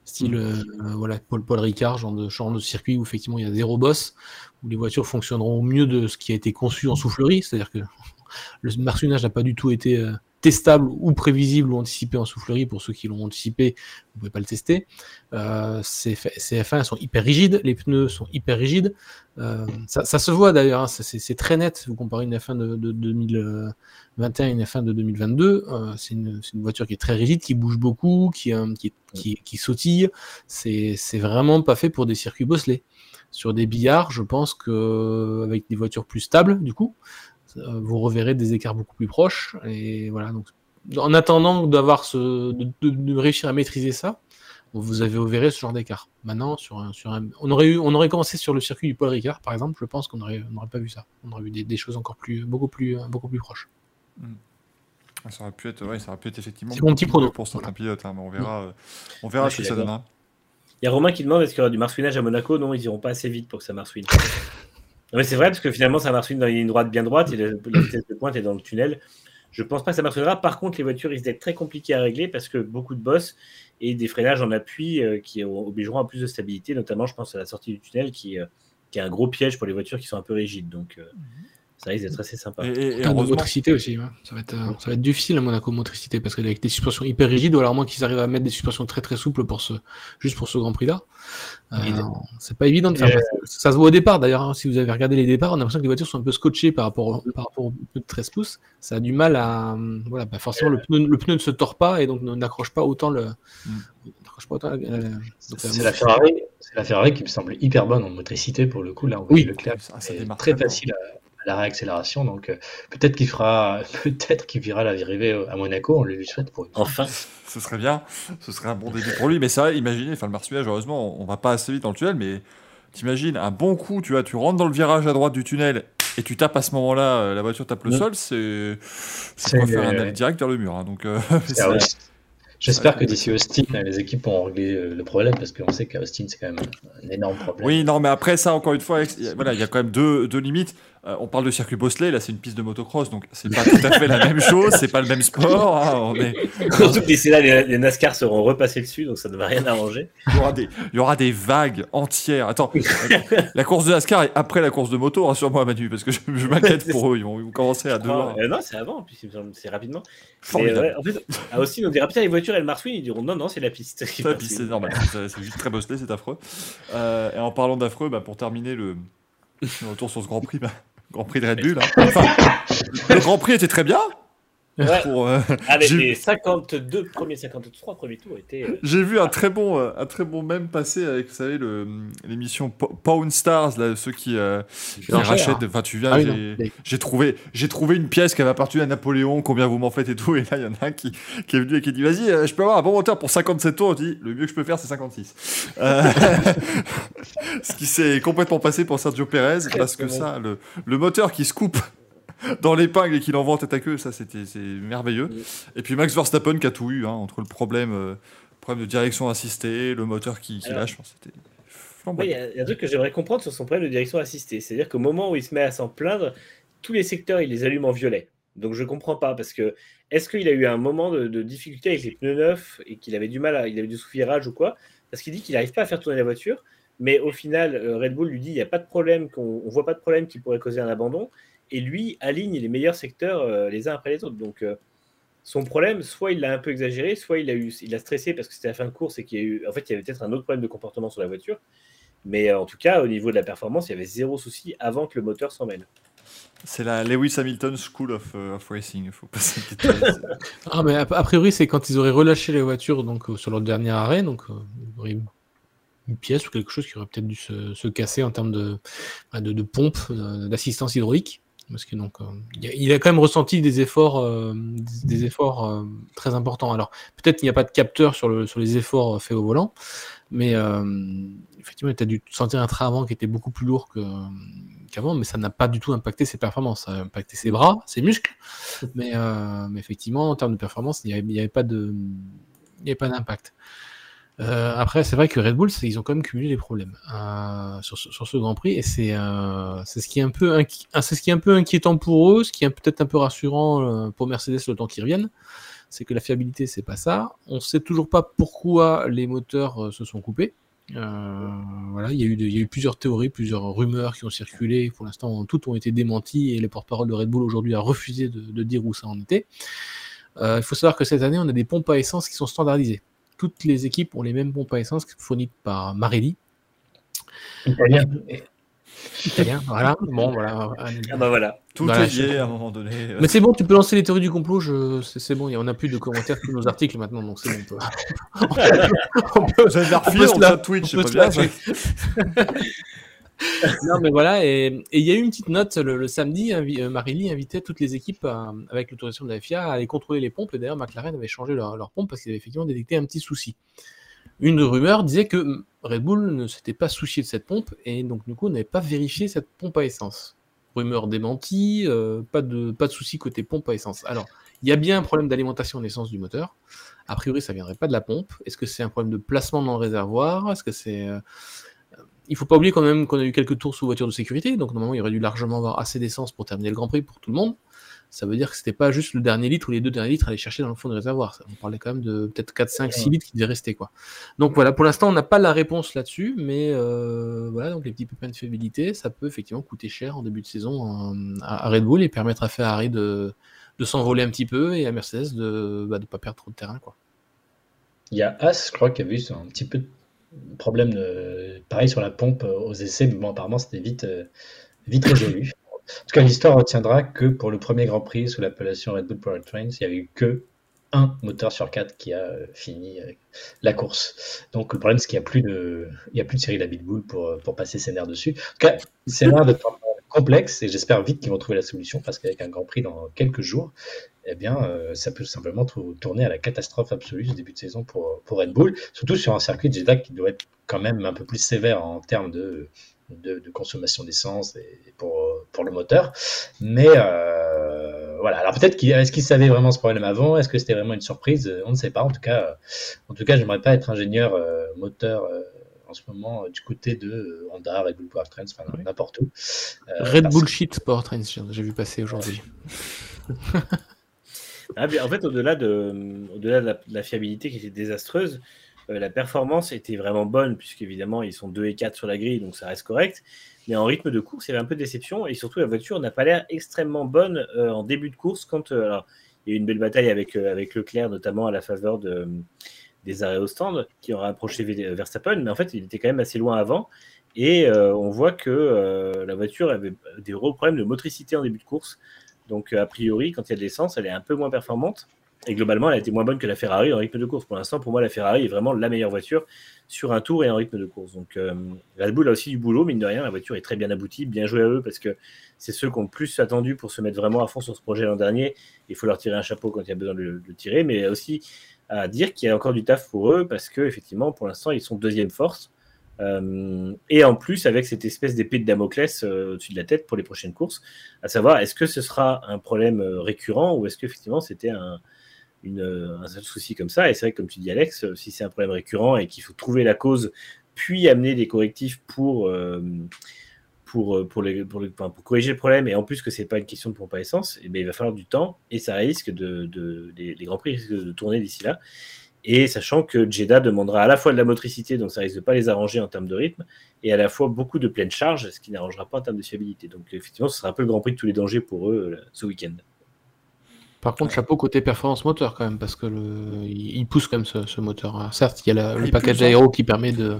Style Mm. euh, voilà, Paul, Paul Ricard, genre de, genre de circuit où effectivement il y a zéro boss, où les voitures fonctionneront au mieux de ce qui a été conçu en soufflerie, c'est-à-dire que le marsouinage n'a pas du tout été euh, testable ou prévisible ou anticipé en soufflerie. Pour ceux qui l'ont anticipé, vous pouvez pas le tester. Euh, ces, ces F1 sont hyper rigides, les pneus sont hyper rigides. Euh, ça, se voit d'ailleurs, hein, c'est très net. Vous comparez une F1 de, de 2021 et une F1 de 2022, euh, c'est une, voiture qui est très rigide, qui bouge beaucoup, qui, qui, qui, qui sautille. C'est vraiment pas fait pour des circuits bosselés. Sur des billards, je pense que avec des voitures plus stables, du coup, vous reverrez des écarts beaucoup plus proches. Et voilà. Donc, en attendant d'avoir ce, de, de, réussir à maîtriser ça, vous avez verrez ce genre d'écart. Maintenant, sur un, sur un, on aurait eu, on aurait commencé sur le circuit du Paul Ricard, par exemple. Je pense qu'on aurait, n'aurait pas vu ça. On aurait vu des, des, choses encore plus, beaucoup plus, beaucoup plus proches. Mm. Ça aurait pu être, ouais, ça aurait pu être effectivement. C'est mon petit prono pour certains voilà. pilotes. Hein, mais on verra, mmh. on verra ce que ça donnera. Il y a Romain qui demande est-ce qu'il y aura du marsouinage à Monaco? Non, ils iront pas assez vite pour que ça marsouine. mais c'est vrai parce que finalement ça marsouine dans une ligne droite bien droite et la, la vitesse de pointe est dans le tunnel. Je pense pas que ça marsouinera. Par contre, les voitures risquent d'être très compliquées à régler parce que beaucoup de bosses et des freinages en appui euh, qui obligeront à plus de stabilité, notamment je pense à la sortie du tunnel qui, euh, qui est un gros piège pour les voitures qui sont un peu rigides. Donc euh, ça risque d'être assez sympa. Et, et, et en motricité aussi, ouais. ça, va être, euh, ça va être difficile à Monaco motricité parce qu'avec des suspensions hyper rigides, ou alors moins qu'ils arrivent à mettre des suspensions très très souples pour ce, juste pour ce Grand Prix là. Euh, c'est pas évident de faire. Euh... Ça se voit au départ d'ailleurs. Hein, si vous avez regardé les départs, on a l'impression que les voitures sont un peu scotchées par rapport, par rapport au pneu de 13 pouces. Ça a du mal à. Voilà, bah forcément le pneu, le pneu ne se tord pas et donc n'accroche pas autant le. Mm. Pas autant la... C'est la Ferrari. C'est la Ferrari qui me semble hyper bonne en motricité pour le coup. Là, on oui, Leclerc, c'est très facile à la réaccélération. Donc euh, peut-être qu'il fera, peut-être qu'il verra la arriver à Monaco. On le lui souhaite pour une enfin. Ce serait bien. Ce serait un bon début pour lui. Mais ça, imaginez, enfin le marsouillage, heureusement, on va pas assez vite dans le tunnel, mais t'imagines un bon coup, tu vois, tu rentres dans le virage à droite du tunnel et tu tapes à ce moment-là, la voiture tape le sol, c'est c'est quoi faire un euh... direct vers le mur. Hein, donc euh, J'espère que d'ici Austin, les équipes vont régler le problème parce qu'on sait qu'à Austin, c'est quand même un énorme problème. Oui, non, mais après ça, encore une fois, voilà, il y a quand même deux, deux limites. Euh, on parle de circuit Bosley, là c'est une piste de motocross, donc c'est pas tout à fait la même chose, c'est pas le même sport. Hein, on est... Surtout que d'ici là, les, les, NASCAR seront repassés dessus, donc ça ne va rien arranger. Il y aura des, il y aura des vagues entières. Attends, la course de NASCAR est après la course de moto, rassure-moi Manu, parce que je, je m'inquiète pour eux, ils vont, ils vont commencer à deux ah, euh, non, c'est avant, puis c'est rapidement. Mais, ouais, en fait, ah, aussi, on dira putain, les voitures elles marsouillent, ils diront non, non, c'est la piste. C'est la piste, c'est normal, c'est juste très Bosley, c'est affreux. Euh, et en parlant d'affreux, bah, pour terminer le, le retour sur ce Grand Prix, bah, Grand Prix de Red Bull. Hein. Enfin, le Grand Prix était très bien. Ouais. Pour, euh, Avec les 52 premiers, 53 premiers tours étaient. Euh... J'ai vu un très bon, euh, un très bon même passer avec, vous savez, l'émission Pound Stars, là, ceux qui, euh, qui rachètent. Enfin, tu viens, ah, oui, j'ai trouvé, j'ai trouvé une pièce qui avait appartenu à Napoléon. Combien vous m'en faites et tout. Et là, il y en a un qui, qui est venu et qui dit, vas-y, je peux avoir un bon moteur pour 57 tours. Je dis, le mieux que je peux faire, c'est 56. Ce qui s'est complètement passé pour Sergio Perez, parce que ça, le, le moteur qui se coupe dans l'épingle et qu'il envoie en tête à queue, ça c'était merveilleux. Et puis Max Verstappen qui a tout eu, hein, entre le problème, euh, problème de direction assistée, le moteur qui, qui Alors, lâche, c'était Il ouais, y, y, a un truc que j'aimerais comprendre sur son problème de direction assistée. C'est-à-dire qu'au moment où il se met à s'en plaindre, tous les secteurs, il les allume en violet. Donc je comprends pas parce que est-ce qu'il a eu un moment de, de, difficulté avec les pneus neufs et qu'il avait du mal, à, il avait du soufflirage ou quoi? Parce qu'il dit qu'il n'arrive pas à faire tourner la voiture, mais au final euh, Red Bull lui dit il n'y a pas de problème, qu'on on voit pas de problème qui pourrait causer un abandon et lui aligne les meilleurs secteurs euh, les uns après les autres. Donc euh, son problème, soit il l'a un peu exagéré, soit il a eu, il a stressé parce que c'était la fin de course et qu'il y a eu, en fait, il y avait peut-être un autre problème de comportement sur la voiture. Mais euh, en tout cas, au niveau de la performance, il y avait zéro souci avant que le moteur s'en mêle. C'est la Lewis Hamilton School of, uh, of Racing. Faut pas ah, mais a, a priori, c'est quand ils auraient relâché les voitures donc, sur leur dernier arrêt, donc euh, une pièce ou quelque chose qui aurait peut-être dû se, se, casser en termes de, de, de pompe, d'assistance hydraulique parce que donc euh, il, a, quand même ressenti des efforts, euh, des, efforts euh, très importants. Alors peut-être qu'il n'y a pas de capteur sur, le, sur les efforts faits au volant, mais effectivement, il a dû sentir un train avant qui était beaucoup plus lourd qu'avant, mais ça n'a pas du tout impacté ses performances. Ça a impacté ses bras, ses muscles, mais, effectivement, en termes de performance, il n'y avait pas d'impact. Euh, après, c'est vrai que Red Bull, ils ont quand même cumulé les problèmes euh, sur, sur, ce Grand Prix, et c'est euh, ce qui est un peu c'est ce qui est un peu inquiétant pour eux, ce qui est peut-être un peu rassurant euh, pour Mercedes le temps qu'ils reviennent, c'est que la fiabilité, c'est pas ça. On sait toujours pas pourquoi les moteurs euh, se sont coupés. voilà, il y, a eu y a eu plusieurs théories, plusieurs rumeurs qui ont circulé. Pour l'instant, toutes ont été démenties et les porte-parole de Red Bull aujourd'hui a refusé de, de, dire où ça en était. il faut savoir que cette année, on a des pompes à essence qui sont standardisées. Toutes les équipes ont les mêmes pompes à essence fournies par Marelli. Italien. Italien, voilà. Bon, voilà. Ah bah voilà. Tout Voilà, est lié je- à un moment donné. Mais c'est bon, tu peux lancer les théories du complot. Je... C'est bon, on n'a plus de commentaires sur nos articles maintenant, donc c'est bon. On peut... on peut- on peut se la- Twitch, c'est pas bien non, mais voilà, et il y a eu une petite note le, samedi. invi- euh, Marilly invitait toutes les équipes, à- avec l'autorisation de la FIA, à aller contrôler les pompes. Et d'ailleurs, McLaren avait changé leur, pompe parce qu'ils avaient effectivement détecté un petit souci. Une rumeur disait que Red Bull ne s'était pas soucié de cette pompe et donc, du coup, n'avait pas vérifié cette pompe à essence. Rumeur démentie, euh, pas, de, pas de souci côté pompe à essence. Alors, il y a bien un problème d'alimentation d'essence du moteur. A priori, ça viendrait pas de la pompe. Est-ce que c'est un problème de placement dans le réservoir? Est-ce que c'est. euh, Il faut pas oublier quand même qu'on a eu quelques tours sous voiture de sécurité, donc normalement il aurait dû largement avoir assez d'essence pour terminer le Grand Prix pour tout le monde. Ça veut dire que c'était pas juste le dernier litre ou les deux derniers litres à aller chercher dans le fond du réservoir. On parlait quand même de peut-être 4, 5, 6 litres qui devaient rester. Quoi. Donc voilà, pour l'instant on n'a pas la réponse là-dessus, mais euh, voilà, donc les petits pépins de fiabilité, ça peut effectivement coûter cher en début de saison euh, à, Red Bull et permettre à Ferrari de, de s'envoler un petit peu et à Mercedes de ne bah, pas perdre trop de terrain. Quoi. Il y a As, je crois, qui a vu un petit peu de problème de... pareil sur la pompe euh, aux essais, mais bon, apparemment c'était vite, euh, vite résolu. En tout cas, l'histoire retiendra que pour le premier Grand Prix sous l'appellation Red Bull Powertrains, il n'y a eu que un moteur sur quatre qui a euh, fini la course. Donc le problème, c'est qu'il n'y a plus de, il a plus de série David Bull pour, pour passer ses nerfs dessus. En tout cas, c'est l'air d'être complexe et j'espère vite qu'ils vont trouver la solution parce qu'avec un Grand Prix dans quelques jours, eh bien, euh, ça peut simplement tourner à la catastrophe absolue ce début de saison pour, pour Red Bull, surtout sur un circuit de Jeddah qui doit être quand même un peu plus sévère en termes de, de, de consommation d'essence et pour, pour le moteur. Mais euh, voilà, alors peut-être qu'il est-ce qu'ils savaient vraiment ce problème avant? Est-ce que c'était vraiment une surprise? On ne sait pas. En tout cas, en tout cas, j'aimerais pas être ingénieur euh, moteur. euh, en ce moment, euh, du côté de euh, Honda, Red Bull Powertrains, enfin Oui. n'importe où. Euh, Red parce Bullshit Powertrains, j'ai j'ai vu passer aujourd'hui. Ah, en fait, au-delà de, la, fiabilité qui était désastreuse, euh, la performance était vraiment bonne, puisqu'évidemment, ils sont 2 et 4 sur la grille, donc ça reste correct. Mais en rythme de course, il y avait un peu de déception, et surtout, la voiture n'a pas l'air extrêmement bonne euh, en début de course. Quand euh, alors, il y a eu une belle bataille avec, Leclerc, notamment à la faveur de, des arrêts au stand, qui ont rapproché Ve- Verstappen, mais en fait, il était quand même assez loin avant. Et on voit que la voiture avait des gros problèmes de motricité en début de course. Donc, euh, a priori, quand il y a de l'essence, elle est un peu moins performante. Et globalement, elle a été moins bonne que la Ferrari en rythme de course. Pour l'instant, pour moi, la Ferrari est vraiment la meilleure voiture sur un tour et en rythme de course. Donc, euh, Red Bull a aussi du boulot, mine de rien. La voiture est très bien aboutie. Bien joué à eux parce que c'est ceux qui ont le plus attendu pour se mettre vraiment à fond sur ce projet l'an dernier. Il faut leur tirer un chapeau quand il y a besoin de le tirer. Mais aussi à dire qu'il y a encore du taf pour eux parce que, effectivement, pour l'instant, ils sont deuxième force. Euh, et en plus, avec cette espèce d'épée de Damoclès euh, au-dessus de la tête pour les prochaines courses, à savoir est-ce que ce sera un problème euh, récurrent ou est-ce qu'effectivement c'était un, souci comme ça? Et c'est vrai que, comme tu dis, Alex, si c'est un problème récurrent et qu'il faut trouver la cause, puis amener des correctifs pour, pour, pour, les, pour, corriger le problème, et en plus que c'est pas une question de pompe à essence, eh bien, il va falloir du temps et ça risque de. de les Grands Prix risquent de tourner d'ici là. Et sachant que Jeddah demandera à la fois de la motricité, donc ça risque de pas les arranger en termes de rythme, et à la fois beaucoup de pleine charge, ce qui n'arrangera pas en termes de fiabilité. Donc effectivement, ce sera un peu le Grand Prix de tous les dangers pour eux euh, ce week-end. Par contre, chapeau côté performance moteur quand même, parce que le, il pousse quand même ce, ce moteur. Alors, certes, il y a la- Ah, le package hein. aéro qui permet de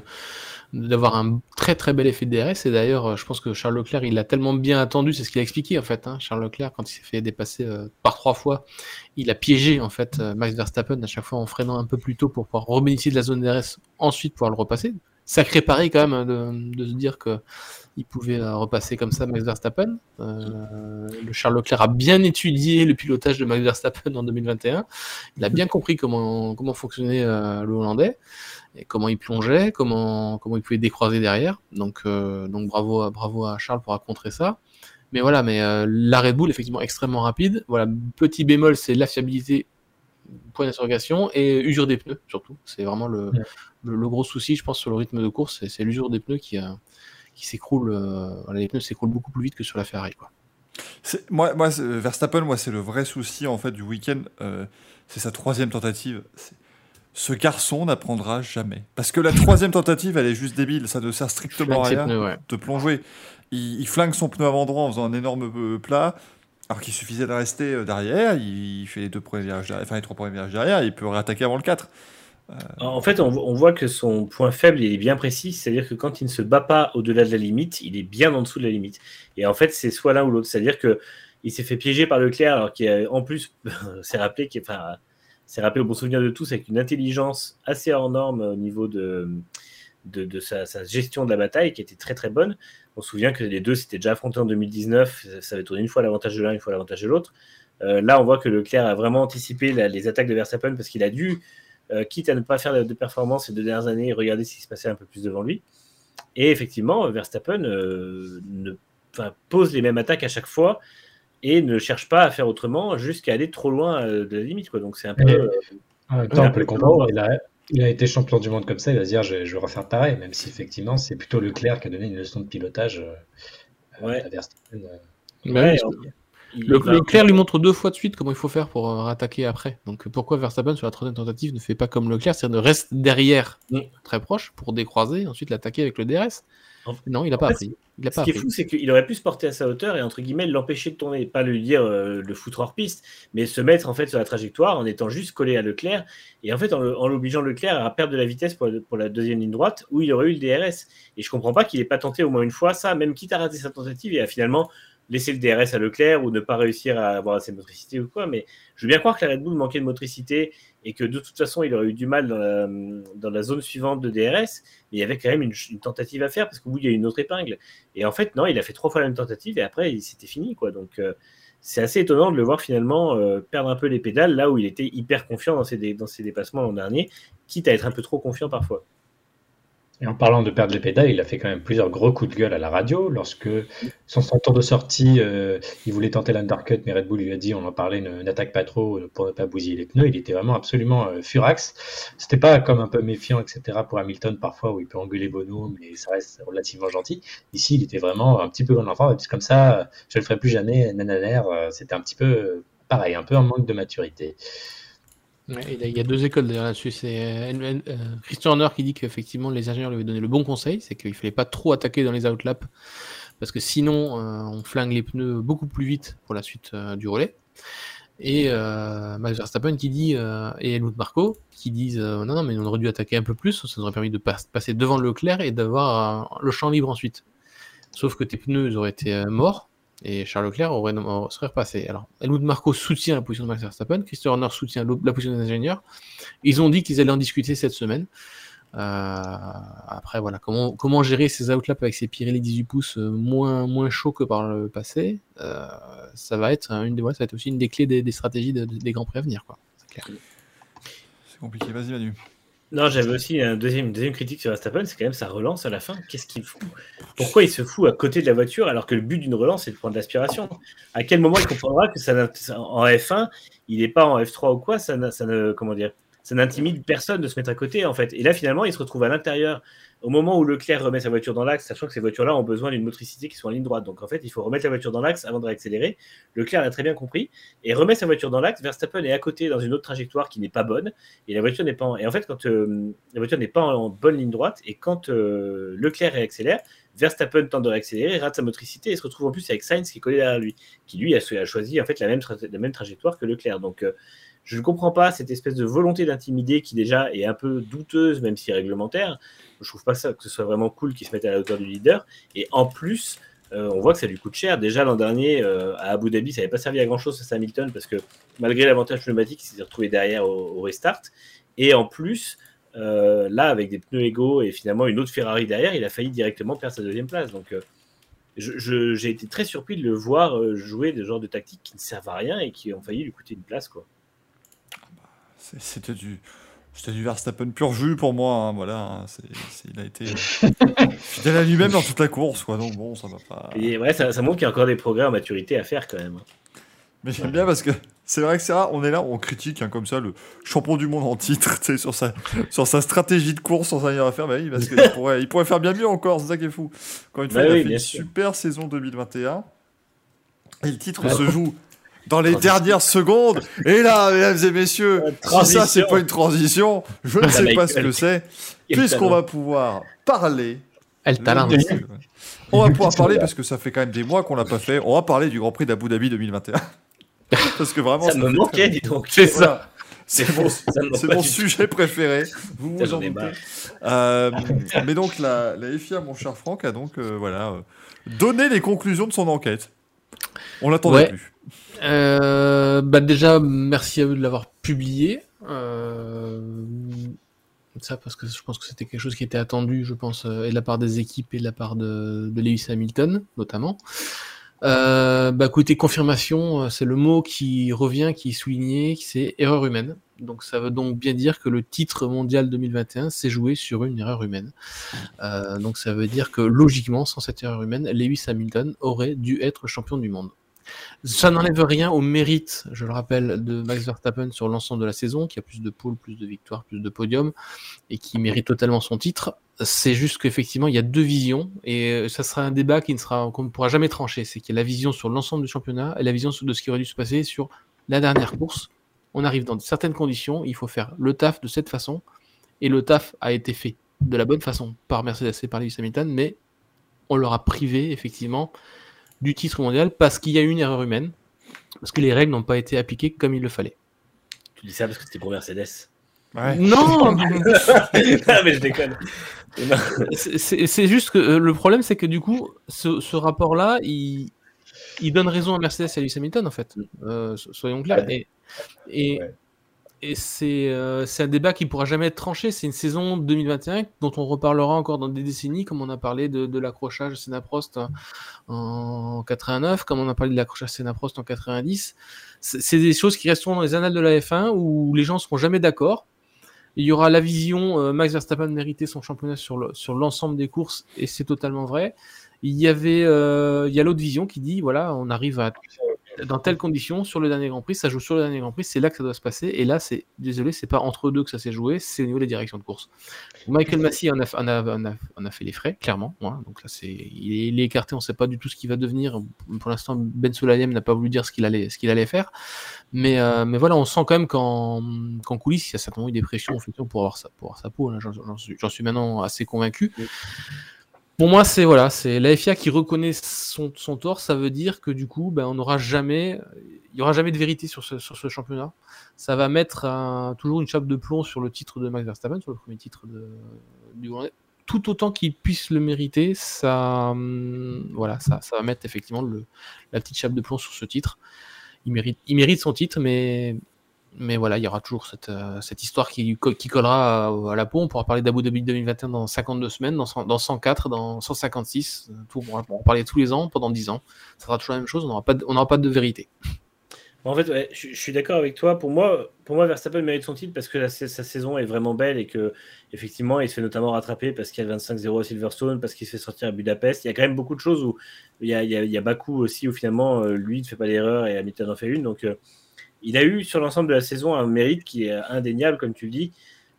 d'avoir un très très bel effet de DRS et d'ailleurs euh, je pense que Charles Leclerc il l'a tellement bien attendu c'est ce qu'il a expliqué en fait hein. Charles Leclerc quand il s'est fait dépasser euh, par trois fois il a piégé en fait euh, Max Verstappen à chaque fois en freinant un peu plus tôt pour pouvoir rebénéficier de la zone DRS ensuite pouvoir le repasser. Sacré pari quand même hein, de, de se dire que il pouvait repasser comme ça Max Verstappen. Le Charles Leclerc a bien étudié le pilotage de Max Verstappen en 2021 il a bien compris comment comment fonctionnait le Hollandais et comment il plongeait, comment, comment il pouvait décroiser derrière. Donc, euh, donc bravo, à, bravo à Charles pour contrer ça. Mais voilà, mais euh, la Red Bull, effectivement, extrêmement rapide. Voilà, petit bémol, c'est la fiabilité, point d'interrogation, et usure des pneus, surtout. C'est vraiment le, Ouais. le, le gros souci, je pense, sur le rythme de course, c'est- l'usure des pneus qui, euh, qui s'écroule. euh, voilà, les pneus s'écroulent beaucoup plus vite que sur la Ferrari. Quoi. Moi, moi Verstappen, moi, c'est le vrai souci en fait du week-end. euh, c'est sa troisième tentative. Ce garçon n'apprendra jamais. Parce que la troisième tentative, elle est juste débile. Ça ne sert strictement à rien pneus, ouais. de plonger. Il, il flingue son pneu avant droit en faisant un énorme euh, plat. Alors qu'il suffisait de rester euh, derrière, il fait les deux premiers virages derrière, enfin les trois premiers virages derrière, il peut réattaquer avant le 4. En fait, on, on voit que son point faible, il est bien précis, c'est-à-dire que quand il ne se bat pas au-delà de la limite, il est bien en dessous de la limite. Et en fait, c'est soit l'un ou l'autre, c'est-à-dire que il s'est fait piéger par Leclerc, alors qu'en plus, c'est rappelé, qu'il- enfin, c'est rappelé au bon souvenir de tous, avec une intelligence assez hors norme au niveau de, de, sa, gestion de la bataille, qui était très très bonne. On se souvient que les deux s'étaient déjà affrontés en 2019, ça- avait tourné une fois l'avantage de l'un, une fois l'avantage de l'autre. Euh, là, on voit que Leclerc a vraiment anticipé les attaques de Verstappen parce qu'il a dû, euh, quitte à ne pas faire de, de performance ces deux dernières années, regarder ce qui se passait un peu plus devant lui. Et effectivement, Verstappen euh, pose les mêmes attaques à chaque fois et ne cherche pas à faire autrement jusqu'à aller trop loin euh, de la limite. Quoi. Donc c'est un peu. Et- euh, En même Ouais, temps, un on peut peu le comprendre. Il a, il a été champion du monde comme ça. Il va se dire je, je vais refaire pareil, même si effectivement, c'est plutôt Leclerc qui a donné une leçon de pilotage euh, Ouais. à Verstappen. euh. Bah ouais, Le, va- Leclerc lui montre deux fois de suite comment il faut faire pour euh, rattaquer après. Donc pourquoi Verstappen sur la troisième tentative ne fait pas comme Leclerc, c'est-à-dire de reste derrière Mm. très proche pour décroiser et ensuite l'attaquer avec le DRS Non, il n'a pas fait, appris. Il a Ce pas qui est fou, c'est qu'il aurait pu se porter à sa hauteur et entre guillemets l'empêcher de tourner, pas lui dire euh, le foutre hors piste, mais se mettre en fait sur la trajectoire en étant juste collé à Leclerc et en fait en, l'obligeant Leclerc à perdre de la vitesse pour, pour la deuxième ligne droite où il aurait eu le DRS. Et je comprends pas qu'il ait pas tenté au moins une fois ça, même quitte à rater sa tentative et à finalement laisser le DRS à Leclerc ou ne pas réussir à avoir assez de motricité ou quoi. Mais je veux bien croire que la Red Bull manquait de motricité et que de toute façon il aurait eu du mal dans la, zone suivante de DRS, mais il y avait quand même une, tentative à faire parce qu'au bout il y a une autre épingle. Et en fait, non, il a fait trois fois la même tentative et après, c'était fini. quoi. Donc, euh, c'est assez étonnant de le voir finalement euh, perdre un peu les pédales là où il était hyper confiant dans ses, dé- dans ses dépassements l'an dernier, quitte à être un peu trop confiant parfois. Et en parlant de perdre les pédales, il a fait quand même plusieurs gros coups de gueule à la radio lorsque son, son tour de sortie, euh, il voulait tenter l'undercut, mais Red Bull lui a dit on en parlait, n'attaque pas trop pour ne pas bousiller les pneus. Il était vraiment absolument euh, furax. C'était pas comme un peu méfiant, etc. pour Hamilton parfois où il peut engueuler Bono, mais ça reste relativement gentil. Ici, il était vraiment un petit peu bon enfant. Et puis comme ça, je le ferai plus jamais. Nananer, euh, c'était un petit peu euh, pareil, un peu en manque de maturité. Il y a deux écoles d'ailleurs là-dessus. C'est euh, euh, Christian Horner qui dit qu'effectivement les ingénieurs lui avaient donné le bon conseil, c'est qu'il fallait pas trop attaquer dans les outlaps parce que sinon euh, on flingue les pneus beaucoup plus vite pour la suite du relais. Et Max Verstappen qui dit et Helmut Marko qui disent non non mais on aurait dû attaquer un peu plus, ça nous aurait permis de pas- passer devant Leclerc et d'avoir le champ libre ensuite. Sauf que tes pneus auraient été morts et Charles Leclerc aurait, aurait- serait repassé. Alors, Helmut Marko soutient la position de Max Verstappen, Christian Horner soutient la position des ingénieurs. Ils ont dit qu'ils allaient en discuter cette semaine. Euh, après, voilà, comment, gérer ces outlaps avec ces Pirelli 18 pouces euh, moins, moins chauds que par le passé, euh, ça va être une ouais, ça va être aussi une des clés des, stratégies de- de- des grands prix à venir. C'est clair. C'est compliqué, vas-y Manu. Non, j'avais aussi une deuxième critique sur Verstappen, c'est quand même sa relance à la fin. Qu'est-ce qu'il fout? Pourquoi il se fout à côté de la voiture alors que le but d'une relance c'est de prendre l'aspiration? À quel moment il comprendra que ça, en F1, il n'est pas en F3 ou quoi? Ça, ça ne comment dire? Ça n'intimide personne de se mettre à côté en fait. Et là finalement, il se retrouve à l'intérieur au moment où Leclerc remet sa voiture dans l'axe, sachant que ces voitures-là ont besoin d'une motricité qui soit en ligne droite. Donc en fait, il faut remettre la voiture dans l'axe avant de réaccélérer. Leclerc l'a très bien compris et remet sa voiture dans l'axe. Verstappen est à côté dans une autre trajectoire qui n'est pas bonne et la voiture n'est pas en... et en fait quand euh, la voiture n'est pas en, bonne ligne droite et quand euh, Leclerc réaccélère, Verstappen tente de réaccélérer, rate sa motricité et se retrouve en plus avec Sainz qui est collé derrière lui, qui lui a, choisi en fait la même, tra- la même trajectoire que Leclerc. Donc euh, je ne comprends pas cette espèce de volonté d'intimider qui déjà est un peu douteuse, même si réglementaire. Je trouve pas ça que ce soit vraiment cool qu'il se mette à la hauteur du leader. Et en plus, euh, on voit que ça lui coûte cher. Déjà l'an dernier, euh, à Abu Dhabi, ça n'avait pas servi à grand chose à Hamilton parce que malgré l'avantage pneumatique, il s'est retrouvé derrière au, restart. Et en plus, euh, là, avec des pneus égaux et finalement une autre Ferrari derrière, il a failli directement perdre sa deuxième place. Donc, j'ai été très surpris de le voir jouer des genres de tactiques qui ne servent à rien et qui ont failli lui coûter une place. Quoi. C'était du, c'était du Verstappen pur jus pour moi. hein, voilà, hein, c'est- c'est- il a été euh, fidèle à lui-même dans toute la course, quoi. Donc bon, ça va pas. Et ouais, ça, ça montre qu'il y a encore des progrès en maturité à faire quand même. Mais j'aime bien parce que c'est vrai que c'est rare. On est là, on critique hein, comme ça le champion du monde en titre, tu sais, sur sa, sur sa stratégie de course, sur sa manière à faire. Bah oui, parce qu'il pourrait, il pourrait faire bien mieux encore. C'est ça qui est fou. Encore une fois, Bah il a oui, fait bien une sûr. super saison 2021. Et le titre se joue dans les dernières secondes. Et là, mesdames et messieurs, si ça transition. c'est pas une transition, je ne sais pas ce que c'est. Puisqu'on va pouvoir parler El Talent. On va pouvoir parler parce que ça fait quand même des mois qu'on l'a pas fait. On va parler du Grand Prix d'Abu Dhabi 2021. parce que vraiment, ça me manquait, dis donc. C'est ça. C'est mon, sujet préféré. Vous vous en doutez. Euh, mais donc la, la FIA, mon cher Franck, a donc euh, voilà euh, donné les conclusions de son enquête. On l'attendait Ouais. plus. Euh, bah déjà, merci à eux de l'avoir publié. Euh, ça parce que je pense que c'était quelque chose qui était attendu, je pense, euh, et de la part des équipes et de la part de, de Lewis Hamilton, notamment. Euh, bah côté confirmation, c'est le mot qui revient, qui est souligné, qui c'est erreur humaine. Donc ça veut donc bien dire que le titre mondial 2021 s'est joué sur une erreur humaine. Euh, donc ça veut dire que logiquement, sans cette erreur humaine, Lewis Hamilton aurait dû être champion du monde. Ça n'enlève rien au mérite, je le rappelle, de Max Verstappen sur l'ensemble de la saison, qui a plus de pôles, plus de victoires, plus de podiums, et qui mérite totalement son titre. C'est juste qu'effectivement, il y a deux visions, et euh, ça sera un débat qui ne sera, qu'on ne pourra jamais trancher. C'est qu'il y a la vision sur l'ensemble du championnat et la vision de ce qui aurait dû se passer sur la dernière course. On arrive dans certaines conditions, il faut faire le taf de cette façon, et le taf a été fait de la bonne façon par Mercedes et par Lewis Hamilton, mais on leur a privé effectivement du titre mondial parce qu'il y a eu une erreur humaine, parce que les règles n'ont pas été appliquées comme il le fallait. Tu dis ça parce que c'était pour Mercedes. Ouais. Non, non, mais je déconne. C'est- juste que euh, le problème, c'est que du coup, ce, ce rapport-là, il, il donne raison à Mercedes et à Lewis Hamilton, en fait. Euh, so- soyons clairs. Et, et, Ouais. et c'est euh, c'est un débat qui pourra jamais être tranché. C'est une saison 2021 dont on reparlera encore dans des décennies, comme on a parlé de, de l'accrochage Senna-Prost en 89, comme on a parlé de l'accrochage Senna-Prost en 90. C'est des choses qui resteront dans les annales de la F1 où les gens seront jamais d'accord. Il y aura la vision euh, Max Verstappen méritait son championnat sur le- sur l'ensemble des courses et c'est totalement vrai. Il y avait euh, il y a l'autre vision qui dit voilà on arrive à dans telles conditions sur le dernier Grand Prix ça joue sur le dernier Grand Prix c'est là que ça doit se passer et là c'est désolé c'est pas entre deux que ça s'est joué c'est au niveau des directions de course. Michael Massey en a, a, fait les frais clairement hein. donc là c'est il est, écarté on sait pas du tout ce qu'il va devenir pour l'instant Ben Sulayem n'a pas voulu dire ce qu'il allait faire mais, euh, mais voilà, on sent quand même qu'en coulisses, il y a certainement eu des pressions pour avoir pour sa peau. là, J'en suis, maintenant assez convaincu. Pour moi, c'est voilà, c'est la FIA qui reconnaît son, tort. Ça veut dire que du coup, ben, on n'aura jamais, il y aura jamais de vérité sur ce, sur ce championnat. Ça va mettre toujours une chape de plomb sur le titre de Max Verstappen, sur le premier titre de, du Grand tout autant qu'il puisse le mériter, ça, hum, voilà, ça, ça va mettre effectivement la petite chape de plomb sur ce titre il mérite, il mérite son titre, mais, mais voilà, il y aura toujours cette, euh, cette histoire qui, qui collera à, à la peau. On pourra parler d'Abu Dhabi 2021 dans 52 semaines, dans, 100 dans 104, dans 156. euh, Tout, on va parler tous les ans pendant 10 ans. Ça sera toujours la même chose, on n'aura pas, de- pas de vérité. En fait, je, suis d'accord avec toi. Pour moi, pour moi, Verstappen mérite son titre parce que sa saison est vraiment belle et que effectivement, il se fait notamment rattraper parce qu'il y a 25-0 à Silverstone, parce qu'il se fait sortir à Budapest. Il y a quand même beaucoup de choses où il y a, il y a, Bakou aussi où finalement euh, lui ne fait pas d'erreur et Hamilton en fait une. Donc, euh, il a eu sur l'ensemble de la saison un mérite qui est indéniable, comme tu le dis.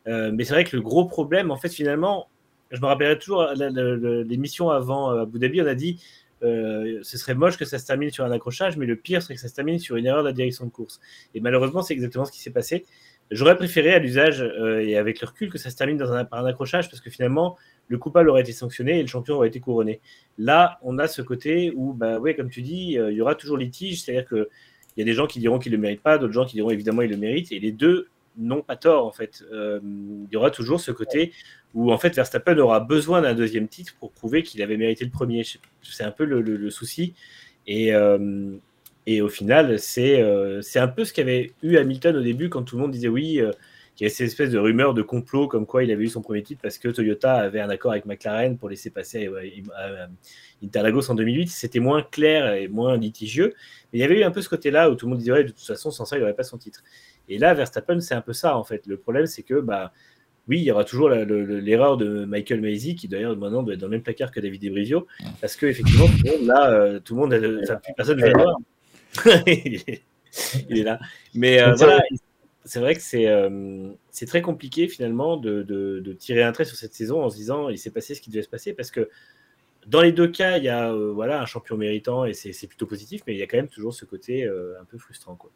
Euh, mais c'est vrai que le gros problème, en fait, finalement, je me rappellerai toujours l'émission avant euh, Abu Dhabi, on a dit euh, ce serait moche que ça se termine sur un accrochage, mais le pire serait que ça se termine sur une erreur de la direction de course. Et malheureusement, c'est exactement ce qui s'est passé. J'aurais préféré à l'usage euh, et avec le recul que ça se termine dans un, par un accrochage parce que finalement, le coupable aurait été sanctionné et le champion aurait été couronné. Là, on a ce côté où, bah, comme tu dis, il y aura toujours litige, c'est-à-dire que il y a des gens qui diront qu'il ne le mérite pas, d'autres gens qui diront évidemment il le mérite, et les deux n'ont pas tort en fait. Euh, il y aura toujours ce côté où en fait Verstappen aura besoin d'un deuxième titre pour prouver qu'il avait mérité le premier. C'est un peu le, souci. Et, euh, et au final, c'est euh, un peu ce qu'avait eu Hamilton au début quand tout le monde disait oui, euh, qu'il y avait cette espèce de rumeur de complot comme quoi il avait eu son premier titre parce que Toyota avait un accord avec McLaren pour laisser passer euh, euh, Interlagos en 2008. C'était moins clair et moins litigieux. Mais il y avait eu un peu ce côté-là où tout le monde disait de toute façon, sans ça, il n'aurait pas son titre. Et là, Verstappen, c'est un peu ça en fait. Le problème, c'est que bah, oui, il y aura toujours l'erreur de Michael Maisy, qui d'ailleurs maintenant doit être dans le même placard que David Debrizio, parce que effectivement, tout le monde là, euh, tout le monde, a plus personne ne voir. il, est, là. Mais euh, voilà, c'est vrai que c'est euh, très compliqué finalement de, de- tirer un trait sur cette saison en se disant il s'est passé ce qui devait se passer, parce que dans les deux cas, il y a euh, voilà un champion méritant et c'est plutôt positif, mais il y a quand même toujours ce côté euh, un peu frustrant quoi.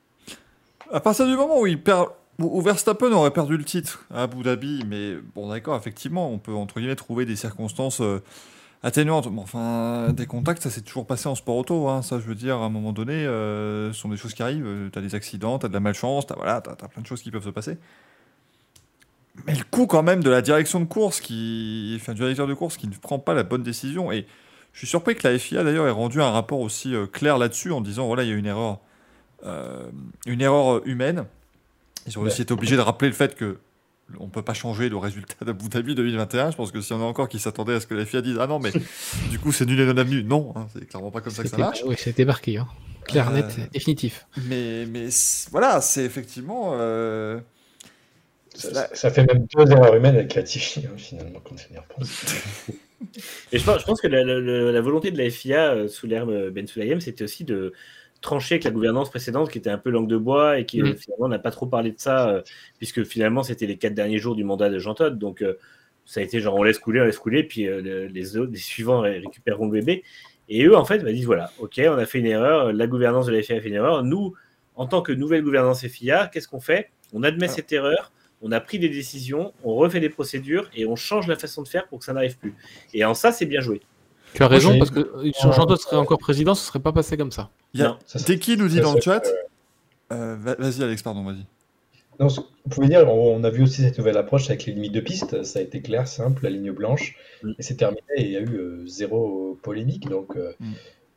À partir du moment où il perd, où Verstappen aurait perdu le titre à Abu Dhabi, mais bon d'accord, effectivement, on peut entre guillemets trouver des circonstances euh, atténuante. Bon, enfin, des contacts, ça s'est toujours passé en sport auto. Hein. Ça, je veux dire, à un moment donné, euh, ce sont des choses qui arrivent. Tu as des accidents, tu as de la malchance, tu as, voilà, t'as plein de choses qui peuvent se passer. Mais le coup, quand même, de la direction de course, qui, enfin, du directeur de course qui ne prend pas la bonne décision. Et je suis surpris que la FIA, d'ailleurs, ait rendu un rapport aussi euh, clair là-dessus en disant voilà, il y a une erreur, euh, une erreur humaine. Ils ont aussi été obligés de rappeler le fait que on peut pas changer le résultat d'Abu Dhabi 2021. Je pense que s'il y en a encore qui s'attendaient à ce que la FIA dise ah non mais du coup c'est nul et non avenu, non, hein, c'est clairement pas comme ça que ça marche. Oui, c'était marqué. Hein. Clair, Euh, net, définitif. Mais mais voilà, c'est effectivement euh, Ça, ça fait même deux erreurs humaines avec Latifi, hein, finalement, quand on y repense. Et je pense, je pense que la, la- la volonté de la FIA euh, sous euh, Ben Sulayem, c'était aussi de trancher avec la gouvernance précédente qui était un peu langue de bois et qui euh, Mm. finalement n'a pas trop parlé de ça, euh, puisque finalement c'était les quatre derniers jours du mandat de Jean Todt. Donc euh, ça a été genre on laisse couler, on laisse couler, puis euh, le- les, autres, les suivants ré- récupéreront le bébé. Et eux, en fait, bah, disent voilà, ok, on a fait une erreur, la gouvernance de la FIA a fait une erreur. Nous, en tant que nouvelle gouvernance FIA, qu'est-ce qu'on fait? On admet Alors. cette erreur, on a pris des décisions, on refait des procédures et on change la façon de faire pour que ça n'arrive plus. Et en ça, c'est bien joué. Tu as raison, parce que si Jean Todt serait encore président, ce serait pas passé comme ça. il y a qui nous dit ça, dans le chat euh, va- vas-y Alex pardon vas-y. Non, ce- vous pouvez dire, on a vu aussi cette nouvelle approche avec les limites de piste. Ça a été clair, simple, la ligne blanche, Mm. et c'est terminé. Et il y a eu euh, zéro polémique. Donc, euh, Mm.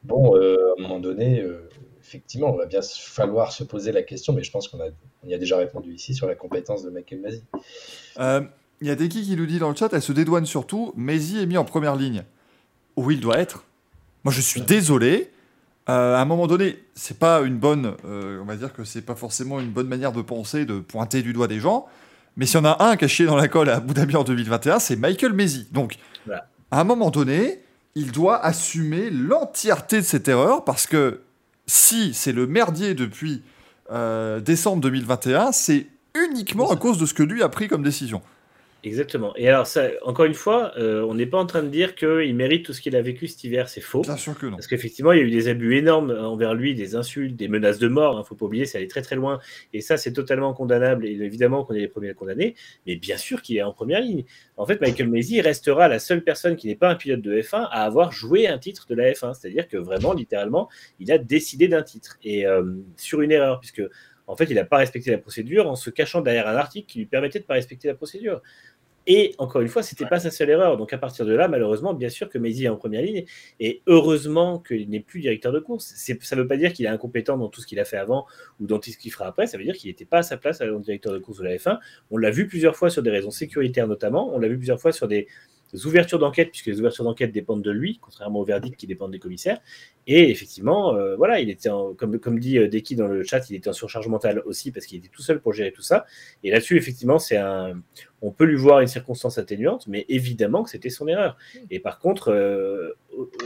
bon, euh, à un moment donné, euh, effectivement, on va bien se- falloir se poser la question, mais je pense qu'on a, on y a déjà répondu ici sur la compétence de Michael Masi. Euh, Il y a Deki qui nous dit dans le chat, elle se dédouane surtout. Messi est mis en première ligne. Où il doit être. Moi, je suis désolé. Euh, à un moment donné, c'est pas une bonne. euh, on va dire que c'est pas forcément une bonne manière de penser, de pointer du doigt des gens. Mais s'il y en a un caché dans la colle à Abu Dhabi en 2021, c'est Michael Messi. Donc, Voilà. à un moment donné, il doit assumer l'entièreté de cette erreur parce que si c'est le merdier depuis euh, décembre 2021, c'est uniquement à cause de ce que lui a pris comme décision. Exactement. Et alors, ça, encore une fois, euh, on n'est pas en train de dire qu'il mérite tout ce qu'il a vécu cet hiver, c'est faux. Bien sûr que non. Parce qu'effectivement, il y a eu des abus énormes envers lui, des insultes, des menaces de mort. Il ne faut pas oublier, c'est allé très très loin. Et ça, c'est totalement condamnable. Et évidemment qu'on est les premiers à le condamner. Mais bien sûr qu'il est en première ligne. En fait, Michael Masi restera la seule personne qui n'est pas un pilote de F1 à avoir joué un titre de la F1. C'est-à-dire que vraiment, littéralement, il a décidé d'un titre. Et euh, sur une erreur, puisque en fait, il n'a pas respecté la procédure en se cachant derrière un article qui lui permettait de ne pas respecter la procédure. Et encore une fois, c'était pas sa seule erreur. Donc à partir de là, malheureusement, bien sûr que Maisie est en première ligne. Et heureusement qu'il n'est plus directeur de course. Ça ne veut pas dire qu'il est incompétent dans tout ce qu'il a fait avant ou dans tout ce qu'il fera après. Ça veut dire qu'il n'était pas à sa place en directeur de course de la F1. On l'a vu plusieurs fois sur des raisons sécuritaires notamment. On l'a vu plusieurs fois sur des ouvertures d'enquête, puisque les ouvertures d'enquête dépendent de lui, contrairement au verdict qui dépendent des commissaires. Et effectivement, euh, voilà, il était, en- comme, comme dit euh, Deki dans le chat, il était en surcharge mentale aussi parce qu'il était tout seul pour gérer tout ça. Et là-dessus, effectivement, c'est un, on peut lui voir une circonstance atténuante, mais évidemment que c'était son erreur. Et par contre, euh,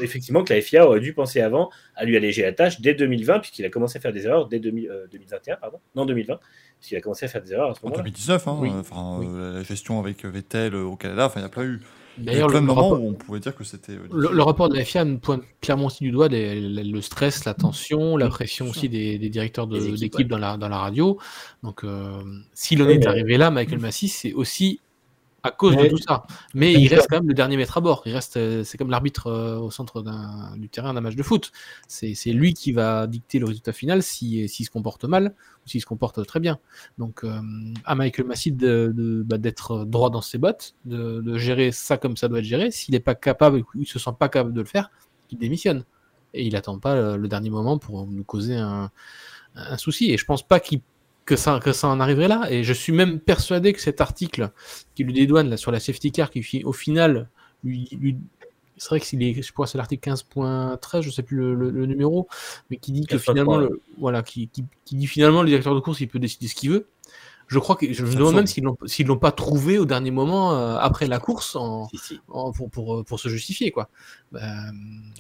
effectivement, que la FIA aurait dû penser avant à lui alléger la tâche dès 2020, puisqu'il a commencé à faire des erreurs dès 2000, euh, 2021, pardon, non 2020, puisqu'il a commencé à faire des erreurs à ce En moment-là. 2019, hein, Oui. euh, enfin, Oui. euh, la gestion avec Vettel euh, au Canada, enfin, il y a plein eu. Il y a eu D'ailleurs, plein le, moments rapport, où on pouvait dire que c'était. euh, le- rapport de la FIA pointe clairement aussi du doigt les- les- le stress, la tension, la pression Bien aussi des, des directeurs d'équipe ouais. dans, la, dans la radio. Donc, euh, s'il en Oui, est arrivé là, Michael Massy, c'est aussi à cause Mais- de tout ça. Mais il reste quand même le dernier maître à bord. Il reste, euh, c'est comme l'arbitre euh, au centre du terrain d'un match de foot. C'est lui qui va dicter le résultat final si- s'il se comporte mal ou s'il se comporte très bien. Donc, euh, à Michael Massy de- de- bah, d'être droit dans ses bottes, de, de gérer ça comme ça doit être géré. S'il n'est pas capable, ou il se sent pas capable de le faire, il démissionne. Et il attend pas le, le dernier moment pour nous causer un, un souci. Et je pense pas qu'il que ça, que ça en arriverait là. Et je suis même persuadé que cet article qui lui dédouane là, sur la safety car, qui au final, lui, lui- c'est vrai que s'il est, je crois que c'est l'article 15.13, je sais plus le, le- le numéro, mais qui dit que 15.3, finalement, le- voilà, qui, qui, qui dit finalement le directeur de course, il peut décider ce qu'il veut. Je crois que je me demande même s'ils l'ont s'ils l'ont pas trouvé au dernier moment euh, après la course en, Si, si. en- pour, pour, pour se justifier quoi. Euh,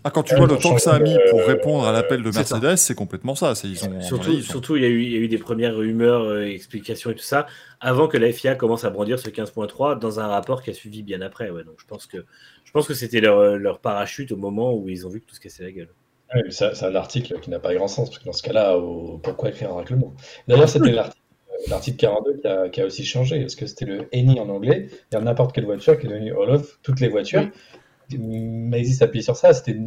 Ah, quand tu Ouais, vois le temps que ça a mis pour euh, répondre à l'appel de. Mercedes, c'est complètement ça. Ils ont. Surtout, avis, ils ont- surtout il, y a eu, il y a eu des premières rumeurs, euh, explications et tout ça, avant que la FIA commence à brandir ce 15.3 dans un rapport qui a suivi bien après. Ouais. Donc je pense que, je pense que c'était leur, leur parachute au moment où ils ont vu que tout se cassait la gueule. C'est un article qui n'a pas grand sens, parce que dans ce cas-là, pourquoi écrire un règlement D'ailleurs, c'était l'article l'article 42 qui a, qui a aussi changé, parce que c'était le Any en anglais, il y a n'importe quelle voiture qui est devenue All of, toutes les voitures. Maisy s'appuie sur ça, c'était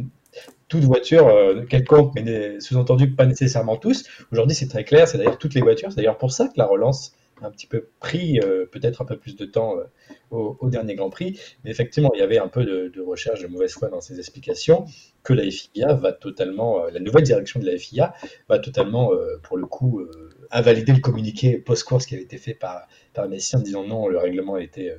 toute voiture euh, quelconque, mais sous-entendu pas nécessairement tous. Aujourd'hui, c'est très clair, c'est d'ailleurs toutes les voitures. C'est d'ailleurs pour ça que la relance a un petit peu pris euh, peut-être un peu plus de temps euh, au, dernier Grand Prix. Mais effectivement, il y avait un peu de, de, recherche de mauvaise foi dans ces explications que la FIA va totalement, la nouvelle direction de la FIA va totalement, pour le coup, invalider le communiqué post-course qui avait été fait par, par Messi en disant non, le règlement euh,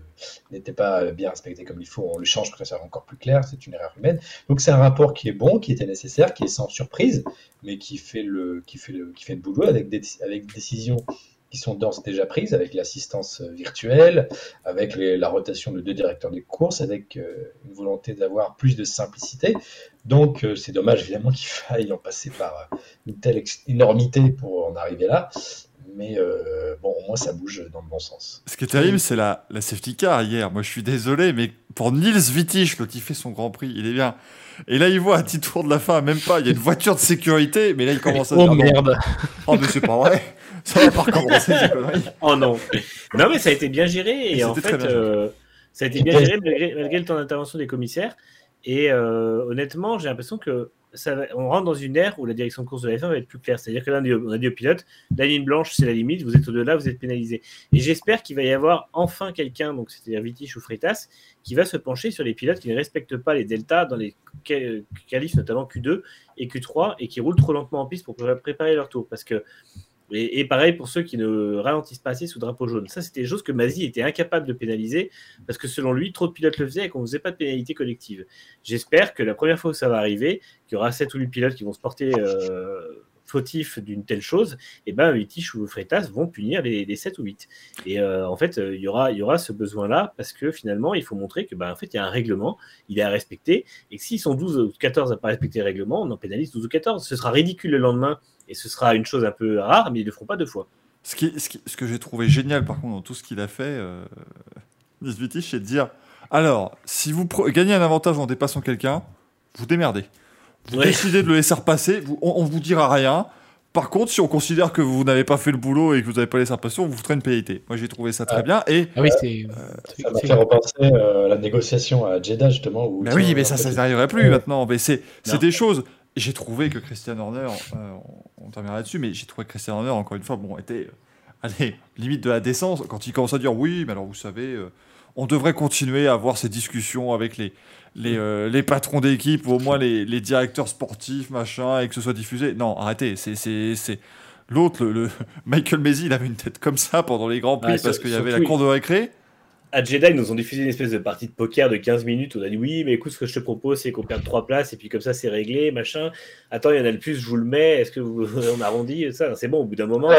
n'était pas bien respecté comme il faut, on le change pour que ça soit encore plus clair, c'est une erreur humaine. Donc c'est un rapport qui est bon, qui était nécessaire, qui est sans surprise, mais qui fait le, qui fait le, qui fait le boulot avec des, avec des décisions qui sont d'ores déjà prises avec l'assistance virtuelle, avec la rotation de deux directeurs de course, avec euh, une volonté d'avoir plus de simplicité. Donc euh, c'est dommage évidemment qu'il faille en passer par euh, une telle énormité pour en arriver là. Mais bon, au moins ça bouge dans le bon sens. Ce qui est terrible, c'est la, la safety car hier. Moi je suis désolé, mais pour Nils Wittich, quand il fait son Grand Prix, il est bien. Et là, il voit à petit tour de la fin, même pas, il y a une voiture de sécurité, mais là, il commence à oh, dire. Oh merde Oh, mais c'est pas vrai ça va pas recommencer ces conneries. Oh non. Non, mais ça a été bien géré. Et, en fait, euh, ça a été bien géré malgré, le temps d'intervention des commissaires. Et euh, honnêtement, j'ai l'impression que ça on rentre dans une ère où la direction de course de la F1 va être plus claire. C'est-à-dire que là, on a dit au pilote, la ligne blanche, c'est la limite, vous êtes au-delà, vous êtes pénalisé. Et j'espère qu'il va y avoir enfin quelqu'un, donc c'est-à-dire Vitich ou Freitas, qui va se pencher sur les pilotes qui ne respectent pas les deltas dans les qualifs, notamment Q2 et Q3, et qui roulent trop lentement en piste pour préparer leur tour. Parce que et, pareil pour ceux qui ne ralentissent pas assez sous drapeau jaune. Ça, c'était des choses que Mazi était incapable de pénaliser parce que selon lui, trop de pilotes le faisaient et qu'on ne faisait pas de pénalité collective. J'espère que la première fois où ça va arriver, qu'il y aura 7 ou 8 pilotes qui vont se porter euh, fautifs d'une telle chose, et eh ben Vitich ou Freitas vont punir les, 7 ou 8. Et euh, en fait, il y aura, y aura ce besoin-là parce que finalement, il faut montrer que ben, en fait, il y a un règlement, il est à respecter et que s'ils sont 12 ou 14 à pas respecter le règlement, on en pénalise 12 ou 14. Ce sera ridicule le lendemain et ce sera une chose un peu rare, mais ils ne le feront pas deux fois. Ce, qui, ce, que j'ai trouvé génial, par contre, dans tout ce qu'il a fait, euh, c'est de dire alors, si vous gagnez un avantage en dépassant quelqu'un, vous démerdez. Vous décidez de le laisser repasser, on, ne vous dira rien. Par contre, si on considère que vous n'avez pas fait le boulot et que vous n'avez pas laissé repasser, on vous ferait une pénalité. Moi, j'ai trouvé ça très bien. Et ah oui, c'est. ça m'a fait repenser euh, la négociation à Jeddah justement. Où oui, mais ça, ça n'arriverait plus maintenant. Mais c'est des choses j'ai trouvé que Christian Horner, euh, on terminera là-dessus, mais j'ai trouvé que Christian Horner, encore une fois, bon, était, euh, allez, limite de la décence, quand il commence à dire oui, mais alors vous savez, euh, on devrait continuer à avoir ces discussions avec les, les, les patrons d'équipe, ou au moins les, les, directeurs sportifs, machin, et que ce soit diffusé. Non, arrêtez, c'est. L'autre, le, Michael Maisy, il avait une tête comme ça pendant les Grands Prix parce qu'il y avait la cour de récré à Jeddah, ils nous ont diffusé une espèce de partie de poker de 15 minutes. On a dit oui, mais écoute, ce que je te propose, c'est qu'on perde trois places et puis comme ça, c'est réglé, machin. Attends, il y en a le plus, je vous le mets. Est-ce que vous on arrondit ça C'est bon, au bout d'un moment,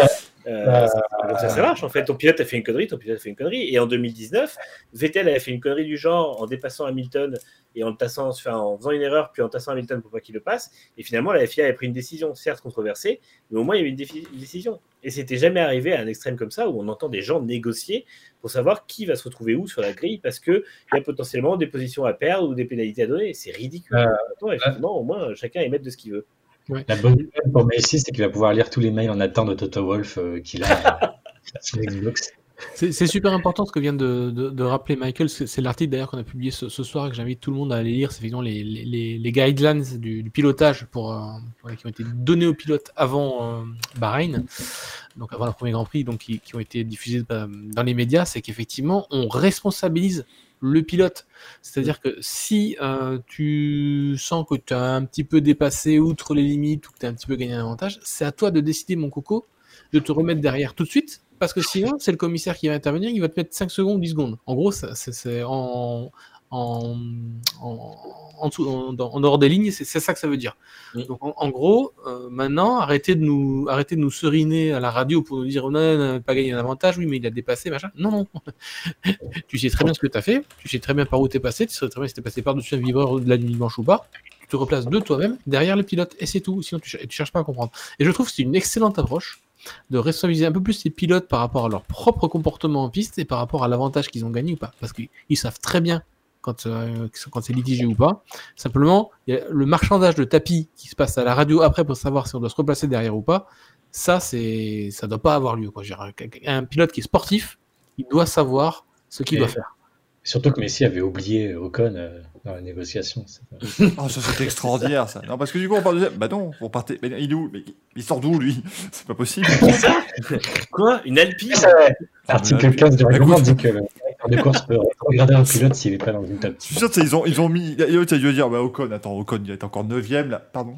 euh, ça, ça, marche en fait. Ton pilote a fait une connerie, ton pilote a fait une connerie. Et en 2019, Vettel avait fait une connerie du genre en dépassant Hamilton et en, tassant, enfin, en faisant une erreur, puis en tassant Hamilton pour pas qu'il le passe. Et finalement, la FIA avait pris une décision, certes controversée, mais au moins il y avait une, décision. Et c'était jamais arrivé à un extrême comme ça où on entend des gens négocier pour savoir qui va se retrouver où sur la grille parce qu'il y a potentiellement des positions à perdre ou des pénalités à donner. C'est ridicule. Euh, effectivement, au moins, chacun est maître de ce qu'il veut. La bonne nouvelle pour Messi, c'est qu'il va pouvoir lire tous les mails en attente de Toto Wolf euh, qu'il a sur Xbox. C'est super important ce que vient de, de, rappeler Michael. C'est l'article d'ailleurs qu'on a publié ce, soir que j'invite tout le monde à aller lire. C'est effectivement les, les, les, guidelines du, pilotage pour, euh, qui ont été donnés aux pilotes avant euh, Bahreïn, donc avant le premier Grand Prix, donc qui, qui ont été diffusés dans les médias. C'est qu'effectivement, on responsabilise le pilote. C'est-à-dire que si euh, tu sens que tu as un petit peu dépassé outre les limites ou que tu as un petit peu gagné un avantage, c'est à toi de décider, mon coco, de te remettre derrière tout de suite parce que sinon, c'est le commissaire qui va intervenir, il va te mettre 5 secondes, 10 secondes. En gros, c'est en, en, en, en, en, dehors des lignes, c'est ça que ça veut dire. Donc, en, gros, euh, maintenant, arrêtez de, nous, arrêtez de nous seriner à la radio pour nous dire, non, non, pas gagné un avantage, oui, mais il a dépassé, machin. Non, non. tu sais très bien ce que tu as fait, tu sais très bien par où tu es passé, tu sais très bien si tu es passé par-dessus un vivreur de la nuit blanche ou pas. Tu te replaces de toi-même derrière le pilote, et c'est tout. Sinon, tu, tu cherches pas à comprendre. Et je trouve que c'est une excellente approche de responsabiliser un peu plus les pilotes par rapport à leur propre comportement en piste et par rapport à l'avantage qu'ils ont gagné ou pas. Parce qu'ils savent très bien quand, euh, quand c'est litigé ou pas. Simplement, le marchandage de tapis qui se passe à la radio après pour savoir si on doit se replacer derrière ou pas, ça, c'est, ça doit pas avoir lieu. Quoi. Un pilote qui est sportif, il doit savoir ce qu'il doit faire. Surtout que Messi avait oublié Ocon euh, dans la négociation. Oh, ça c'était extraordinaire ça. Non, parce que du coup on parle de. Bah non, on partait. Mais il est où? Mais il sort d'où lui? C'est pas possible. Quoi? Une Alpine? L'article 15 du règlement dit que de course peut regarder un pilote s'il est pas dans une table. Je suis sûr, ils ont, ils ont mis. Et l'autre, il a dû dire Bah Ocon, attends, Ocon, il est encore 9ème là. Pardon.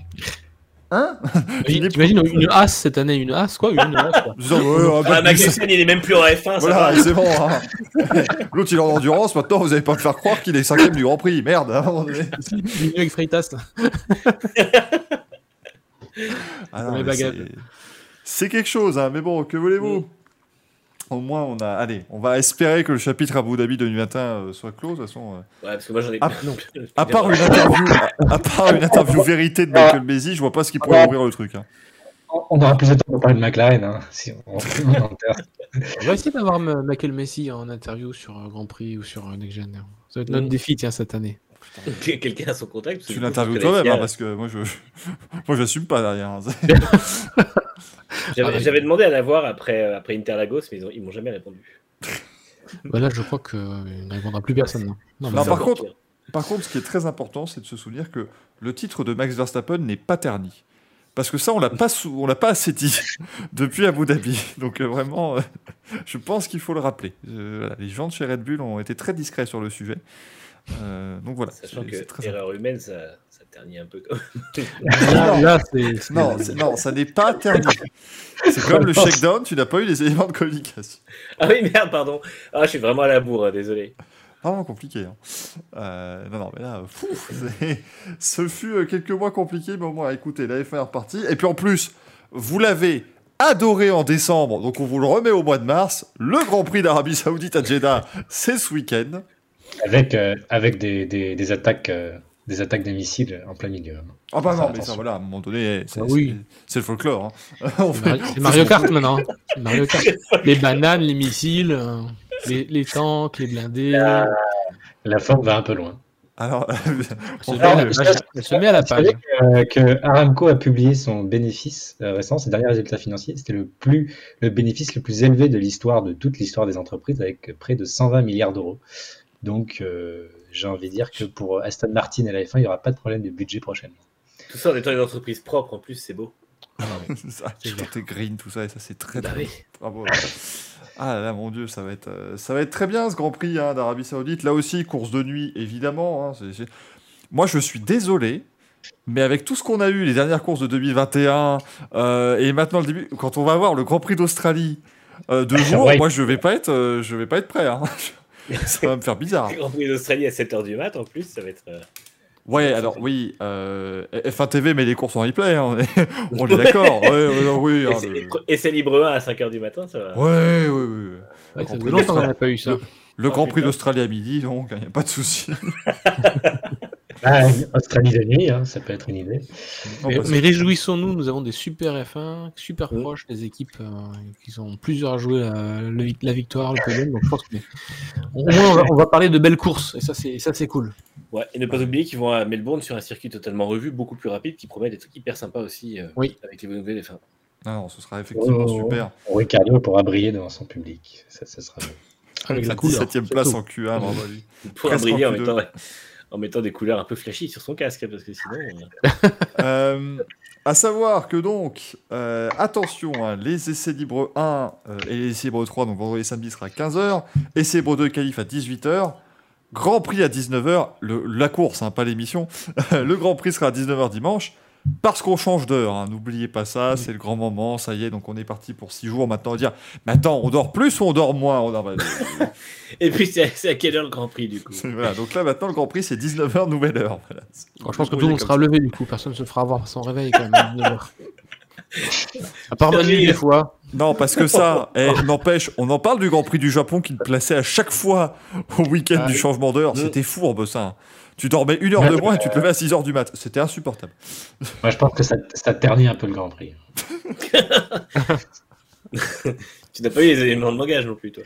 Hein T'imagines une as cette année, une as quoi Une as quoi. Disant, ouais, ouais, Ah, bah, Magnussen, il est même plus en F1, ça Voilà, c'est bon. hein. L'autre, il est en endurance. Maintenant, vous allez pas me faire croire qu'il est cinquième du Grand Prix. Merde, donné. Il est mieux avec Freitas là. Ah c'est- C'est quelque chose, hein, mais bon, que voulez-vous? Au moins, on a. Allez, on va espérer que le chapitre Abu Dhabi 2021 euh, soit clos. De toute façon, euh, Ouais, parce que moi j'en ai. À part une interview, à, à part une interview vérité de Michael Bézi, je vois pas ce qui pourrait ouvrir le truc. hein. On aura plus de temps pour parler de McLaren. Hein, si on, on va essayer d'avoir Michael Messi en interview sur euh, Grand Prix ou sur Next Gen. Ça va être notre Mm. défi tiens cette année. Quelqu'un a son contact. Tu l'interviews toi-même, hein, parce que moi, je, moi, j'assume pas derrière. Hein. J'avais Ah, demandé à l'avoir après, euh, après Interlagos, mais ils, ils m'ont jamais répondu. Bah là, je crois qu'il ne répondra plus personne. Non, non, Non, mais- par contre-. Par contre, ce qui est très important, c'est de se souvenir que le titre de Max Verstappen n'est pas terni. Parce que ça, on l'a pas, on l'a pas assez dit depuis Abu Dhabi. Donc euh, vraiment, euh, je pense qu'il faut le rappeler. Euh, voilà, les gens de chez Red Bull ont été très discrets sur le sujet. Euh, donc voilà. Sachant que très erreur humaine, ça, ça ternit un peu. Comme... là, là, Non, non, ça n'est pas terni. C'est comme le shakedown, tu n'as pas eu les éléments de communication. Ah oui, merde, pardon. Ah, je suis vraiment à la bourre, hein, désolé. Vraiment compliqué. hein. Euh, non, non, mais là, fou, ce fut euh, quelques mois compliqués, mais au moins, écoutez, la F1 est repartie. Et puis en plus, vous l'avez adoré en décembre, donc on vous le remet au mois de mars. Le Grand Prix d'Arabie Saoudite à Jeddah, c'est ce week-end. Avec, euh, avec des, des, des attaques, euh, des attaques de missiles en plein milieu. hein. Ah bah Ça, non, mais ça, voilà, à un moment donné, c'est Ah oui. c'est- c'est le folklore. hein. C'est fait- Mario- Kart maintenant. hein. Mario Kart. Les bananes, les missiles, euh, les, les tanks, les blindés. Ah. La forme va un peu loin. Alors, se, on la, elle se met à la Vous savez page. que, que Aramco a publié son bénéfice euh, récent, ses derniers résultats financiers. C'était le plus, le bénéfice le plus élevé de l'histoire, de toute l'histoire des entreprises, avec près de 120 milliards d'euros. Donc, euh, j'ai envie de dire que pour Aston Martin et la F1, il n'y aura pas de problème de budget prochainement. Tout ça en étant une entreprise propre, en plus, c'est beau. ça, tout est green, tout ça, et ça, c'est très, Bah très oui. Bravo. Ah là, mon dieu, ça va être, euh, ça va être très bien ce Grand Prix hein, d'Arabie Saoudite. Là aussi, course de nuit, évidemment. hein, Moi, je suis désolé, mais avec tout ce qu'on a eu, les dernières courses de 2021 euh, et maintenant le début, quand on va voir le Grand Prix d'Australie euh, de jour, Ouais. moi, je vais pas être, euh, je vais pas être prêt. hein. ça va me faire bizarre. Grand Prix d'Australie à 7h du mat, en plus, ça va être. euh, Ouais, alors oui, euh, F1 TV met les courses en replay, hein, on est, on est d'accord. Ouais, ouais, ouais, oui, hein, le- essai libre 1 à 5h du matin, ça va. ouais, ouais, ouais. Ouais, ça Grand fait Prix longtemps qu'on d'Australie. n'a pas eu ça. Le Oh, Grand Prix d'Australie à midi, donc il n'y a pas de souci. Ah, Australie de nuit, hein, ça peut être une idée. Mais, réjouissons-nous, nous avons des super F1, super proches, des équipes euh, qui sont plusieurs à jouer la, vic- la victoire, le podium. Donc je pense que au moins on va, on va parler de belles courses et ça c'est ça c'est cool. Ouais, et ne pas oublier qu'ils vont à Melbourne sur un circuit totalement revu, beaucoup plus rapide, qui promet d'être hyper sympa aussi euh, Oui. avec les bonnes nouvelles des fins. Non, non, ce sera effectivement Oh. super. Ricardo pourra briller devant son public. Ça, ça sera Avec la. 17 e surtout. place en Q1, bravo à lui. Il pourra Presque briller en en Q2. mettant, en mettant des couleurs un peu flashy sur son casque, hein, parce que sinon. euh, Euh, à savoir que donc, euh, attention, hein, les essais libres 1 euh, et les essais libres 3, donc vendredi et samedi sera à 15h, essais libres 2 qualif à 18h, Grand Prix à 19h, le, la course, hein, pas l'émission, le Grand Prix sera à 19h dimanche, parce qu'on change d'heure, hein, n'oubliez pas ça, c'est le grand moment, ça y est, donc on est parti pour 6 jours, maintenant on va dire, mais attends, on dort plus ou on dort moins On dort- Et puis, c'est à quelle heure le Grand Prix, du coup? Voilà, Donc là, maintenant, le Grand Prix, c'est 19h, nouvelle heure. Voilà. Alors, je pense que tout le monde sera ça. levé du coup, personne ne se fera avoir son réveil quand même. à 19h. à part Manu des fois. Non, parce que ça, eh, n'empêche, on en parle du Grand Prix du Japon qui te plaçait à chaque fois au week-end Ah du changement d'heure. Mm. C'était fourbe, ça. Tu dormais une heure de moins et tu te levais à 6 heures du mat. C'était insupportable. Moi, je pense que ça, ça ternit un peu le Grand Prix. Tu n'as pas eu les éléments de langage non plus, toi.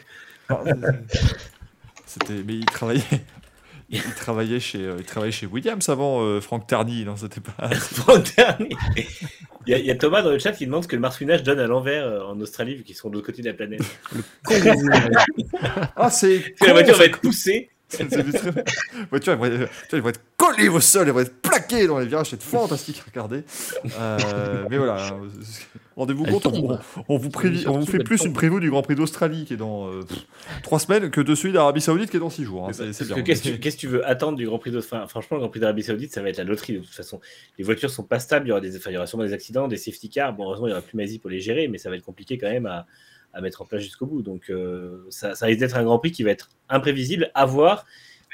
C'était, mais il travaillait, il travaillait chez, euh, il travaillait chez Williams avant euh, Franck Tarny. Non, c'était pas. Franck Dernier. Il y, a, il y a Thomas dans le chat qui demande ce que le marsouinage donne à l'envers euh, en Australie, vu qu'ils sont de l'autre côté de la planète. Ah, c'est. Que la con, voiture va être poussée Tu vois, elles vont être collées au sol, elles vont être plaquées dans les virages, c'est fantastique à regarder. Euh, mais voilà, rendez-vous compte, on, vous, prévi- on vous fait plus une preview du Grand Prix d'Australie qui est dans euh, pff, trois semaines que de celui d'Arabie Saoudite qui est dans six jours. hein. Que Qu'est-ce que tu- tu veux attendre du Grand Prix d'Australie Franchement, le Grand Prix d'Arabie Saoudite, ça va être la loterie de toute façon. Les voitures sont pas stables, il y aura, des, enfin, il y aura sûrement des accidents, des safety cars. Bon, heureusement, il y aura plus Masi pour les gérer, mais ça va être compliqué quand même à, à mettre en place jusqu'au bout. Donc, euh, ça, ça risque d'être un Grand Prix qui va être imprévisible à voir.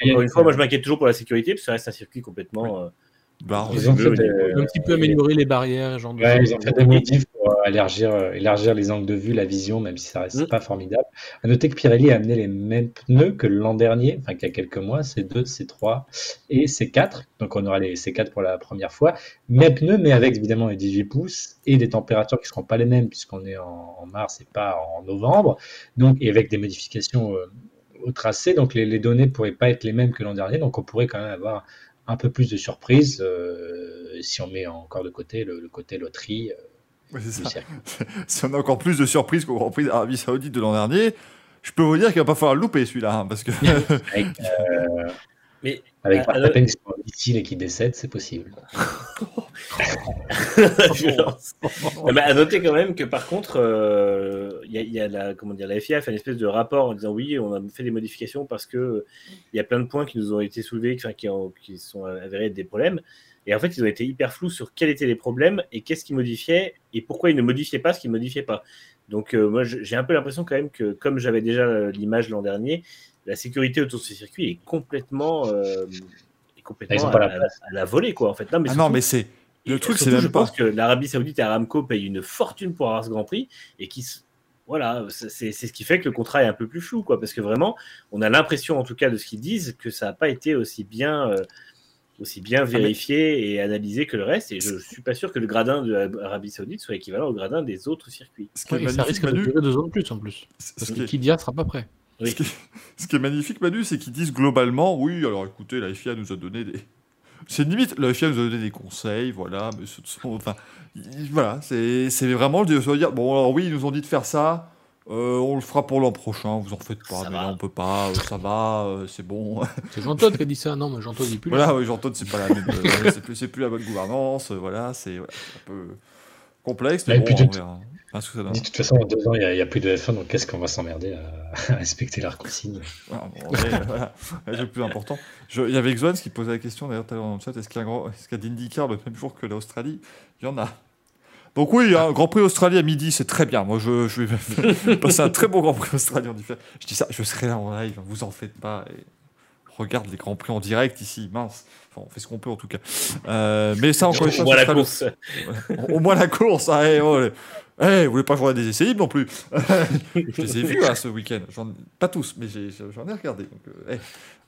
Encore une fois, moi, je m'inquiète toujours pour la sécurité, parce que ça reste un circuit complètement. euh, Bah, Ils ont fait des, Un petit peu améliorer les barrières, genre Ouais, ils ont fait des modifs pour euh, élargir, euh, élargir les angles de vue, la vision, même si ça reste Mm. pas formidable. À noter que Pirelli a amené les mêmes pneus que l'an dernier, enfin qu'il y a quelques mois, C2, C3 et C4. Donc on aura les C4 pour la première fois. Mêmes pneus, mais avec évidemment les 18 pouces et des températures qui seront pas les mêmes puisqu'on est en, en mars et pas en novembre. Donc et avec des modifications euh, au tracé, donc les, les données pourraient pas être les mêmes que l'an dernier. Donc on pourrait quand même avoir un peu plus de surprise euh, si on met encore de côté le, le côté loterie euh, ouais, ça. Si on a encore plus de surprises qu'au Grand Prix d'Arabie Saoudite de l'an dernier, je peux vous dire qu'il va pas falloir le louper celui-là, hein, parce que Avec, euh, Mais avec Verstappen qui se prend un missile et qui décède, c'est possible. mais à noter quand même que par contre, euh, il y a, il y a la, comment dire, la FIA fait une espèce de rapport en disant oui, on a fait des modifications parce que euh, il y a plein de points qui nous ont été soulevés, qui, ont- qui sont avérés être des problèmes. Et en fait, ils ont été hyper flous sur quels étaient les problèmes et qu'est-ce qu'ils modifiaient et pourquoi ils ne modifiaient pas ce qu'ils ne modifiaient pas. Donc, euh, moi, j'ai un peu l'impression quand même que, comme j'avais déjà euh, l'image l'an dernier, la sécurité autour de ce circuit est complètement, euh, est complètement à, pas la à- à la volée, quoi, en fait. Non, mais ah non, mais c'est le truc, c'est même je pas. pense que l'Arabie Saoudite et Aramco payent une fortune pour avoir ce Grand Prix et qui voilà, c'est c'est ce qui fait que le contrat est un peu plus flou, quoi, parce que vraiment, on a l'impression, en tout cas, de ce qu'ils disent, que ça n'a pas été aussi bien, euh, aussi bien vérifié et analysé que le reste. Et je ne suis pas sûr que le gradin de l'Arabie Saoudite soit équivalent au gradin des autres circuits. Ce qui est Ouais, et ça risque de durer deux ans de plus en plus. ce Parce qui que est- Kidia sera pas prêt. Oui. Ce qui, est, ce qui est magnifique, Manu, c'est qu'ils disent globalement, oui, alors écoutez, la FIA nous a donné des... C'est limite, la FIA nous a donné des conseils, voilà, mais ce sont... Enfin, il- voilà, c'est c'est vraiment de dire, bon, alors oui, ils nous ont dit de faire ça, euh, on le fera pour l'an prochain, vous en faites pas, Ça mais va. là, on peut pas, euh, ça va, euh, c'est bon. C'est Jean-Todt qui a dit ça. Non, mais Jean-Todt dit plus. voilà, oui, j'entends, c'est pas la même... euh, c'est plus, c'est plus la bonne gouvernance, voilà, c'est voilà, un peu complexe, mais bon, puis on verra. Que ça donne. De toute façon, en deux ans, il n'y a, plus de F1, donc qu'est-ce qu'on va s'emmerder à, à respecter Voilà, bon, mais, voilà, c'est le plus important. Je- Il y avait Exoans qui posait la question d'ailleurs tout à l'heure dans le chat est-ce qu'il y a, un qu'il y a d'IndyCar le même jour que l'Australie? Il y en a. Donc, oui, un Grand Prix Australie à midi, c'est très bien. Moi, je, je vais passer un très beau Grand Prix Australie en différé. Je dis ça, je serai là en live, vous en faites pas. Et regarde les Grands Prix en direct ici, mince. Enfin, on fait ce qu'on peut en tout cas. Euh, mais ça, encore une fois, voit ce la course. au moins la course, ah, eh, vous voulez pas jouer à des essais libres non plus Je les ai vus hein, ce week-end, J'en- pas tous, mais j'ai- j'en ai regardé. Donc, euh, eh,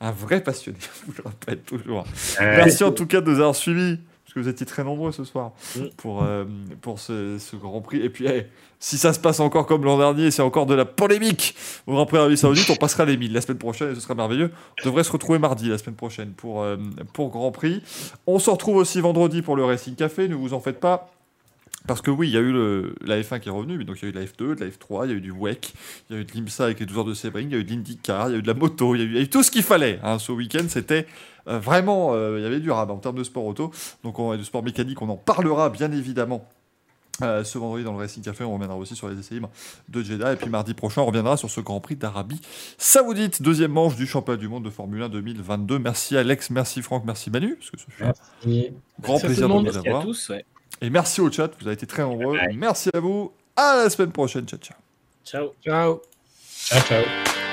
un vrai passionné, je vous le rappelle toujours. Merci en tout cas de nous avoir suivis, parce que vous étiez très nombreux ce soir Mm. pour, euh, pour ce, ce Grand Prix. Et puis, eh, si ça se passe encore comme l'an dernier, c'est encore de la polémique au Grand Prix Arabie Saoudite, on passera les 1000 la semaine prochaine et ce sera merveilleux. On devrait se retrouver mardi la semaine prochaine pour, euh, pour Grand Prix. On se retrouve aussi vendredi pour le Racing Café, ne vous en faites pas. Parce que oui, il y a eu le, la F1 qui est revenue, mais donc il y a eu de la F2, de la F3, il y a eu du WEC, il y a eu de l'IMSA avec les 12 heures de Sebring, il y a eu de l'IndyCar, il y a eu de la moto, il y a eu, il y a eu tout ce qu'il fallait. hein. Ce week-end, c'était euh, vraiment, euh, il y avait du rab en termes de sport auto, donc on, et de sport mécanique, on en parlera bien évidemment. euh, ce vendredi dans le Racing Café, on reviendra aussi sur les essais libres de Jeddah. Et puis mardi prochain, on reviendra sur ce Grand Prix d'Arabie Saoudite, deuxième manche du championnat du monde de Formule 1 2022. Merci Alex, merci Franck, merci Manu, parce que ce fut un Merci. grand Merci plaisir de vous Merci à avoir. tous. ouais. Et merci au chat, vous avez été très nombreux. Merci à vous. À la semaine prochaine. Ciao, ciao. Ciao. Ciao. Ciao, ciao.